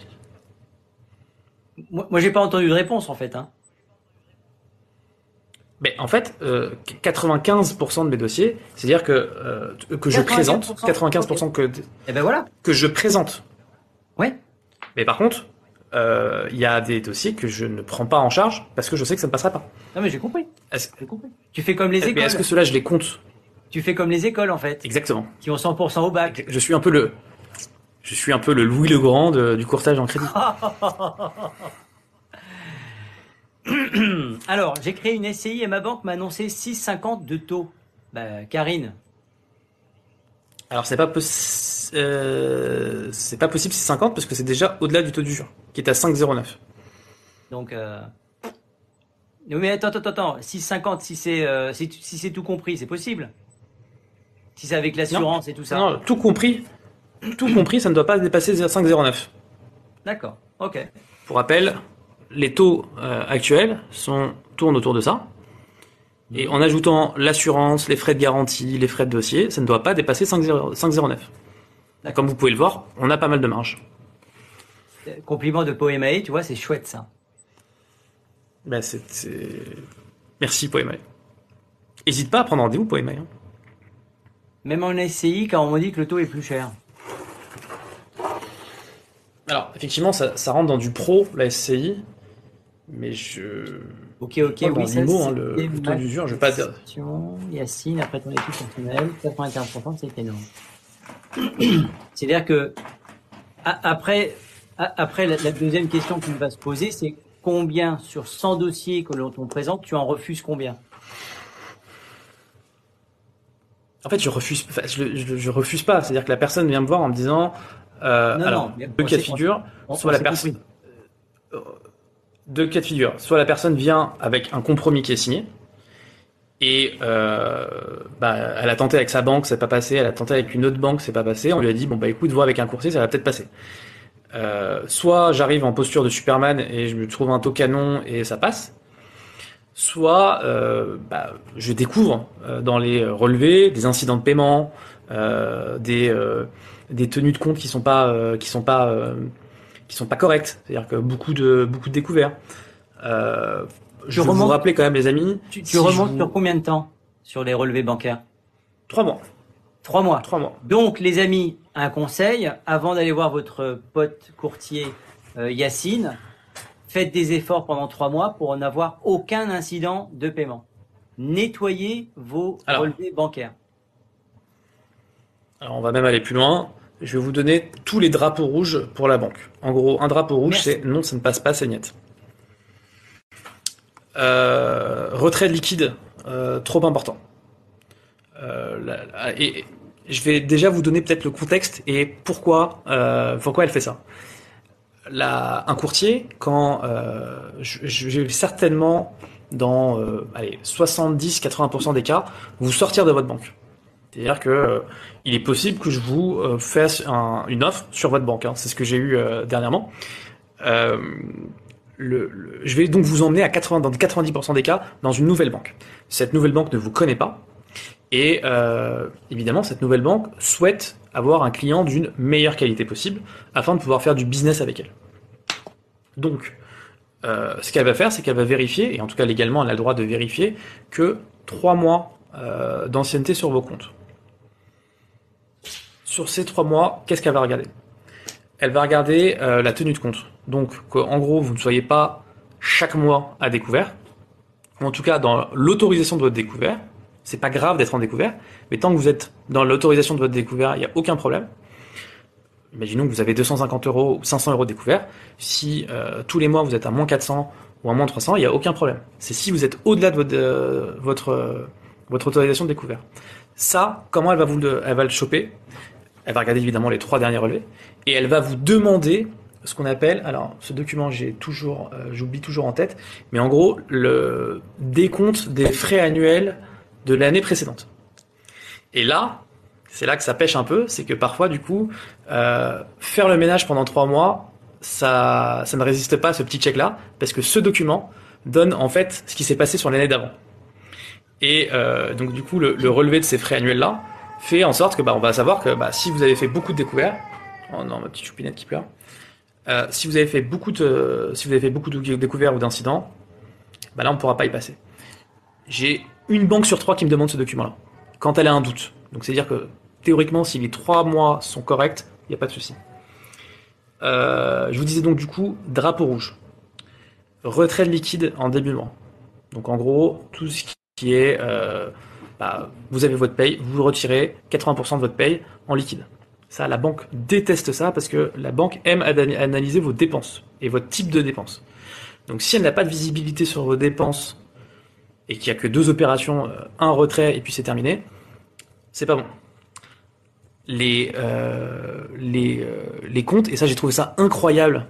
Moi, moi j'ai pas entendu de réponse en fait. Hein. Mais en fait, euh, 95% de mes dossiers, c'est-à-dire que, euh, que je 95%, présente, 95% que, Et ben voilà. que je présente. Ouais. Mais par contre, euh, il y a des dossiers que je ne prends pas en charge parce que je sais que ça ne passera pas. Non mais j'ai compris. Compris. Tu fais comme les mais écoles. est-ce que cela, je les compte Tu fais comme les écoles en fait, Exactement. qui ont 100% au bac. Je suis un peu le. Je suis un peu le Louis le Grand de- du courtage en crédit. Alors, j'ai créé une SCI et ma banque m'a annoncé 6,50 de taux. Bah, Karine, Alors c'est pas possi- euh, c'est pas possible c'est 50 parce que c'est déjà au-delà du taux du jour qui est à 5,09. donc euh, Mais attends, attends, attends. 6,50, si c'est euh, si, si c'est tout compris, c'est possible. Si c'est avec l'assurance et tout ça. Non, tout compris, tout compris, ça ne doit pas dépasser 5,09. D'accord. Ok. Pour rappel, les taux euh, actuels sont, tournent autour de ça. Et en ajoutant l'assurance, les frais de garantie, les frais de dossier, ça ne doit pas dépasser 5,0 5,09. Comme vous pouvez le voir, on a pas mal de marge. Euh, Compliment de Poemae, tu vois, c'est chouette ça. Ben, c'est- Merci Poemae. N'hésite pas à prendre rendez-vous Poemae. hein. Même en SCI, quand on me dit que le taux est plus cher. Alors, effectivement, ça, ça rentre dans du pro, la SCI. Mais je. Ok, ok, dans oui, ça hein, le- le taux d'usure, je vais pas dire- question. Yacine, après ton étude personnelle, 95%, c'est énorme. C'est-à-dire que, après, après la, la deuxième question qui va se poser, c'est combien sur 100 dossiers que l'on présente, tu en refuses combien? En fait, je refuse, enfin, je, je- je refuse pas. C'est-à-dire que la personne vient me voir en me disant. euh, Non, alors, non, deux cas de figure. Soit la personne. compris. deux cas de figure. Soit la personne vient avec un compromis qui est signé, et euh, bah, elle a tenté avec sa banque, c'est pas passé. Elle a tenté avec une autre banque, c'est pas passé. On lui a dit bon bah écoute, vois avec un courtier, ça va peut-être passer. Euh, soit j'arrive en posture de Superman et je me trouve un taux canon et ça passe. Soit euh, bah, je découvre euh, dans les relevés des incidents de paiement, euh, des des tenues de compte qui sont pas qui sont pas qui sont pas correctes. C'est-à-dire que beaucoup de beaucoup de découverts. Euh, je Je vais vous remonte- rappeler quand même les amis. Tu, tu si remontes vous- sur combien de temps sur les relevés bancaires? Trois mois. Trois mois. Trois mois. Donc, les amis, un conseil, avant d'aller voir votre pote courtier Yacine, faites des efforts pendant trois mois pour n'avoir aucun incident de paiement. Nettoyez vos Alors. relevés bancaires. Alors on va même aller plus loin. Je vais vous donner tous les drapeaux rouges pour la banque. En gros, un drapeau rouge, c'est non, ça ne passe pas, c'est niet. Euh, retrait de liquide, euh, trop important. Euh, et, et je vais déjà vous donner peut-être le contexte et pourquoi, pourquoi elle fait ça. Un courtier, quand euh, vais certainement dans euh, allez, 70-80% des cas, vous sortir de votre banque. C'est-à-dire que euh, il est possible que je vous euh, fasse un- une offre sur votre banque. hein. C'est ce que j'ai eu euh, dernièrement. Je vais donc vous emmener à 80, dans 90% des cas dans une nouvelle banque. Cette nouvelle banque ne vous connaît pas. Et évidemment, cette nouvelle banque souhaite avoir un client d'une meilleure qualité possible afin de pouvoir faire du business avec elle. Donc, euh, ce qu'elle va faire, c'est qu'elle va vérifier, et en tout cas légalement, elle a le droit de vérifier, que trois mois euh, d'ancienneté sur vos comptes. Sur ces trois mois, qu'est-ce qu'elle va regarder? Elle va regarder euh, la tenue de compte. Donc, qu'en gros, vous ne soyez pas chaque mois à découvert, ou en tout cas dans l'autorisation de votre découvert. C'est pas grave d'être en découvert, mais tant que vous êtes dans l'autorisation de votre découvert, il n'y a aucun problème. Imaginons que vous avez 250 euros ou 500 euros de découvert. Si euh, tous les mois vous êtes à moins 400 ou à moins 300, il n'y a aucun problème. C'est si vous êtes au-delà de votre, euh, euh, votre autorisation de découvert. Ça, comment elle va vous le, elle va le choper? Elle va regarder évidemment les trois derniers relevés et elle va vous demander ce qu'on appelle, alors ce document j'ai toujours, j'oublie toujours en tête, mais en gros le décompte des frais annuels de l'année précédente. Et là, c'est là que ça pêche un peu, c'est que parfois du coup, euh, faire le ménage pendant trois mois, ça, ça ne résiste pas à ce petit check-là, parce que ce document donne en fait ce qui s'est passé sur l'année d'avant. Et euh, donc du coup, le, le relevé de ces frais annuels-là fait en sorte que bah, on va savoir que bah, si vous avez fait beaucoup de découvertes, oh non, ma petite choupinette qui pleure, euh, si vous avez fait beaucoup de, si vous avez fait beaucoup de découvertes ou d'incidents, bah là on pourra pas y passer. J'ai une banque sur trois qui me demande ce document-là, quand elle a un doute. Donc c'est à dire que théoriquement, si les trois mois sont corrects, il n'y a pas de souci. Euh, je vous disais donc du coup, drapeau rouge. Retrait de liquide en début de mois. Donc en gros, tout ce qui est... euh, bah, vous avez votre paye, vous retirez 80% de votre paye en liquide. Ça, la banque déteste ça parce que la banque aime ana- analyser vos dépenses et votre type de dépenses. Donc si elle n'a pas de visibilité sur vos dépenses et qu'il n'y a que deux opérations, euh, un retrait et puis c'est terminé, c'est pas bon. Les, euh, les, euh, les comptes, et ça j'ai trouvé ça incroyable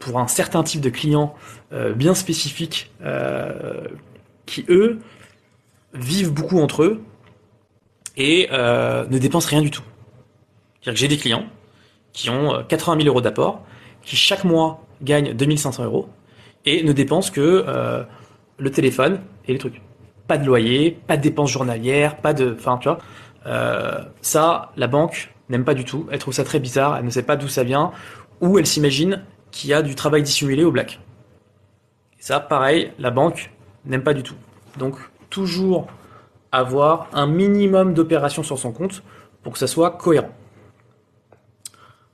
pour un certain type de clients bien spécifiques qui, eux, vivent beaucoup entre eux et ne dépensent rien du tout. C'est-à-dire que j'ai des clients qui ont 80 000 euros d'apport, qui chaque mois gagnent 2500 euros et ne dépensent que le téléphone et les trucs. Pas de loyer, pas de dépenses journalières, pas de... Enfin, tu vois. ça, la banque n'aime pas du tout. Elle trouve ça très bizarre. Elle ne sait pas d'où ça vient ou elle s'imagine qu'il y a du travail dissimulé au black. Ça, pareil, la banque n'aime pas du tout. Donc, toujours avoir un minimum d'opérations sur son compte pour que ça soit cohérent.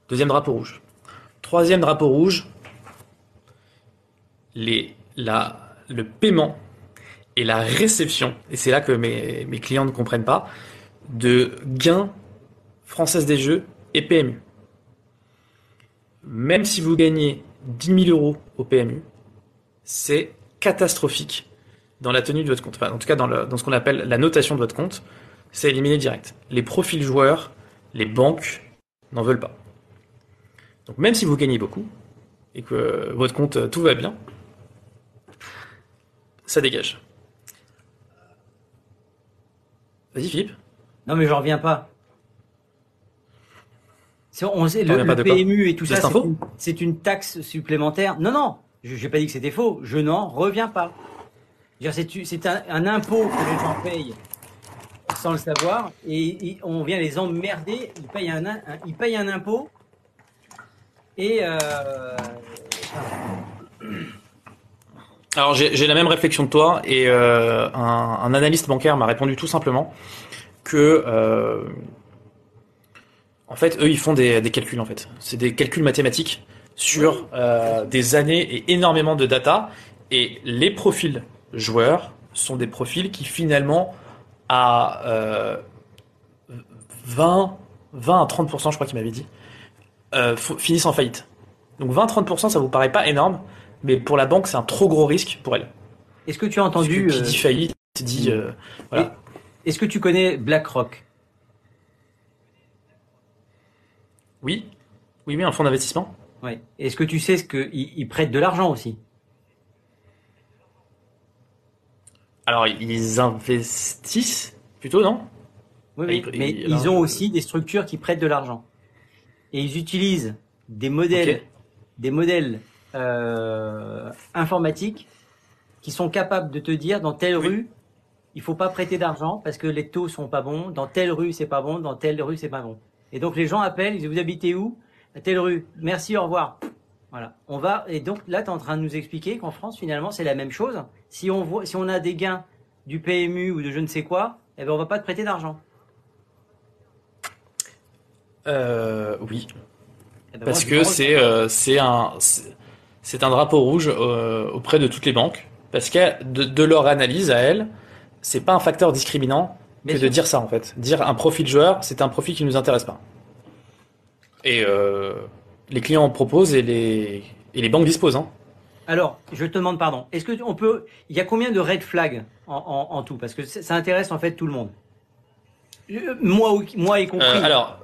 Deuxième drapeau rouge. Troisième drapeau rouge, les, la, le paiement et la réception, et c'est là que mes, clients ne comprennent pas, de gains Française des Jeux et PMU même si vous gagnez 10 000 euros au PMU, c'est catastrophique dans la tenue de votre compte. Enfin, en tout cas, dans, ce qu'on appelle la notation de votre compte, c'est éliminé direct. Les profils joueurs, les banques n'en veulent pas. Donc même si vous gagnez beaucoup et que votre compte euh, tout va bien, ça dégage. Vas-y Philippe. Non mais je reviens pas. On sait, le, PMU et tout ça, c'est une, taxe supplémentaire. Non, non, je n'ai pas dit que c'était faux. Je n'en reviens pas. C'est un, impôt que les gens payent sans le savoir et, on vient les emmerder. Ils payent un, ils payent un impôt et. Euh, Alors j'ai la même réflexion que toi et euh, un, analyste bancaire m'a répondu tout simplement que euh, en fait, eux, ils font des, calculs, en fait. C'est des calculs mathématiques sur euh, des années et énormément de data. Et les profils joueurs sont des profils qui, finalement, à 20, 20 à 30%, je crois qu'il m'avait dit, finissent en faillite. Donc 20-30%, ça vous paraît pas énorme, mais pour la banque, c'est un trop gros risque pour elle. Est-ce que tu as entendu... qui dit euh, faillite dit... voilà. Est-ce que tu connais BlackRock? Oui, oui, oui, un fonds d'investissement. Oui. Est-ce que tu sais ce qu'ils prêtent de l'argent aussi? Alors, ils investissent plutôt, non? Oui, mais ils, ont aussi des structures qui prêtent de l'argent. Et ils utilisent des modèles, des modèles euh, informatiques qui sont capables de te dire dans telle rue, il faut pas prêter d'argent parce que les taux sont pas bons, dans telle rue c'est pas bon, dans telle rue c'est pas bon. Et donc les gens appellent, ils disent vous habitez où? À telle rue. Merci, au revoir. Voilà. On va et donc là tu es en train de nous expliquer qu'en France finalement c'est la même chose. Si on voit si on a des gains du PMU ou de je ne sais quoi, eh ben on va pas te prêter d'argent. Euh, oui. Eh ben, Parce que c'est euh, c'est un c'est un drapeau rouge euh, auprès de toutes les banques parce que de, de leur analyse à elles, c'est pas un facteur discriminant que de dire ça en fait. Dire un profil joueur, c'est un profil qui nous intéresse pas. Et euh, les clients en proposent et les, et les banques disposent. Hein. Alors, je te demande pardon. Est-ce que on peut, il y a combien de red flags en, en, tout? Parce que ça intéresse en fait tout le monde. Euh, moi, moi y compris. Euh, alors,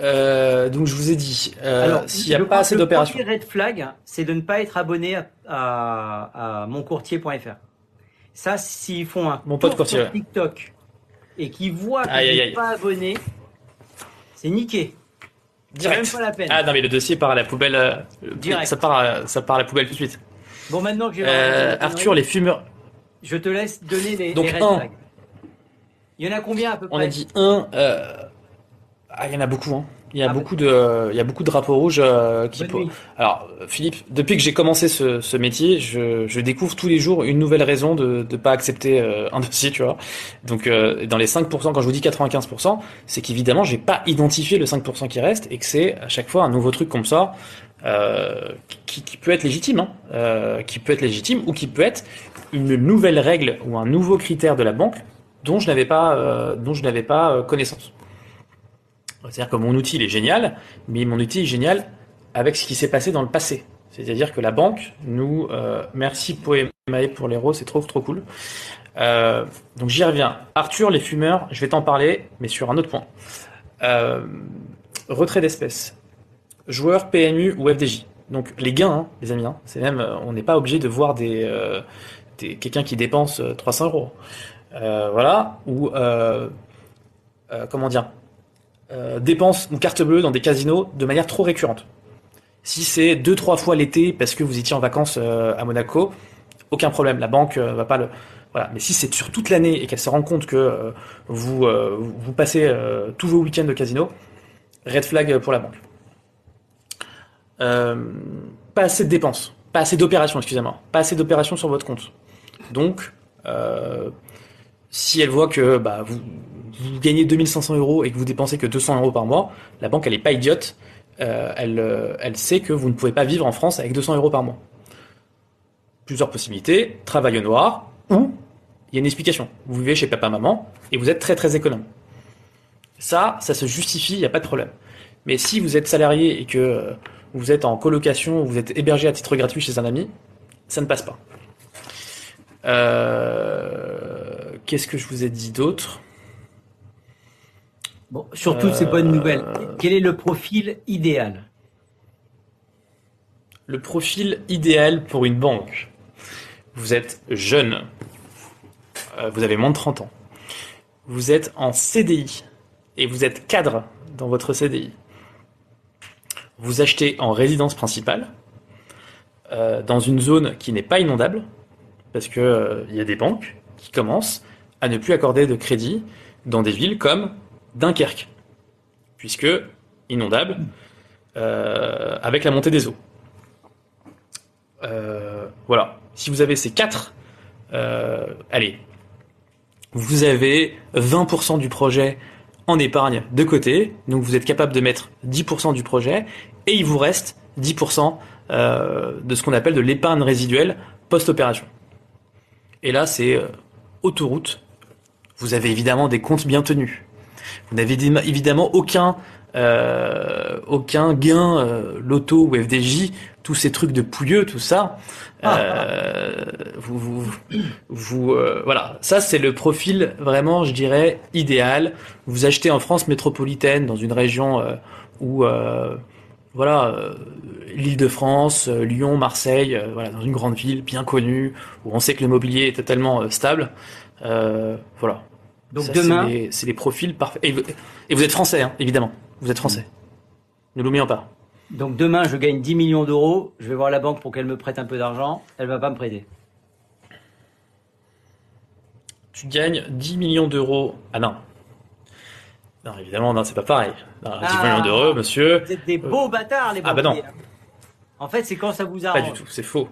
euh, donc je vous ai dit, euh, s'il n'y a pas assez d'opérations. Le red flag, c'est de ne pas être abonné à, à, à moncourtier.fr. Ça, s'ils font un Mon pote tour sur TikTok et qu'ils voient que tu n'es pas abonné, c'est niqué. Direct. Même pas la peine. Ah non, mais le dossier part à la poubelle. Euh, Direct. Ça part, à, ça part à la poubelle tout de suite. Bon, maintenant que j'ai. Euh, Arthur, les fumeurs. Je te laisse donner les, Donc, les un. Il y en a combien à peu près On a dit un. Euh... Ah, il y en a beaucoup. Hein. Il y a ah beaucoup de, il y a beaucoup de drapeaux rouges euh, qui. Alors, Philippe, depuis que j'ai commencé ce, ce métier, je, je, découvre tous les jours une nouvelle raison de ne pas accepter euh, un dossier, tu vois. Donc, euh, dans les 5%, quand je vous dis 95%, c'est qu'évidemment, j'ai pas identifié le 5% qui reste et que c'est à chaque fois un nouveau truc comme ça euh, qui, qui, peut être légitime, hein, euh, qui peut être légitime ou qui peut être une nouvelle règle ou un nouveau critère de la banque dont je n'avais pas, dont je n'avais pas connaissance. C'est-à-dire que mon outil il est génial, mais mon outil est génial avec ce qui s'est passé dans le passé. C'est-à-dire que la banque nous euh, merci Poemae pour l'héros, c'est trop trop cool. Euh, donc j'y reviens. Arthur, les fumeurs, je vais t'en parler, mais sur un autre point. Euh, retrait d'espèces. joueur PMU ou FDJ. Donc les gains, hein, les amis, hein, c'est même, euh, on n'est pas obligé de voir des, quelqu'un qui dépense euh, 300 euros. Voilà, ou comment dire, euh, dépense une carte bleue dans des casinos de manière trop récurrente. Si c'est deux trois fois l'été parce que vous étiez en vacances euh, à Monaco, aucun problème, la banque euh, va pas le. Voilà. Mais si c'est sur toute l'année et qu'elle se rend compte que vous passez tous vos week-ends de casino, red flag pour la banque. Pas assez de dépenses, pas assez d'opérations, excusez-moi, pas assez d'opérations sur votre compte. Donc, si elle voit que bah, vous, vous gagnez 2500 euros et que vous dépensez que 200 euros par mois, la banque elle est pas idiote, euh, elle, euh, elle sait que vous ne pouvez pas vivre en France avec 200 euros par mois. Plusieurs possibilités, travail au noir, ou il y a une explication. Vous vivez chez papa-maman et vous êtes très très économe. Ça, ça se justifie, il n'y a pas de problème. Mais si vous êtes salarié et que euh, vous êtes en colocation, vous êtes hébergé à titre gratuit chez un ami, ça ne passe pas. Euh, Qu'est-ce que je vous ai dit d'autre? Bon, sur toutes ces bonnes Euh, quel est le profil idéal? Le profil idéal pour une banque. Vous êtes jeune. Euh, vous avez moins de 30 ans. Vous êtes en CDI. Et vous êtes cadre dans votre CDI. Vous achetez en résidence principale. euh, dans une zone qui n'est pas inondable. Parce que euh, il y a des banques qui commencent à ne plus accorder de crédit dans des villes comme Dunkerque. Puisque inondable euh, avec la montée des eaux. Euh, voilà. Si vous avez ces quatre, euh, allez, vous avez 20% du projet en épargne de côté, donc vous êtes capable de mettre 10% du projet, et il vous reste 10% euh, de ce qu'on appelle de l'épargne résiduelle post-opération. Et là, c'est autoroute. Vous avez évidemment des comptes bien tenus. Vous n'avez évi- évidemment aucun euh, aucun gain euh, loto ou FDJ, tous ces trucs de pouilleux, tout ça. Euh, vous, vous, vous euh, voilà, ça c'est le profil vraiment, je dirais, idéal. Vous achetez en France métropolitaine, dans une région euh, où euh, voilà, euh, l'Île-de-France, euh, Lyon, Marseille, euh, voilà, dans une grande ville bien connue où on sait que le mobilier est totalement stable. Euh, voilà. Donc Ça, demain, c'est les, profils parfaits. Et, vous- et vous êtes français, hein, évidemment. Vous êtes français. Ne l'oublions pas. donc demain, je gagne 10 millions d'euros. Je vais voir la banque pour qu'elle me prête un peu d'argent. Elle va pas me prêter. Tu gagnes 10 millions d'euros. Ah non. Non, évidemment, non, c'est pas pareil. Non, 10 Ah. millions d'euros, monsieur. Vous êtes des beaux bâtards, les Ah bah non. banquiers. En fait, c'est quand ça vous Pas arrange. du tout, c'est faux.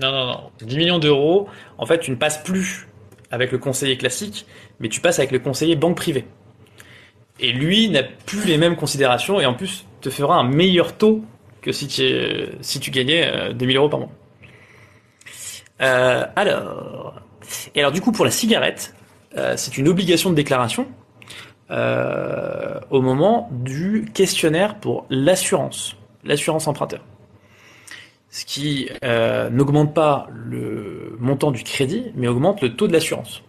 Non, non, non. 10 millions d'euros, en fait, tu ne passes plus avec le conseiller classique, mais tu passes avec le conseiller banque privée. Et lui n'a plus les mêmes considérations et en plus te fera un meilleur taux que si tu, si tu gagnais euh, 2000 euros par mois. Euh, alors, alors du coup pour la cigarette, euh, c'est une obligation de déclaration euh, au moment du questionnaire pour l'assurance, l'assurance emprunteur ce qui euh, n'augmente pas le montant du crédit, mais augmente le taux de l'assurance.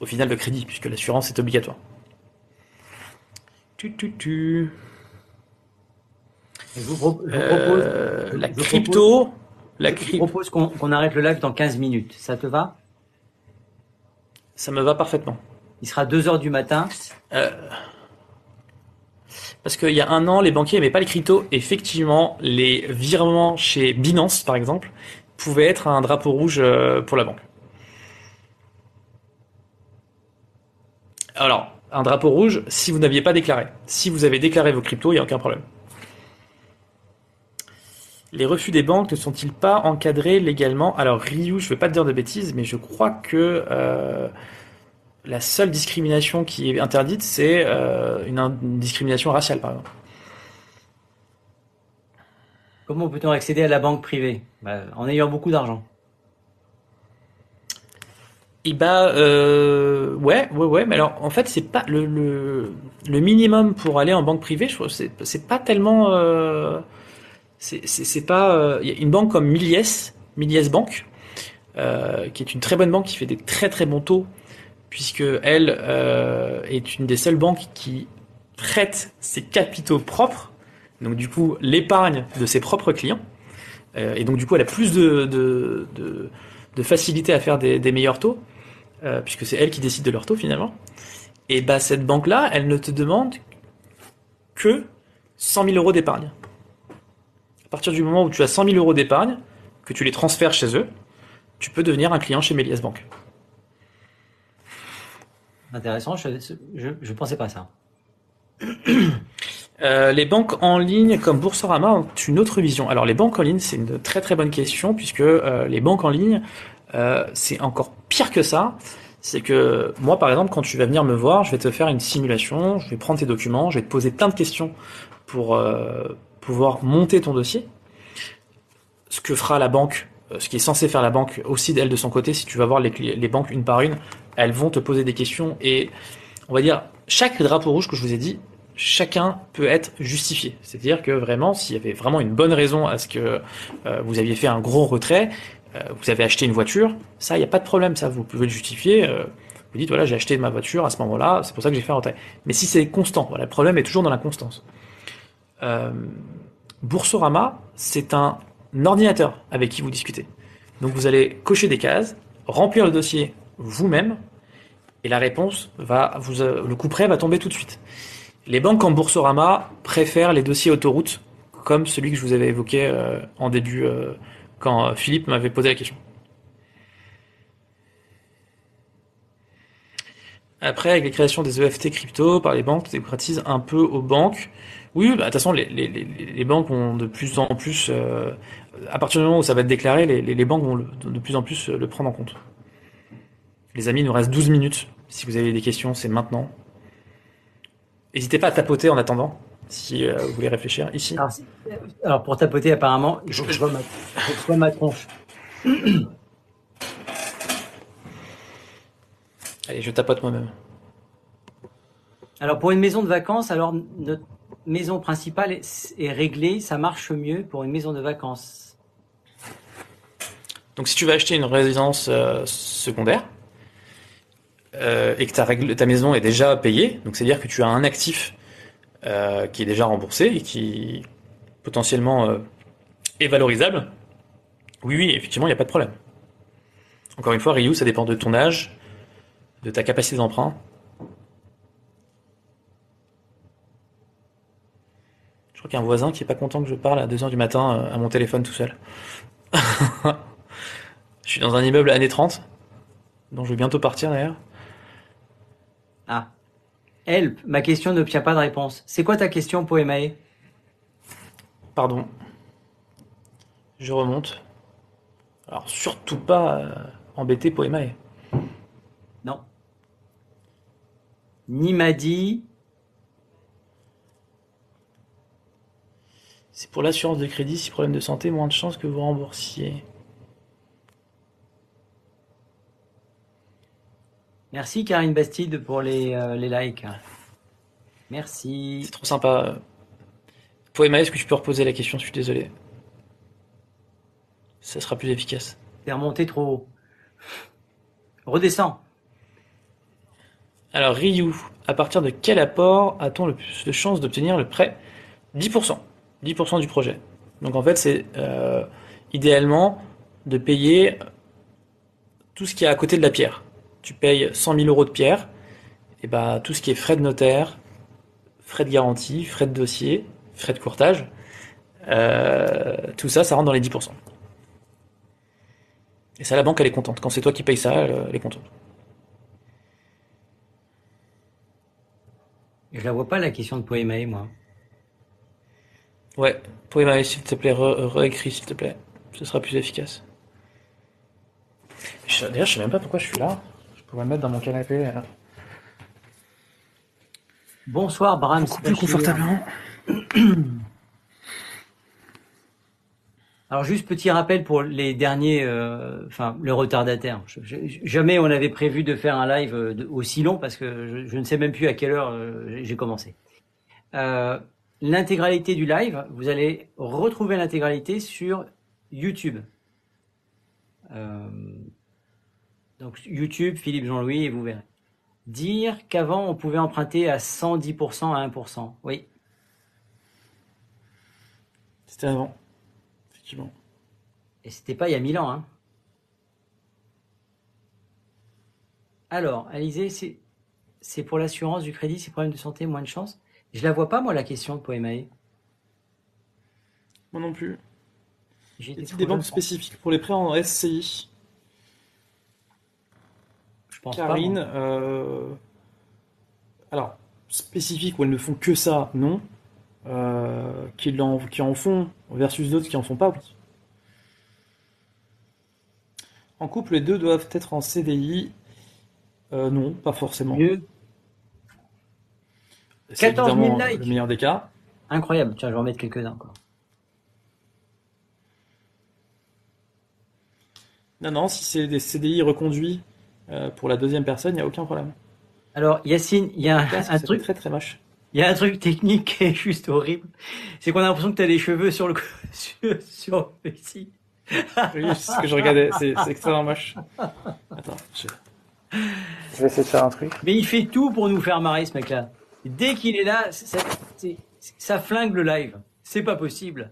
Au final, le crédit, puisque l'assurance est obligatoire. Tu, tu, tu. Je vous, pro- je vous Euh, propose, la crypto, je propose qu'on qu'on arrête le live dans 15 minutes. Ça te va? Ça me va parfaitement. Il sera 2 heures du matin. Euh, parce qu'il y a un an, les banquiers n'aimaient pas les cryptos. Effectivement, les virements chez Binance, par exemple, pouvaient être un drapeau rouge euh, pour la banque. Alors, un drapeau rouge si vous n'aviez pas déclaré. Si vous avez déclaré vos cryptos, il n'y a aucun problème. Les refus des banques ne sont-ils pas encadrés légalement? Alors, Ryu, je ne veux pas te dire de bêtises, mais je crois que euh, la seule discrimination qui est interdite, c'est euh, une, une discrimination raciale, par exemple. Comment peut-on accéder à la banque privée? Bah, En ayant beaucoup d'argent. Et bah, euh, ouais, ouais, ouais, mais alors, en fait, c'est pas le, le, le minimum pour aller en banque privée, je trouve, c'est, pas tellement, euh, c'est, pas, il y a une banque comme Milies, Milies Bank, euh, qui est une très bonne banque, qui fait des très très bons taux, puisque elle euh, est une des seules banques qui traite ses capitaux propres Donc du coup, l'épargne de ses propres clients. Euh, et donc du coup, elle a plus de, facilité à faire des, meilleurs taux, euh, puisque c'est elle qui décide de leur taux finalement. Et bah cette banque-là, elle ne te demande que 100 000 euros d'épargne. À partir du moment où tu as 100 000 euros d'épargne, que tu les transfères chez eux, tu peux devenir un client chez Méliès Bank. Intéressant, je ne pensais pas ça. Euh, les banques en ligne comme Boursorama ont une autre vision. Alors les banques en ligne, c'est une très très bonne question puisque euh, les banques en ligne, euh, c'est encore pire que ça. C'est que moi, par exemple, quand tu vas venir me voir, je vais te faire une simulation, je vais prendre tes documents, je vais te poser plein de questions pour pouvoir monter ton dossier. Ce que fera la banque, ce qui est censé faire la banque aussi d'elle de son côté, si tu vas voir les, les banques une par une, elles vont te poser des questions et on va dire chaque drapeau rouge que je vous ai dit, chacun peut être justifié. C'est-à-dire que vraiment, s'il y avait vraiment une bonne raison à ce que euh, vous aviez fait un gros retrait, euh, vous avez acheté une voiture, ça, il n'y a pas de problème, ça, vous pouvez le justifier. Euh, vous dites, voilà, j'ai acheté ma voiture à ce moment-là, c'est pour ça que j'ai fait un retrait. Mais si c'est constant, voilà, le problème est toujours dans la constance. Boursorama, c'est un ordinateur avec qui vous discutez. Donc vous allez cocher des cases, remplir le dossier vous-même, la réponse va, vous, le coup près va tomber tout de suite. Les banques en Boursorama préfèrent les dossiers autoroute, comme celui que je vous avais évoqué euh, en début, euh, quand Philippe m'avait posé la question. Après, avec les créations des EFT crypto par les banques, démocratise un peu aux banques. Oui, bah, de toute façon, les, banques ont de plus en plus, euh, à partir du moment où ça va être déclaré, les, banques vont de plus en plus le prendre en compte. Les amis, il nous reste 12 minutes. Si vous avez des questions, c'est maintenant. N'hésitez pas à tapoter en attendant, si euh, vous voulez réfléchir ici. Alors, alors pour tapoter, apparemment, je, je, vois, ma, je vois ma tronche. Allez, je tapote moi-même. Alors pour une maison de vacances, alors notre maison principale est, est, réglée, ça marche mieux pour une maison de vacances. Donc si tu vas acheter une résidence euh, secondaire euh, et que ta, maison est déjà payée, donc c'est-à-dire que tu as un actif euh, qui est déjà remboursé et qui potentiellement euh, est valorisable, oui, oui, effectivement, il n'y a pas de problème. Encore une fois, Ryu, ça dépend de ton âge, de ta capacité d'emprunt. Je crois qu'il y a un voisin qui est pas content que je parle à 2h du matin à mon téléphone tout seul. je suis dans un immeuble années 30, dont je vais bientôt partir d'ailleurs. Ah. Help, ma question n'obtient pas de réponse. C'est quoi ta question, Poemae Pardon. Je remonte. Alors surtout pas euh, embêter Poemae. Non. Ni m'a dit. C'est pour l'assurance de crédit, si problème de santé, moins de chances que vous remboursiez. Merci Karine Bastide pour les, euh, les likes. Merci. C'est trop sympa. Poema, est-ce que tu peux reposer la question Je suis désolé. Ça sera plus efficace. T'es remonté trop haut. Redescends. Alors Ryu, à partir de quel apport a-t-on le plus de chances d'obtenir le prêt? 10%. 10% du projet. Donc en fait, c'est euh, idéalement de payer tout ce qui est à côté de la pierre. Tu payes 100 000 euros de pierre, et bah tout ce qui est frais de notaire, frais de garantie, frais de dossier, frais de courtage, euh, tout ça, ça rentre dans les 10%. Et ça, la banque, elle est contente. Quand c'est toi qui payes ça, elle est contente. Je la vois pas la question de Poemae, moi. Ouais, Poemae, s'il te plaît, réécris, s'il te plaît. Ce sera plus efficace. D'ailleurs, je sais même pas pourquoi je suis là. Pourrais me mettre dans mon canapé. Là. Bonsoir, Bram. Beaucoup plus confortablement. Alors juste petit rappel pour les derniers, euh, enfin le retardataire. Je, je, jamais on avait prévu de faire un live de, aussi long parce que je, je, ne sais même plus à quelle heure euh, j'ai commencé. Euh, l'intégralité du live, vous allez retrouver l'intégralité sur YouTube. Euh, donc YouTube, Philippe Jean-Louis et vous verrez. Dire qu'avant on pouvait emprunter à 110% à 1%. Oui. C'était avant. Effectivement. Et c'était pas il y a mille ans. Hein. Alors, Alizé, c'est, c'est pour l'assurance du crédit, c'est problème de santé, moins de chance. Je la vois pas, moi, la question de Poemae. Moi non plus. J'ai des banques spécifiques pour les prêts en SCI Je pense Karine, pas. moi. euh, alors, spécifiques où elles ne font que ça, non. Euh, qui, l'en- qui en font versus d'autres qui en font pas, oui. En couple, les deux doivent être en CDI. Euh, non, pas forcément. Mieux. C'est 14 000 évidemment likes. le meilleur des cas. Incroyable. Tiens, je vais en mettre quelques-uns encore. Non, non, si c'est des CDI reconduits euh, pour la deuxième personne, il n'y a aucun problème. Alors, Yacine, il y a un, Parce un truc, très très moche. il y a un truc technique qui est juste horrible. C'est qu'on a l'impression que tu as des cheveux sur le, sur, sur ici. Oui, c'est ce que je regardais, c'est extrêmement moche. Attends, je... je vais essayer de faire un truc. Mais il fait tout pour nous faire marrer, ce mec-là. Dès qu'il est là, ça, ça flingue le live. C'est pas possible.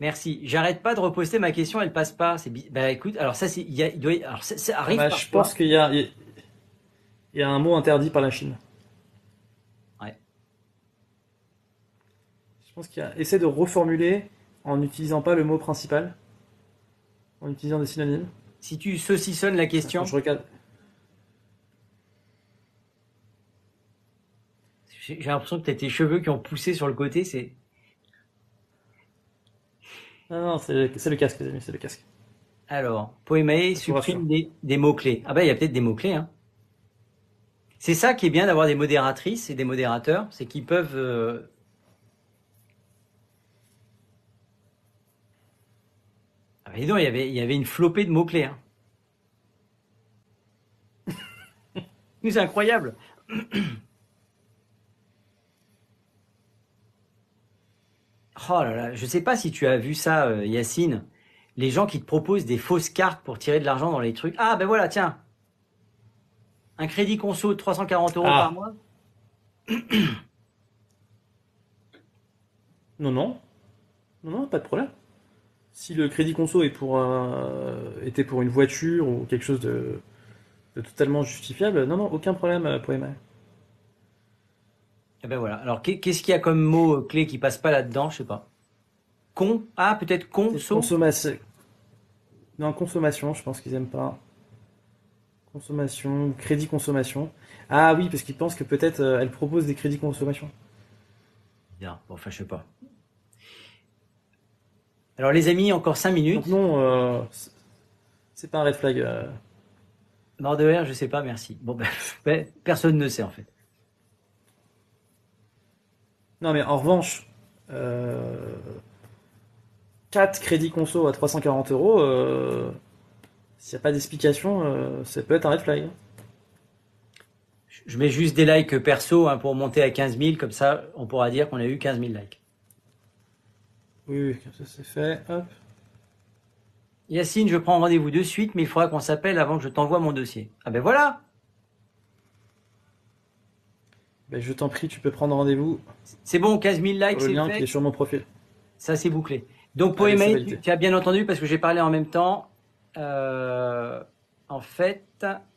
Merci. J'arrête pas de reposter ma question, elle passe pas. C'est bah écoute, alors ça c'est, il y a, il doit, y- alors ça, ça arrive. Bah, je pense qu'il y a, il y a un mot interdit par la Chine. Ouais. Je pense qu'il y a. Essaie de reformuler en n'utilisant pas le mot principal, en utilisant des synonymes. Si tu saucissonnes la question, Je regarde. j'ai j'ai l'impression que t'as tes cheveux qui ont poussé sur le côté. C'est Non, non, c'est le casque, les amis, c'est le casque. alors Poemae supprime des, des mots clés. Ah bah il y a peut-être des mots clés. Hein. C'est ça qui est bien d'avoir des modératrices et des modérateurs, c'est qu'ils peuvent. euh, Ah bah dis donc, il y avait, il y avait une flopée de mots clés. Hein. C'est incroyable. Oh là là, je sais pas si tu as vu ça, euh, Yacine. Les gens qui te proposent des fausses cartes pour tirer de l'argent dans les trucs. Ah ben voilà, tiens. Un crédit conso de 340 euros Ah. par mois. Non, non. Non, non, pas de problème. Si le crédit conso est pour un- était pour une voiture ou quelque chose de, de totalement justifiable, non, non, aucun problème, euh, Poema. Eh ben voilà. Alors qu'est- qu'est-ce qu'il y a comme mot euh, clé qui passe pas là-dedans? Je sais pas. Con? Ah peut-être conso? Consommation. Non, consommation, je pense qu'ils aiment pas. Consommation, crédit consommation. Ah oui, parce qu'ils pensent que peut-être euh, elle propose des crédits consommation. Bien. Bon, enfin je sais pas. Alors les amis, encore 5 minutes. Donc non, euh, c'est- pas un red flag. euh. Mort de je sais pas, merci. Bon ben, ben, personne ne sait en fait. Non, mais en revanche, euh, 4 crédits conso à 340 euros, euh, s'il n'y a pas d'explication, euh, ça peut être un red flag. Je- mets juste des likes perso hein, pour monter à 15 000, comme ça on pourra dire qu'on a eu 15 000 likes. Oui, oui, comme ça c'est fait. Hop. Yacine, je prends rendez-vous de suite, mais il faudra qu'on s'appelle avant que je t'envoie mon dossier. Ah ben voilà Ben, je t'en prie, tu peux prendre rendez-vous C'est bon, 15 000 likes, c'est lien qui est sur mon profil. Ça, c'est bouclé. Donc, Allez, tu, tu as bien entendu parce que j'ai parlé en même temps. Euh, en fait,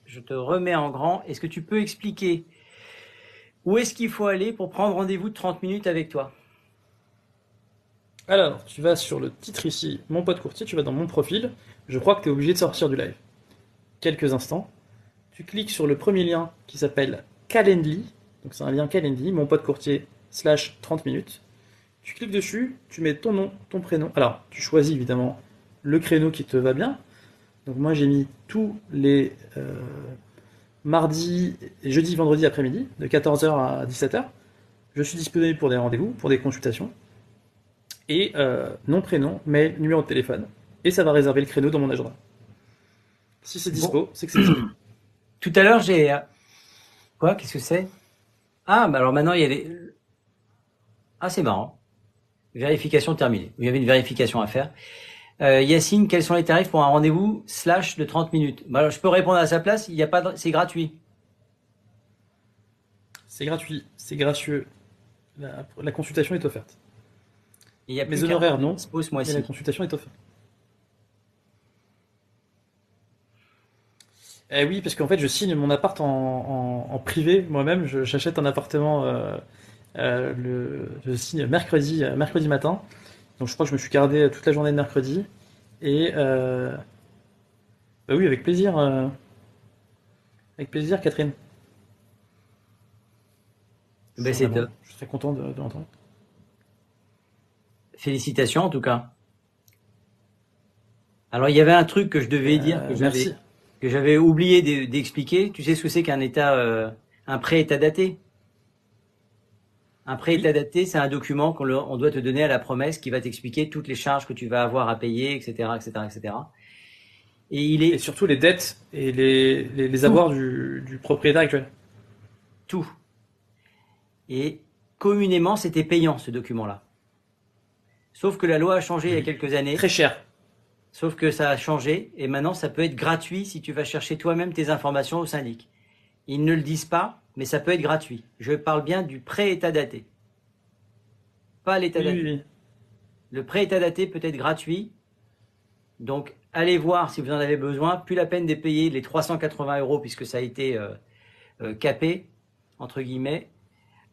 je te remets en grand. Est-ce que tu peux expliquer où est-ce qu'il faut aller pour prendre rendez-vous de 30 minutes avec toi? Alors, tu vas sur le titre ici, mon pote courtier, tu vas dans mon profil. Je crois que tu es obligé de sortir du live. Quelques instants. Tu cliques sur le premier lien qui s'appelle Calendly. Donc c'est un lien Calendly, mon pote courtier, slash 30 minutes. Tu cliques dessus, tu mets ton nom, ton prénom. Alors, tu choisis évidemment le créneau qui te va bien. Donc moi j'ai mis tous les euh, mardis, jeudi, vendredi après-midi, de 14h à 17h. Je suis disponible pour des rendez-vous, pour des consultations et euh, nom, prénom, mail, numéro de téléphone. Et ça va réserver le créneau dans mon agenda. Si c'est dispo, c'est que c'est dispo. Tout à l'heure, j'ai. euh, Quoi? Qu'est-ce que c'est? Ah, bah alors maintenant, il y a les. Ah, c'est marrant. Vérification terminée. Il y avait une vérification à faire. Euh, Yacine, quels sont les tarifs pour un rendez-vous slash de 30 minutes? Bah alors, Je peux répondre à sa place, il y a pas de... c'est gratuit. C'est gratuit, c'est gracieux. La, la consultation est offerte. Il y a Mes plus qu'un honoraires, non. ce mois-ci. la consultation est offerte. Eh oui, parce qu'en fait, je signe mon appart en, en- en privé moi-même. Je- J'achète un appartement, euh, euh, le, je signe mercredi, euh, mercredi matin. Donc je crois que je me suis gardé toute la journée de mercredi. Et euh, bah oui, avec plaisir. euh, avec plaisir, Catherine. Ben, c'est Vraiment, top. Je serais content de, de l'entendre. Félicitations en tout cas. Alors il y avait un truc que je devais dire Euh, j'avais merci. Que j'avais oublié d'e- d'expliquer. Tu sais ce que c'est qu'un état, euh, un pré-état daté? Un pré-état daté, c'est un document qu'on on doit te donner à la promesse qui va t'expliquer toutes les charges que tu vas avoir à payer, etc., etc., etc. Et il Et est surtout les dettes et les, les, les avoirs du, du propriétaire actuel. tout. Et communément, c'était payant ce document-là. Sauf que la loi a changé il y a quelques années. Très cher. Sauf que ça a changé et maintenant ça peut être gratuit si tu vas chercher toi-même tes informations au syndic. Ils ne le disent pas, mais ça peut être gratuit. Je parle bien du pré-état daté. Pas l'état Oui, daté. oui. Le pré-état daté peut être gratuit. Donc allez voir si vous en avez besoin. Plus la peine de payer les 380 euros puisque ça a été euh, euh, capé, entre guillemets.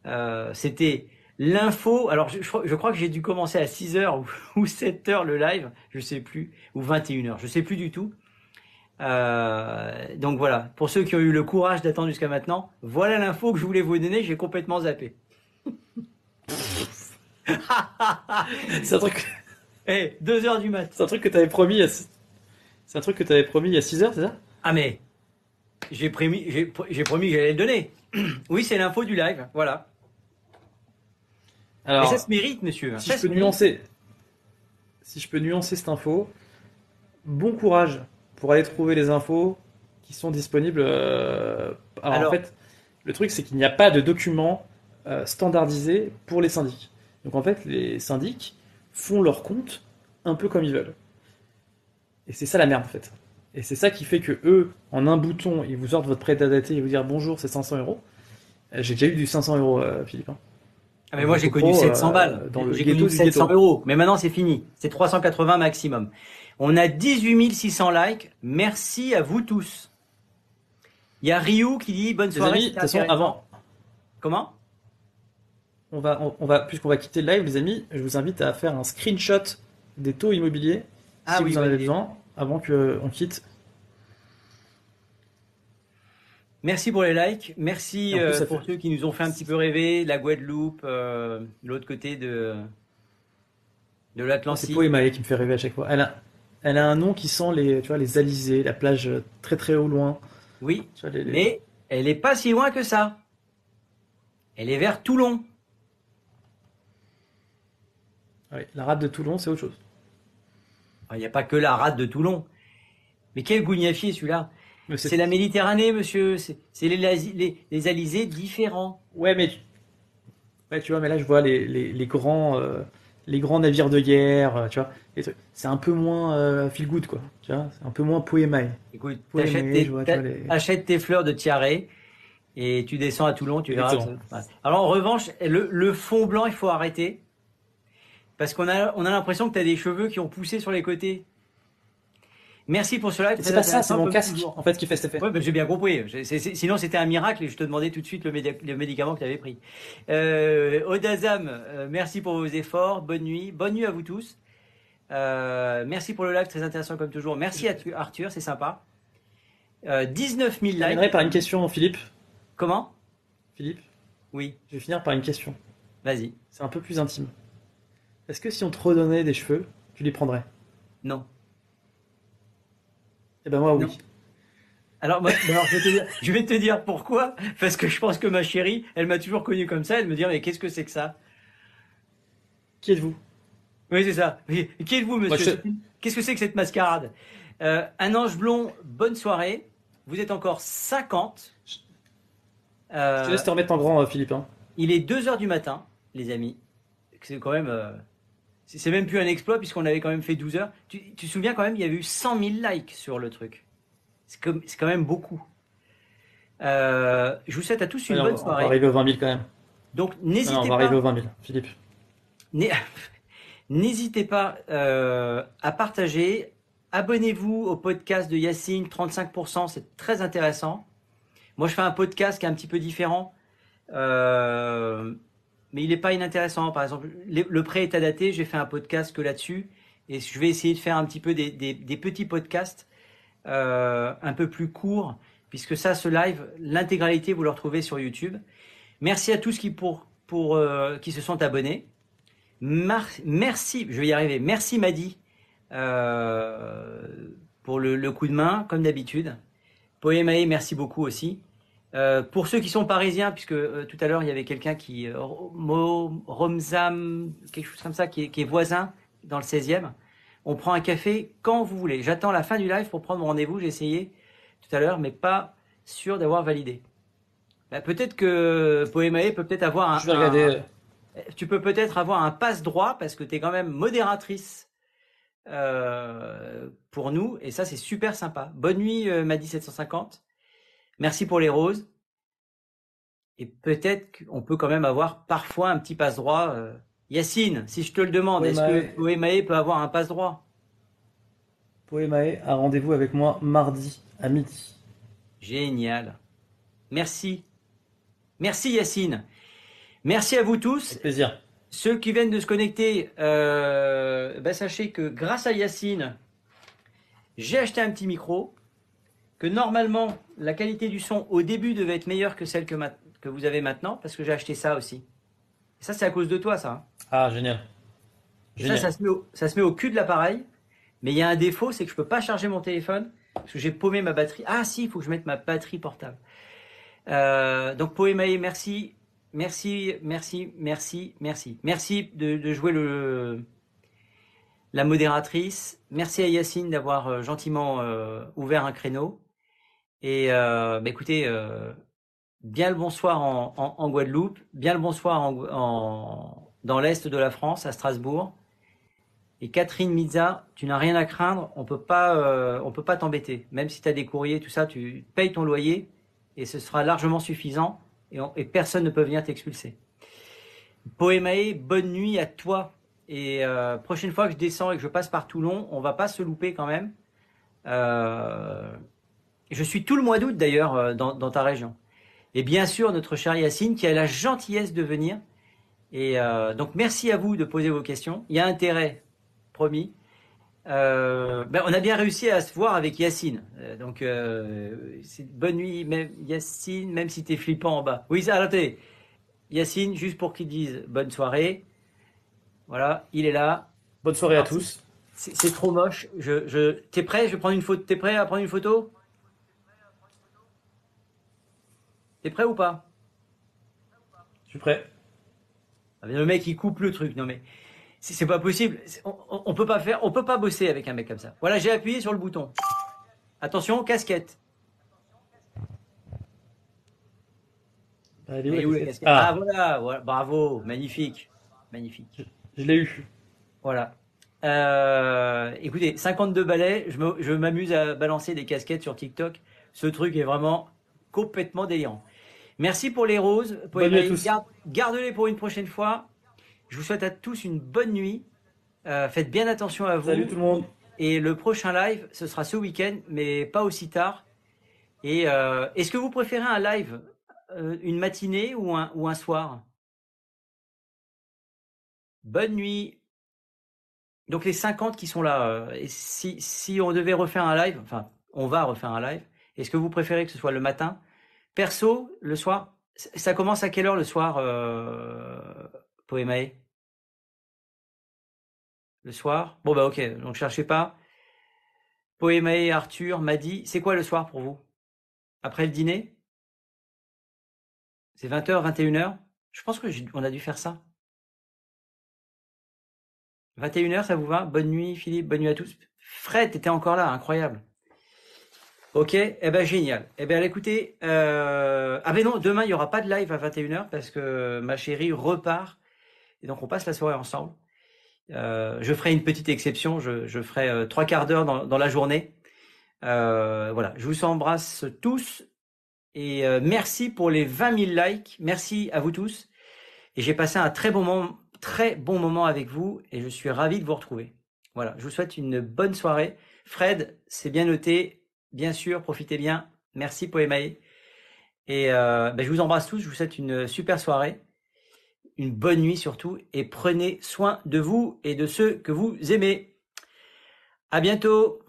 Euh, C'était l'info. Alors je, je crois- que j'ai dû commencer à 6h ou, ou 7h le live, je sais plus, ou 21h, je sais plus du tout. Euh, donc voilà, pour ceux qui ont eu le courage d'attendre jusqu'à maintenant, voilà l'info que je voulais vous donner, j'ai complètement zappé. C'est un truc, Eh, 2h du mat. c'est un truc que t'avais promis. a six- C'est un truc que t'avais promis il y a 6 heures, c'est ça? Ah mais j'ai promis, j'ai promis que j'allais le donner. Oui, c'est l'info du live, voilà. Alors, Mais ça se mérite, monsieur. si Ça je peux nuancer, si je peux nuancer cette info, bon courage pour aller trouver les infos qui sont disponibles. euh, Alors, Alors- en fait, le truc c'est qu'il n'y a pas de document euh, standardisé pour les syndics. Donc en fait, les syndics font leur compte un peu comme ils veulent. Et c'est ça la merde en fait. Et c'est ça qui fait que eux, en un bouton, ils vous sortent votre prêt à dater et vous dire bonjour, c'est 500 euros. Euh, J'ai déjà eu du 500 euros, euh, Philippe. hein. Ah mais moi j'ai connu euh, 700 balles. dans le J'ai connu du 700 ghetto. euros. Mais maintenant c'est fini. C'est 380 maximum. On a 18 600 likes. Merci à vous tous. Il y a Ryu qui dit bonne Les soirée. amis, de c'était toute façon, avant, Comment? On va, on, on va, puisqu'on va quitter le live, les amis, je vous invite à faire un screenshot des taux immobiliers Ah si oui, vous en avez oui. besoin avant qu'on quitte. Merci pour les likes. Merci plus, euh, pour fait- ceux qui nous ont fait un petit peu rêver. La Guadeloupe, euh, l'autre côté de de C'est l'Atlantique. Poemae qui me fait rêver à chaque fois. Elle a, elle a un nom qui sent les, tu vois, les alizés, la plage très très au loin. Oui, Tu vois, les- les- mais elle est pas si loin que ça. Elle est vers Toulon. Ouais, la rade de Toulon, c'est autre chose. Il n'y a pas que la rade de Toulon. Mais quel gougnafier celui-là C'est la Méditerranée, monsieur. C'est les, les, les alizés différents. Ouais, mais ouais, tu vois, mais là je vois les, grands, euh, les grands navires de guerre, euh, tu vois. C'est un peu moins euh, feel good, quoi. Tu vois, c'est un peu moins Poemae. Écoute, mais tes, vois, achète tes fleurs de tiare et tu descends à Toulon, tu verras. Ouais. Alors en revanche, le, le fond blanc, il faut arrêter. Parce qu'on a, on a l'impression que tu as des cheveux qui ont poussé sur les côtés. Merci pour cela. C'est pas ça, c'est mon casque en fait qui fait cet effet. Ouais, ben, j'ai bien compris. Sinon, c'était un miracle et je te demandais tout de suite le, médi- le médicament que tu avais pris. Euh, Odazam, euh, merci pour vos efforts. Bonne nuit. Bonne nuit à vous tous. Euh, merci pour le live, très intéressant comme toujours. Merci à Arthur, c'est sympa. Euh, 19 000 Je terminerai likes. par une question, Philippe. Comment? Philippe, Oui, je vais finir par une question. vas-y. C'est un peu plus intime. Est-ce que si on te redonnait des cheveux, tu les prendrais? Non. Eh ben moi, oui. Non. Alors, moi, alors, je, vais te dire, je vais te dire pourquoi. Parce que je pense que ma chérie, elle m'a toujours connu comme ça. Elle me dit, mais qu'est-ce que c'est que ça? Qui êtes-vous? Oui, c'est ça. Oui. Qui êtes-vous, monsieur? Je- Qu'est-ce que c'est que cette mascarade? Euh, Un ange blond, bonne soirée. Vous êtes encore 50. Euh, Je te laisse te remettre en grand, euh, Philippe. hein. il est 2 heures du matin, les amis. C'est quand même. euh, c'est même plus un exploit puisqu'on avait quand même fait 12 heures. Tu, tu te souviens quand même, il y avait eu 100 000 likes sur le truc. C'est quand même beaucoup. Euh, je vous souhaite à tous une bonne on, on va soirée. arriver aux 20 000 quand même. Donc n'hésitez on va pas. arriver aux 20 000, Philippe. N'hé- N'hésitez pas euh, à partager. Abonnez-vous au podcast de Yacine, 35%, c'est très intéressant. Moi, je fais un podcast qui est un petit peu différent, euh, mais il n'est pas inintéressant. Par exemple, le prêt est à dater, j'ai fait un podcast que là-dessus, et je vais essayer de faire un petit peu des, petits podcasts euh, un peu plus courts, puisque ça, ce live, l'intégralité, vous le retrouvez sur YouTube. Merci à tous qui, pour, pour, euh, qui se sont abonnés. Merci, je vais y arriver. Merci Madi euh, pour le, coup de main, comme d'habitude. Poémae, merci beaucoup aussi. Euh, pour ceux qui sont parisiens, puisque euh, tout à l'heure il y avait quelqu'un qui, euh, Mo, Romzam, quelque chose comme ça, qui est, qui est voisin dans le 16e. On prend un café quand vous voulez. J'attends la fin du live pour prendre rendez-vous. J'ai essayé tout à l'heure, mais pas sûr d'avoir validé. Bah, peut-être que Poémae peut peut-être avoir un, Je vais un- tu peux peut-être avoir un passe droit parce que tu es quand même modératrice pour nous et ça c'est super sympa. Bonne nuit euh, Madi 750. Merci pour les roses. Et peut-être qu'on peut quand même avoir parfois un petit passe droit. euh. Yacine, si je te le demande, est-ce que Poémae peut avoir un passe droit Poémae a rendez-vous avec moi mardi à midi. Génial. Merci. Merci Yacine. Merci à vous tous. Avec plaisir. Ceux qui viennent de se connecter, euh, bah, sachez que grâce à Yacine, j'ai acheté un petit micro, que normalement la qualité du son au début devait être meilleure que celle que, ma- que vous avez maintenant, parce que j'ai acheté ça aussi. Et ça, c'est à cause de toi, ça. hein. Ah, génial. Ça, Génial. ça se, met au, ça se met au cul de l'appareil, mais il y a un défaut, c'est que je peux pas charger mon téléphone, parce que j'ai paumé ma batterie. Ah si, il faut que je mette ma batterie portable. Euh, donc Poémae, merci, merci, merci, merci, merci. Merci de, de jouer le, la modératrice. Merci à Yacine d'avoir euh, gentiment euh, ouvert un créneau. Et euh, bah, écoutez, euh, bien le bonsoir en, en, en Guadeloupe, bien le bonsoir en, dans l'est de la France, à Strasbourg. Et Catherine Mizza, tu n'as rien à craindre, on peut pas, euh, on peut pas t'embêter. Même si tu as des courriers, tout ça, tu payes ton loyer et ce sera largement suffisant et personne ne peut venir t'expulser. Poémae, bonne nuit à toi. Et euh, prochaine fois que je descends et que je passe par Toulon, on va pas se louper quand même. Euh, je suis tout le mois d'août d'ailleurs euh, dans, dans ta région. Et bien sûr, notre cher Yacine qui a la gentillesse de venir. Et euh, donc, merci à vous de poser vos questions. Il y a intérêt, promis. Euh, ben, on a bien réussi à se voir avec Yacine. Donc, euh, bonne nuit, même Yacine, même si t'es flippant en bas. Oui, ça, arrêtez. Yacine, juste pour qu'il dise bonne soirée. Voilà, il est là. Bonne soirée à tous. C'est trop moche. Je, je... T'es prêt? Je vais prendre une photo. T'es prêt à prendre une photo? T'es prêt ou pas? Je suis prêt. Ah, Le mec il coupe le truc. Non mais c'est c'est pas possible. On, on- on peut pas faire. On peut pas bosser avec un mec comme ça. Voilà, j'ai appuyé sur le bouton. Attention, casquette. Elle est où, Elle est la où, la casquette casquette? Ah. Ah, voilà, voilà, bravo, magnifique, magnifique. je l'ai eu. Voilà. Euh, écoutez, 52 balais, je m'amuse à balancer des casquettes sur TikTok. Ce truc est vraiment complètement délirant. Merci pour les roses. Bonne nuit à tous. Garde- Garde-les pour une prochaine fois. Je vous souhaite à tous une bonne nuit. Euh, faites bien attention à vous. Salut tout le monde. Et le prochain live, ce sera ce week-end, mais pas aussi tard. Et euh, est-ce que vous préférez un live, euh, une matinée ou un, ou un soir? Bonne nuit. Donc les 50 qui sont là, et si, si on devait refaire un live, enfin, on va refaire un live, est-ce que vous préférez que ce soit le matin Perso, le soir Ça commence à quelle heure le soir, euh, Poémae? Le soir? Bon bah ok, donc cherchez pas. Poémae, Arthur m'a dit, c'est quoi le soir pour vous? Après le dîner? C'est 20h, 21h Je pense que j'ai- on a dû faire ça. 21h, ça vous va? Bonne nuit Philippe, bonne nuit à tous. Fred, t'étais encore là, incroyable. Ok, eh ben génial. Eh ben écoutez, euh... ah ben non, demain il y aura pas de live à 21h parce que ma chérie repart et donc on passe la soirée ensemble. Euh, je ferai une petite exception, je, je ferai euh, trois quarts d'heure dans, dans la journée. Euh, voilà, je vous embrasse tous et euh, merci pour les 20 000 likes. Merci à vous tous. Et j'ai passé un très bon moment, très bon moment avec vous et je suis ravi de vous retrouver. Voilà, je vous souhaite une bonne soirée. Fred, c'est bien noté. Bien sûr, profitez bien. Merci Poemae. Et euh, ben, je vous embrasse tous. Je vous souhaite une super soirée, une bonne nuit surtout, et prenez soin de vous et de ceux que vous aimez. À bientôt.